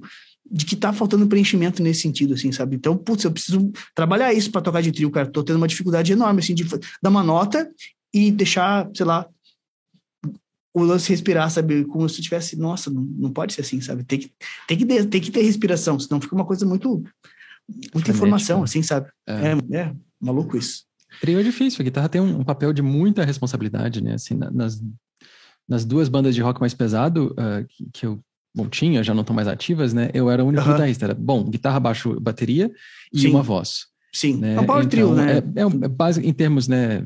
de que tá faltando preenchimento nesse sentido, assim, sabe? Então, putz, eu preciso trabalhar isso para tocar de trio, cara. Tô tendo uma dificuldade enorme, assim, de dar uma nota e deixar, sei lá, o lance respirar, sabe? Como se tivesse, nossa, não, não pode ser assim, sabe? Tem que, tem, que, tem que ter respiração, senão fica uma coisa muito. Muita informação, assim, sabe? É. é, é maluco isso. Trio é difícil, a guitarra tem um, um papel de muita responsabilidade, né? Assim, nas, nas duas bandas de rock mais pesado uh, que, que, eu bom, tinha, já não estão mais ativas, né? Eu era o único guitarrista. Era, bom, guitarra, baixo, bateria e Sim. uma voz. Sim, né? é um power então, trio, né? É, é, é base, em termos, né,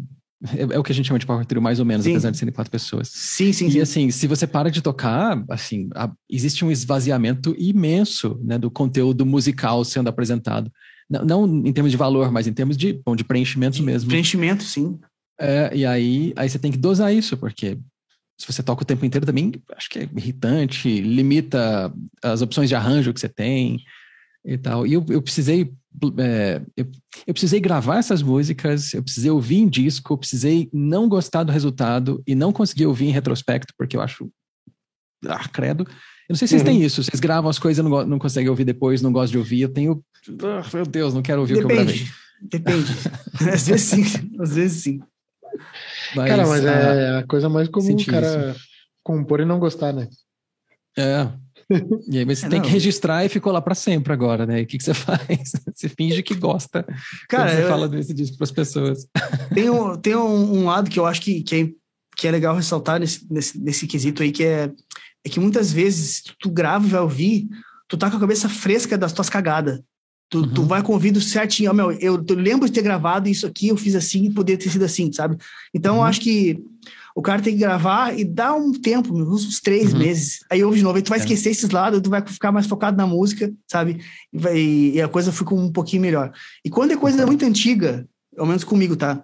é, é, o que a gente chama de power trio, mais ou menos, sim. apesar de serem quatro pessoas. Sim, sim, e sim. assim, se você para de tocar, assim, a, existe um esvaziamento imenso, né, do conteúdo musical sendo apresentado. Não, não em termos de valor, mas em termos de, bom, de preenchimento de mesmo. Preenchimento, sim. É, e aí, aí você tem que dosar isso, porque se você toca o tempo inteiro também, acho que é irritante, limita as opções de arranjo que você tem e tal. E eu, eu precisei é, eu, eu, precisei gravar essas músicas, eu precisei ouvir em disco, eu precisei não gostar do resultado e não conseguir ouvir em retrospecto, porque eu acho. Ah, credo. Eu não sei se vocês uhum. têm isso, vocês gravam as coisas e não, não conseguem ouvir depois, não gostam de ouvir. Eu tenho. Ah, meu Deus, não quero ouvir Depende. o que eu gravei. Depende. às vezes sim, às vezes sim. Mas, cara, mas é ah, a coisa mais comum o cara isso. compor e não gostar, né? É, e aí você é, tem não. que registrar e ficou lá para sempre agora, né? E o que, que você faz? Você finge que gosta. Cara, você eu... fala desse disco para as pessoas. Tem, um, tem um, um, lado que eu acho que, que, é, que é legal ressaltar nesse, nesse, nesse quesito aí, que é é que muitas vezes tu grava e vai ouvir, tu tá com a cabeça fresca das tuas cagadas. Tu, uhum. tu vai com o ouvido certinho. Oh, meu, eu, eu, lembro de ter gravado isso aqui, eu fiz assim, e poderia ter sido assim, sabe? Então, uhum. eu acho que o cara tem que gravar e dar um tempo, uns três uhum. meses. Aí ouve de novo, aí tu vai é. esquecer esses lados, tu vai ficar mais focado na música, sabe? E, vai, e a coisa fica um pouquinho melhor. E quando é coisa muito antiga, ao menos comigo, tá?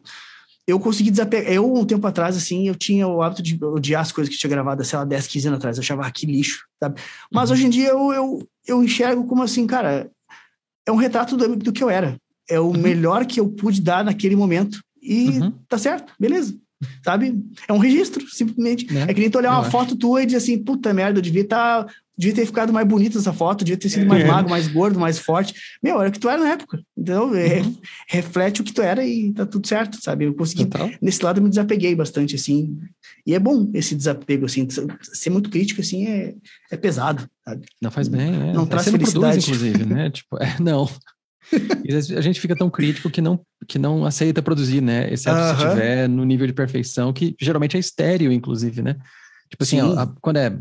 Eu consegui desapegar. Eu, um tempo atrás, assim, eu tinha o hábito de odiar as coisas que tinha gravado, sei lá, 10, 15 anos atrás. Eu achava, ah, que lixo, sabe? Mas uhum. hoje em dia eu, eu, eu enxergo como assim, cara, é um retrato do, do que eu era. É o uhum. melhor que eu pude dar naquele momento. E uhum. tá certo, beleza. Sabe? É um registro, simplesmente. É, é que nem tu olhar uma foto tua e dizer assim, puta merda, eu devia estar. Tá, devia ter ficado mais bonita essa foto, devia ter sido mais é. magro, mais gordo, mais forte. Meu, era o que tu era na época. Então, é, uhum. reflete o que tu era e tá tudo certo, sabe? Eu consegui. Total. Nesse lado, eu me desapeguei bastante, assim. E é bom esse desapego, assim. Ser muito crítico, assim, é, é pesado, sabe? Não faz bem, é. Não traz felicidade. Produz, inclusive, né? tipo, é, não. A gente fica tão crítico que não, que não aceita produzir, né? Exceto uh -huh. se tiver no nível de perfeição, que geralmente é estéreo, inclusive, né? Tipo assim, a, quando é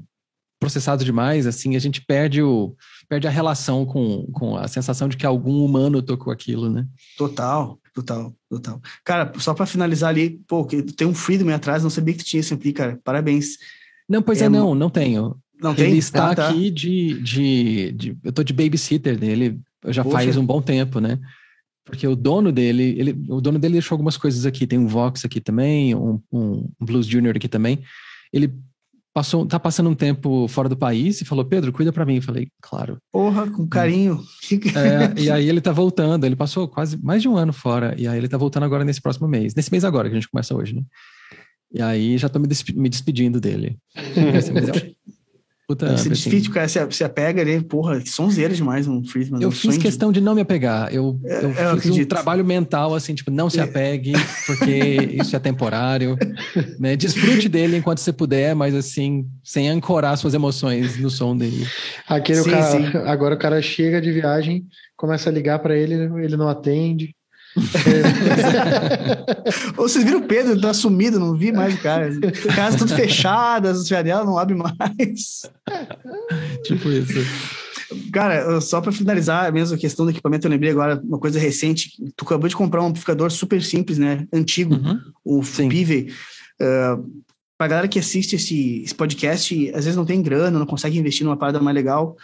processado demais, assim, a gente perde, o, perde a relação com, com a sensação de que algum humano tocou aquilo, né? Total, total, total. Cara, só para finalizar ali, pô, tem um Freedom atrás, não sabia que tinha esse ampli, cara. Parabéns. Não, pois é, é não, não tenho. Não ele tem? está ah, tá. aqui de, de, de, Eu tô de babysitter dele já Poxa. faz um bom tempo, né? Porque o dono dele, ele, o dono dele deixou algumas coisas aqui. Tem um Vox aqui também, um, um Blues Junior aqui também. Ele passou, tá passando um tempo fora do país e falou: Pedro, cuida para mim. Eu falei, claro. Porra, com carinho. É, e aí ele tá voltando. Ele passou quase mais de um ano fora. E aí ele tá voltando agora nesse próximo mês. Nesse mês agora, que a gente começa hoje, né? E aí já tô me, me despedindo dele. Puta, se desfite, o cara se, se apega ali, porra, que sonzeira demais um Friedman. Eu fiz questão de... de... não me apegar. Eu, é, eu, eu fiz acredito. um trabalho mental, assim, tipo, não se é. apegue, porque isso é temporário. Né? Desfrute dele enquanto você puder, mas assim, sem ancorar suas emoções no som dele. Aquele sim, cara, sim. agora o cara chega de viagem, começa a ligar para ele, ele não atende. Ou vocês viram o Pedro, tá sumido, não vi mais o cara. Casas tudo fechadas, as janelas não abrem mais. tipo isso. Cara, só para finalizar mesmo a questão do equipamento, eu lembrei agora uma coisa recente. Tu acabou de comprar um amplificador super simples, né? Antigo, uhum. o Pive. Uh, pra galera que assiste esse, esse podcast, às vezes não tem grana, não consegue investir numa parada mais legal.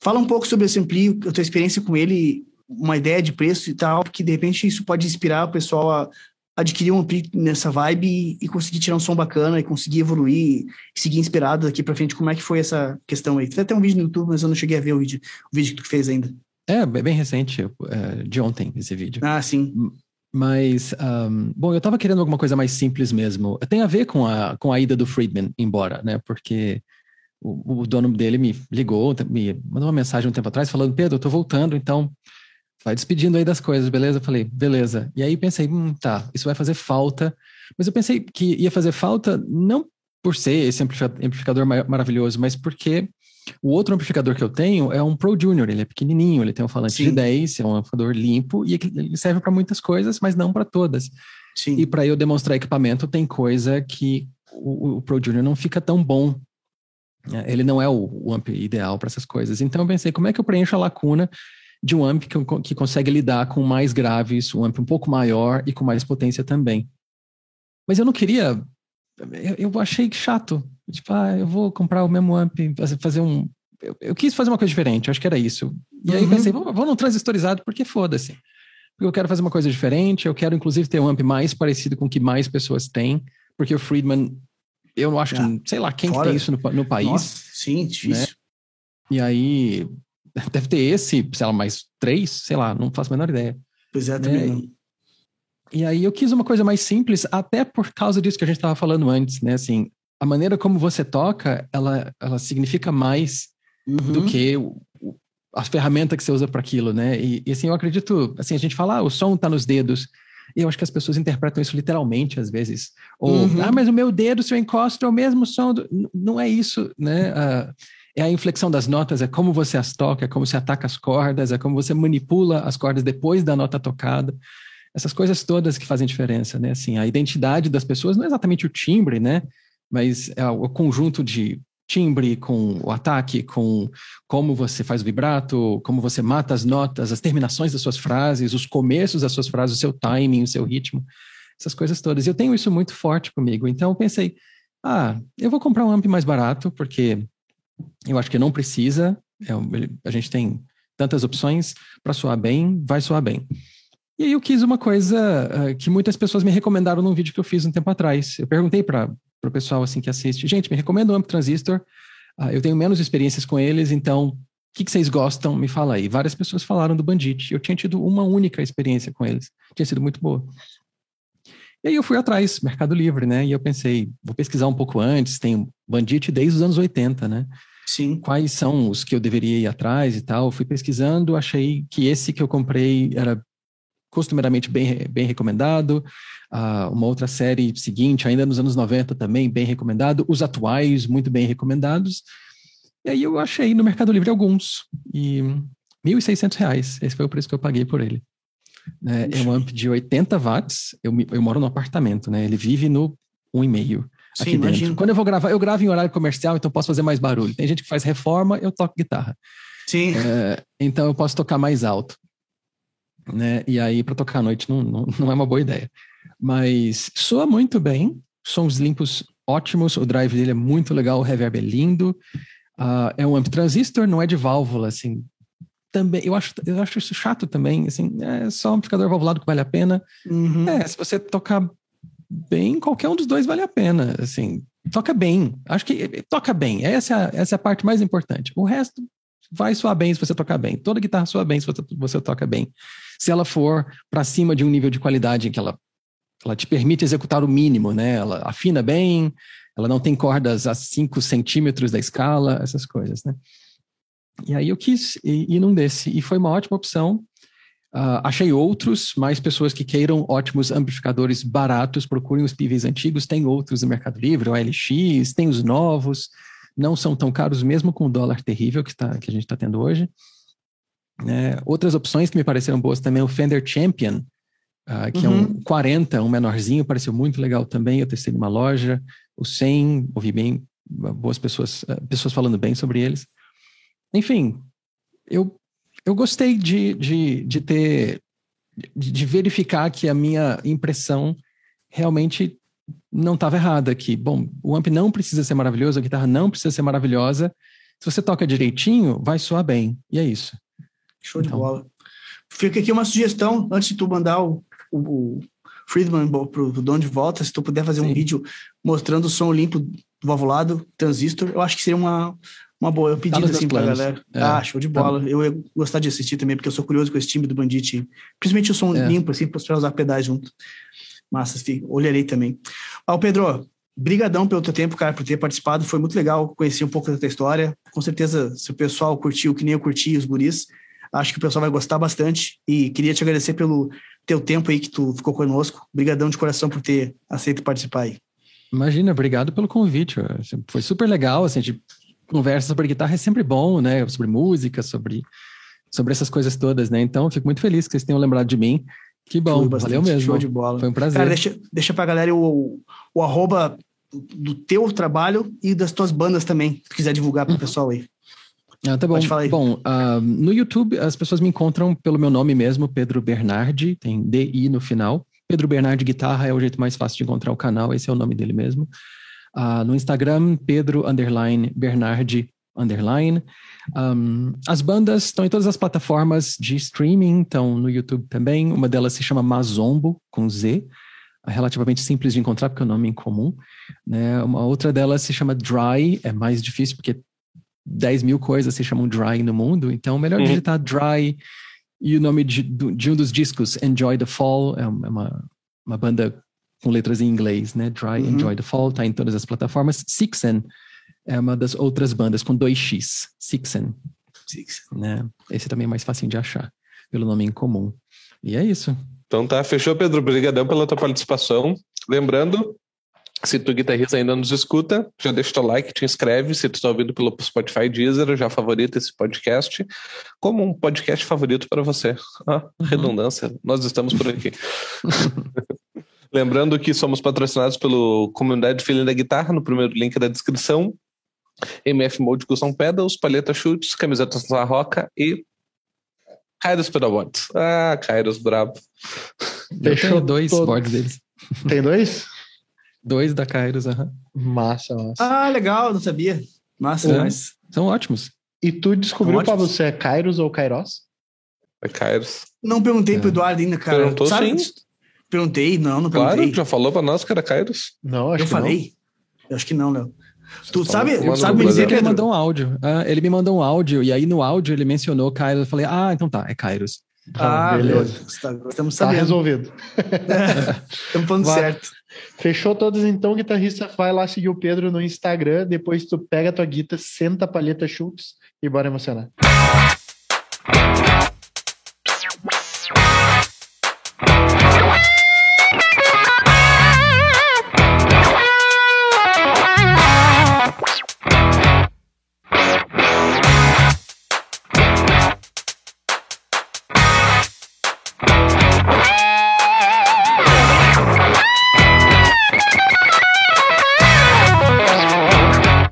Fala um pouco sobre esse ampli, a tua experiência com ele uma ideia de preço e tal, porque de repente isso pode inspirar o pessoal a adquirir um ampli nessa vibe e, e, conseguir tirar um som bacana e conseguir evoluir e seguir inspirado daqui para frente. Como é que foi essa questão aí? Tem até um vídeo no YouTube, mas eu não cheguei a ver o vídeo, o vídeo que tu fez ainda. É, bem recente, é, de ontem, esse vídeo. Ah, sim. Mas, um, bom, eu tava querendo alguma coisa mais simples mesmo. Tem a ver com a, com a ida do Friedman embora, né? Porque o, o dono dele me ligou, me mandou uma mensagem um tempo atrás falando, Pedro, eu tô voltando, então vai despedindo aí das coisas, beleza? Eu falei, beleza. E aí pensei, hum, tá, isso vai fazer falta. Mas eu pensei que ia fazer falta não por ser esse amplificador maravilhoso, mas porque o outro amplificador que eu tenho é um Pro Junior, ele é pequenininho, ele tem um falante Sim. de 10, é um amplificador limpo e ele serve para muitas coisas, mas não para todas. Sim. E para eu demonstrar equipamento, tem coisa que o, o Pro Junior não fica tão bom. É, ele não é o, o amp ideal para essas coisas. Então eu pensei, como é que eu preencho a lacuna de um amp que, que consegue lidar com mais graves, um amp um pouco maior e com mais potência também. Mas eu não queria. Eu, eu achei chato. Tipo, ah, eu vou comprar o mesmo amp, fazer um. Eu, eu quis fazer uma coisa diferente, acho que era isso. E aí uhum. pensei, vou, vou no transistorizado porque foda-se. Porque eu quero fazer uma coisa diferente, eu quero inclusive ter um amp mais parecido com o que mais pessoas têm, porque o Friedman, eu não acho que, ah, sei lá, quem tem isso no, no país. Nossa, sim, difícil. Né? E aí, Deve ter esse, sei lá, mais três, sei lá, não faço a menor ideia. Pois é, também é, não. E aí eu quis uma coisa mais simples, até por causa disso que a gente estava falando antes, né? Assim, a maneira como você toca, ela, ela significa mais uhum. do que o, a ferramenta que você usa para aquilo, né? E, e, assim, eu acredito, assim, a gente fala, ah, o som está nos dedos. E eu acho que as pessoas interpretam isso literalmente às vezes. Ou, uhum. ah, mas o meu dedo, se eu encosto, é o mesmo som. Do... Não é isso, né? Uh, é a inflexão das notas, é como você as toca, é como você ataca as cordas, é como você manipula as cordas depois da nota tocada. Essas coisas todas que fazem diferença, né? Assim, a identidade das pessoas não é exatamente o timbre, né? Mas é o conjunto de timbre, com o ataque, com como você faz o vibrato, como você mata as notas, as terminações das suas frases, os começos das suas frases, o seu timing, o seu ritmo, essas coisas todas. Eu tenho isso muito forte comigo. Então eu pensei, ah, eu vou comprar um amp mais barato, porque eu acho que não precisa. É, a gente tem tantas opções para soar bem, vai soar bem. E aí eu quis uma coisa uh, que muitas pessoas me recomendaram num vídeo que eu fiz um tempo atrás. Eu perguntei para o pessoal assim que assiste, gente, me recomenda o Amp Transistor. Uh, eu tenho menos experiências com eles, então o que, que, vocês gostam? Me fala aí. Várias pessoas falaram do Bandit. Eu tinha tido uma única experiência com eles. Tinha sido muito boa. E aí eu fui atrás, Mercado Livre, né? E eu pensei, vou pesquisar um pouco antes, tem Bandit desde os anos 80, né? Sim. Quais são os que eu deveria ir atrás e tal. Fui pesquisando, achei que esse que eu comprei era costumeiramente bem, bem recomendado. Uh, uma outra série seguinte, ainda nos anos 90 também, bem recomendado. Os atuais, muito bem recomendados. E aí eu achei no Mercado Livre alguns. E R$ 1.600. Esse foi o preço que eu paguei por ele. É, é um amp de 80 watts. Eu, eu moro no apartamento, né? Ele vive no 1,5 aqui Sim, dentro. Imagino. Quando eu vou gravar, eu gravo em horário comercial, então posso fazer mais barulho. Tem gente que faz reforma, eu toco guitarra. Sim. É, então eu posso tocar mais alto. Né? E aí, para tocar à noite, não, não, não é uma boa ideia. Mas soa muito bem, sons limpos ótimos, o drive dele é muito legal, o reverb é lindo. Uh, é um amp transistor, não é de válvula, assim. Também, eu acho, eu acho isso chato também, assim, é só um amplificador valvulado que vale a pena. Uhum. É, se você tocar bem, qualquer um dos dois vale a pena, assim, toca bem. Acho que toca bem, essa é a, essa é a parte mais importante. O resto vai soar bem se você tocar bem. Toda guitarra soa bem se você, você toca bem. Se ela for para cima de um nível de qualidade em que ela ela te permite executar o mínimo, né? Ela afina bem, ela não tem cordas a 5 centímetros da escala, essas coisas, né? E aí eu quis ir num desse, e foi uma ótima opção. Uh, achei outros, mais pessoas que queiram ótimos amplificadores baratos, procurem os PVs antigos, tem outros no Mercado Livre, o LX, tem os novos, não são tão caros mesmo com o dólar terrível que, tá, que a gente está tendo hoje. É, outras opções que me pareceram boas também, o Fender Champion, uh, que uhum. é um 40, um menorzinho, pareceu muito legal também. Eu testei numa loja. O 100, ouvi bem, boas pessoas, uh, pessoas falando bem sobre eles. Enfim, eu, eu gostei de, de, de ter, de, de verificar que a minha impressão realmente não estava errada aqui. Bom, o amp não precisa ser maravilhoso, a guitarra não precisa ser maravilhosa. Se você toca direitinho, vai soar bem. E é isso. Show então. de bola. Fica aqui uma sugestão, antes de tu mandar o, o, o Friedman pro, pro dono de volta, se tu puder fazer Sim. um vídeo mostrando o som limpo do valvulado, transistor, eu acho que seria uma, uma boa pedida tá assim pra galera. É. Ah, show de bola. Tá. Eu ia gostar de assistir também, porque eu sou curioso com esse time do Bandit. Principalmente o som é. limpo, assim, pra usar pedais junto. Massa, olharei também. Ó, Pedro, brigadão pelo teu tempo, cara, por ter participado. Foi muito legal conhecer um pouco da tua história. Com certeza, se o pessoal curtiu, que nem eu curti, os guris, Acho que o pessoal vai gostar bastante e queria te agradecer pelo teu tempo aí que tu ficou conosco. Obrigadão de coração por ter aceito participar aí. Imagina, obrigado pelo convite. Foi super legal, assim, a gente conversa sobre guitarra é sempre bom, né? Sobre música, sobre, sobre essas coisas todas, né? Então, fico muito feliz que vocês tenham lembrado de mim. Que bom, valeu mesmo. Show de bola. Foi um prazer. Cara, deixa, deixa pra galera o, o arroba do teu trabalho e das tuas bandas também, se quiser divulgar pro uhum. pessoal aí. Ah, tá bom. Bom, uh, no YouTube as pessoas me encontram pelo meu nome mesmo, Pedro Bernardi, tem DI no final. Pedro Bernardi Guitarra é o jeito mais fácil de encontrar o canal, esse é o nome dele mesmo. Uh, no Instagram, Pedro underline Bernardi underline. Um, as bandas estão em todas as plataformas de streaming, estão no YouTube também. Uma delas se chama Mazombo, com Z, relativamente simples de encontrar porque é um nome incomum. Né? Uma outra delas se chama Dry, é mais difícil porque 10 mil coisas se chamam Dry no mundo, então melhor uhum. digitar Dry e o nome de, de, um dos discos, Enjoy the Fall, é, é uma, uma banda com letras em inglês, né? Dry, uhum. Enjoy the Fall, tá em todas as plataformas. Sixen é uma das outras bandas com 2x, Sixen. Sixen. Né? Esse também é mais fácil de achar, pelo nome em comum. E é isso. Então tá, fechou, Pedro. Obrigadão pela tua participação. Lembrando, se tu guitarrista ainda nos escuta, já deixa teu like, te inscreve. Se tu está ouvindo pelo Spotify Deezer, já favorita esse podcast como um podcast favorito para você. Ah, uhum. redundância, nós estamos por aqui. Lembrando que somos patrocinados pelo Comunidade Filha da Guitarra, no primeiro link da descrição. MF Mode Custom Pedals, Paleta Chutes, Camiseta da Roca e Kairos Pedalboards. Ah, Kairos brabo. Tenho dois todo. boards deles. Tem dois? dois da Kairos, aham. Massa, massa. Ah, legal, não sabia. Massa, é. mas... São ótimos. E tu descobriu, Pablo, se é Kairos ou Kairos? É Kairos. Não perguntei é. pro Eduardo ainda, cara. Perguntou Sabe? sim. Perguntei, não, não perguntei. Claro, já falou pra nós que era Kairos. Não, acho eu que falei. Não. Eu acho que não, Léo. Tu sabe, sabe me dizer que ele mandou um áudio. Uh, ele me mandou um áudio, e aí no áudio ele mencionou Kairos. Eu falei, ah, então tá, é Kairos. Ah, ah beleza. Estamos tá sabendo. Tá resolvido. Estamos falando vai. certo. Fechou todos então, guitarrista. Vai lá seguir o Pedro no Instagram. Depois tu pega a tua guitarra, senta a palheta chutes e bora emocionar.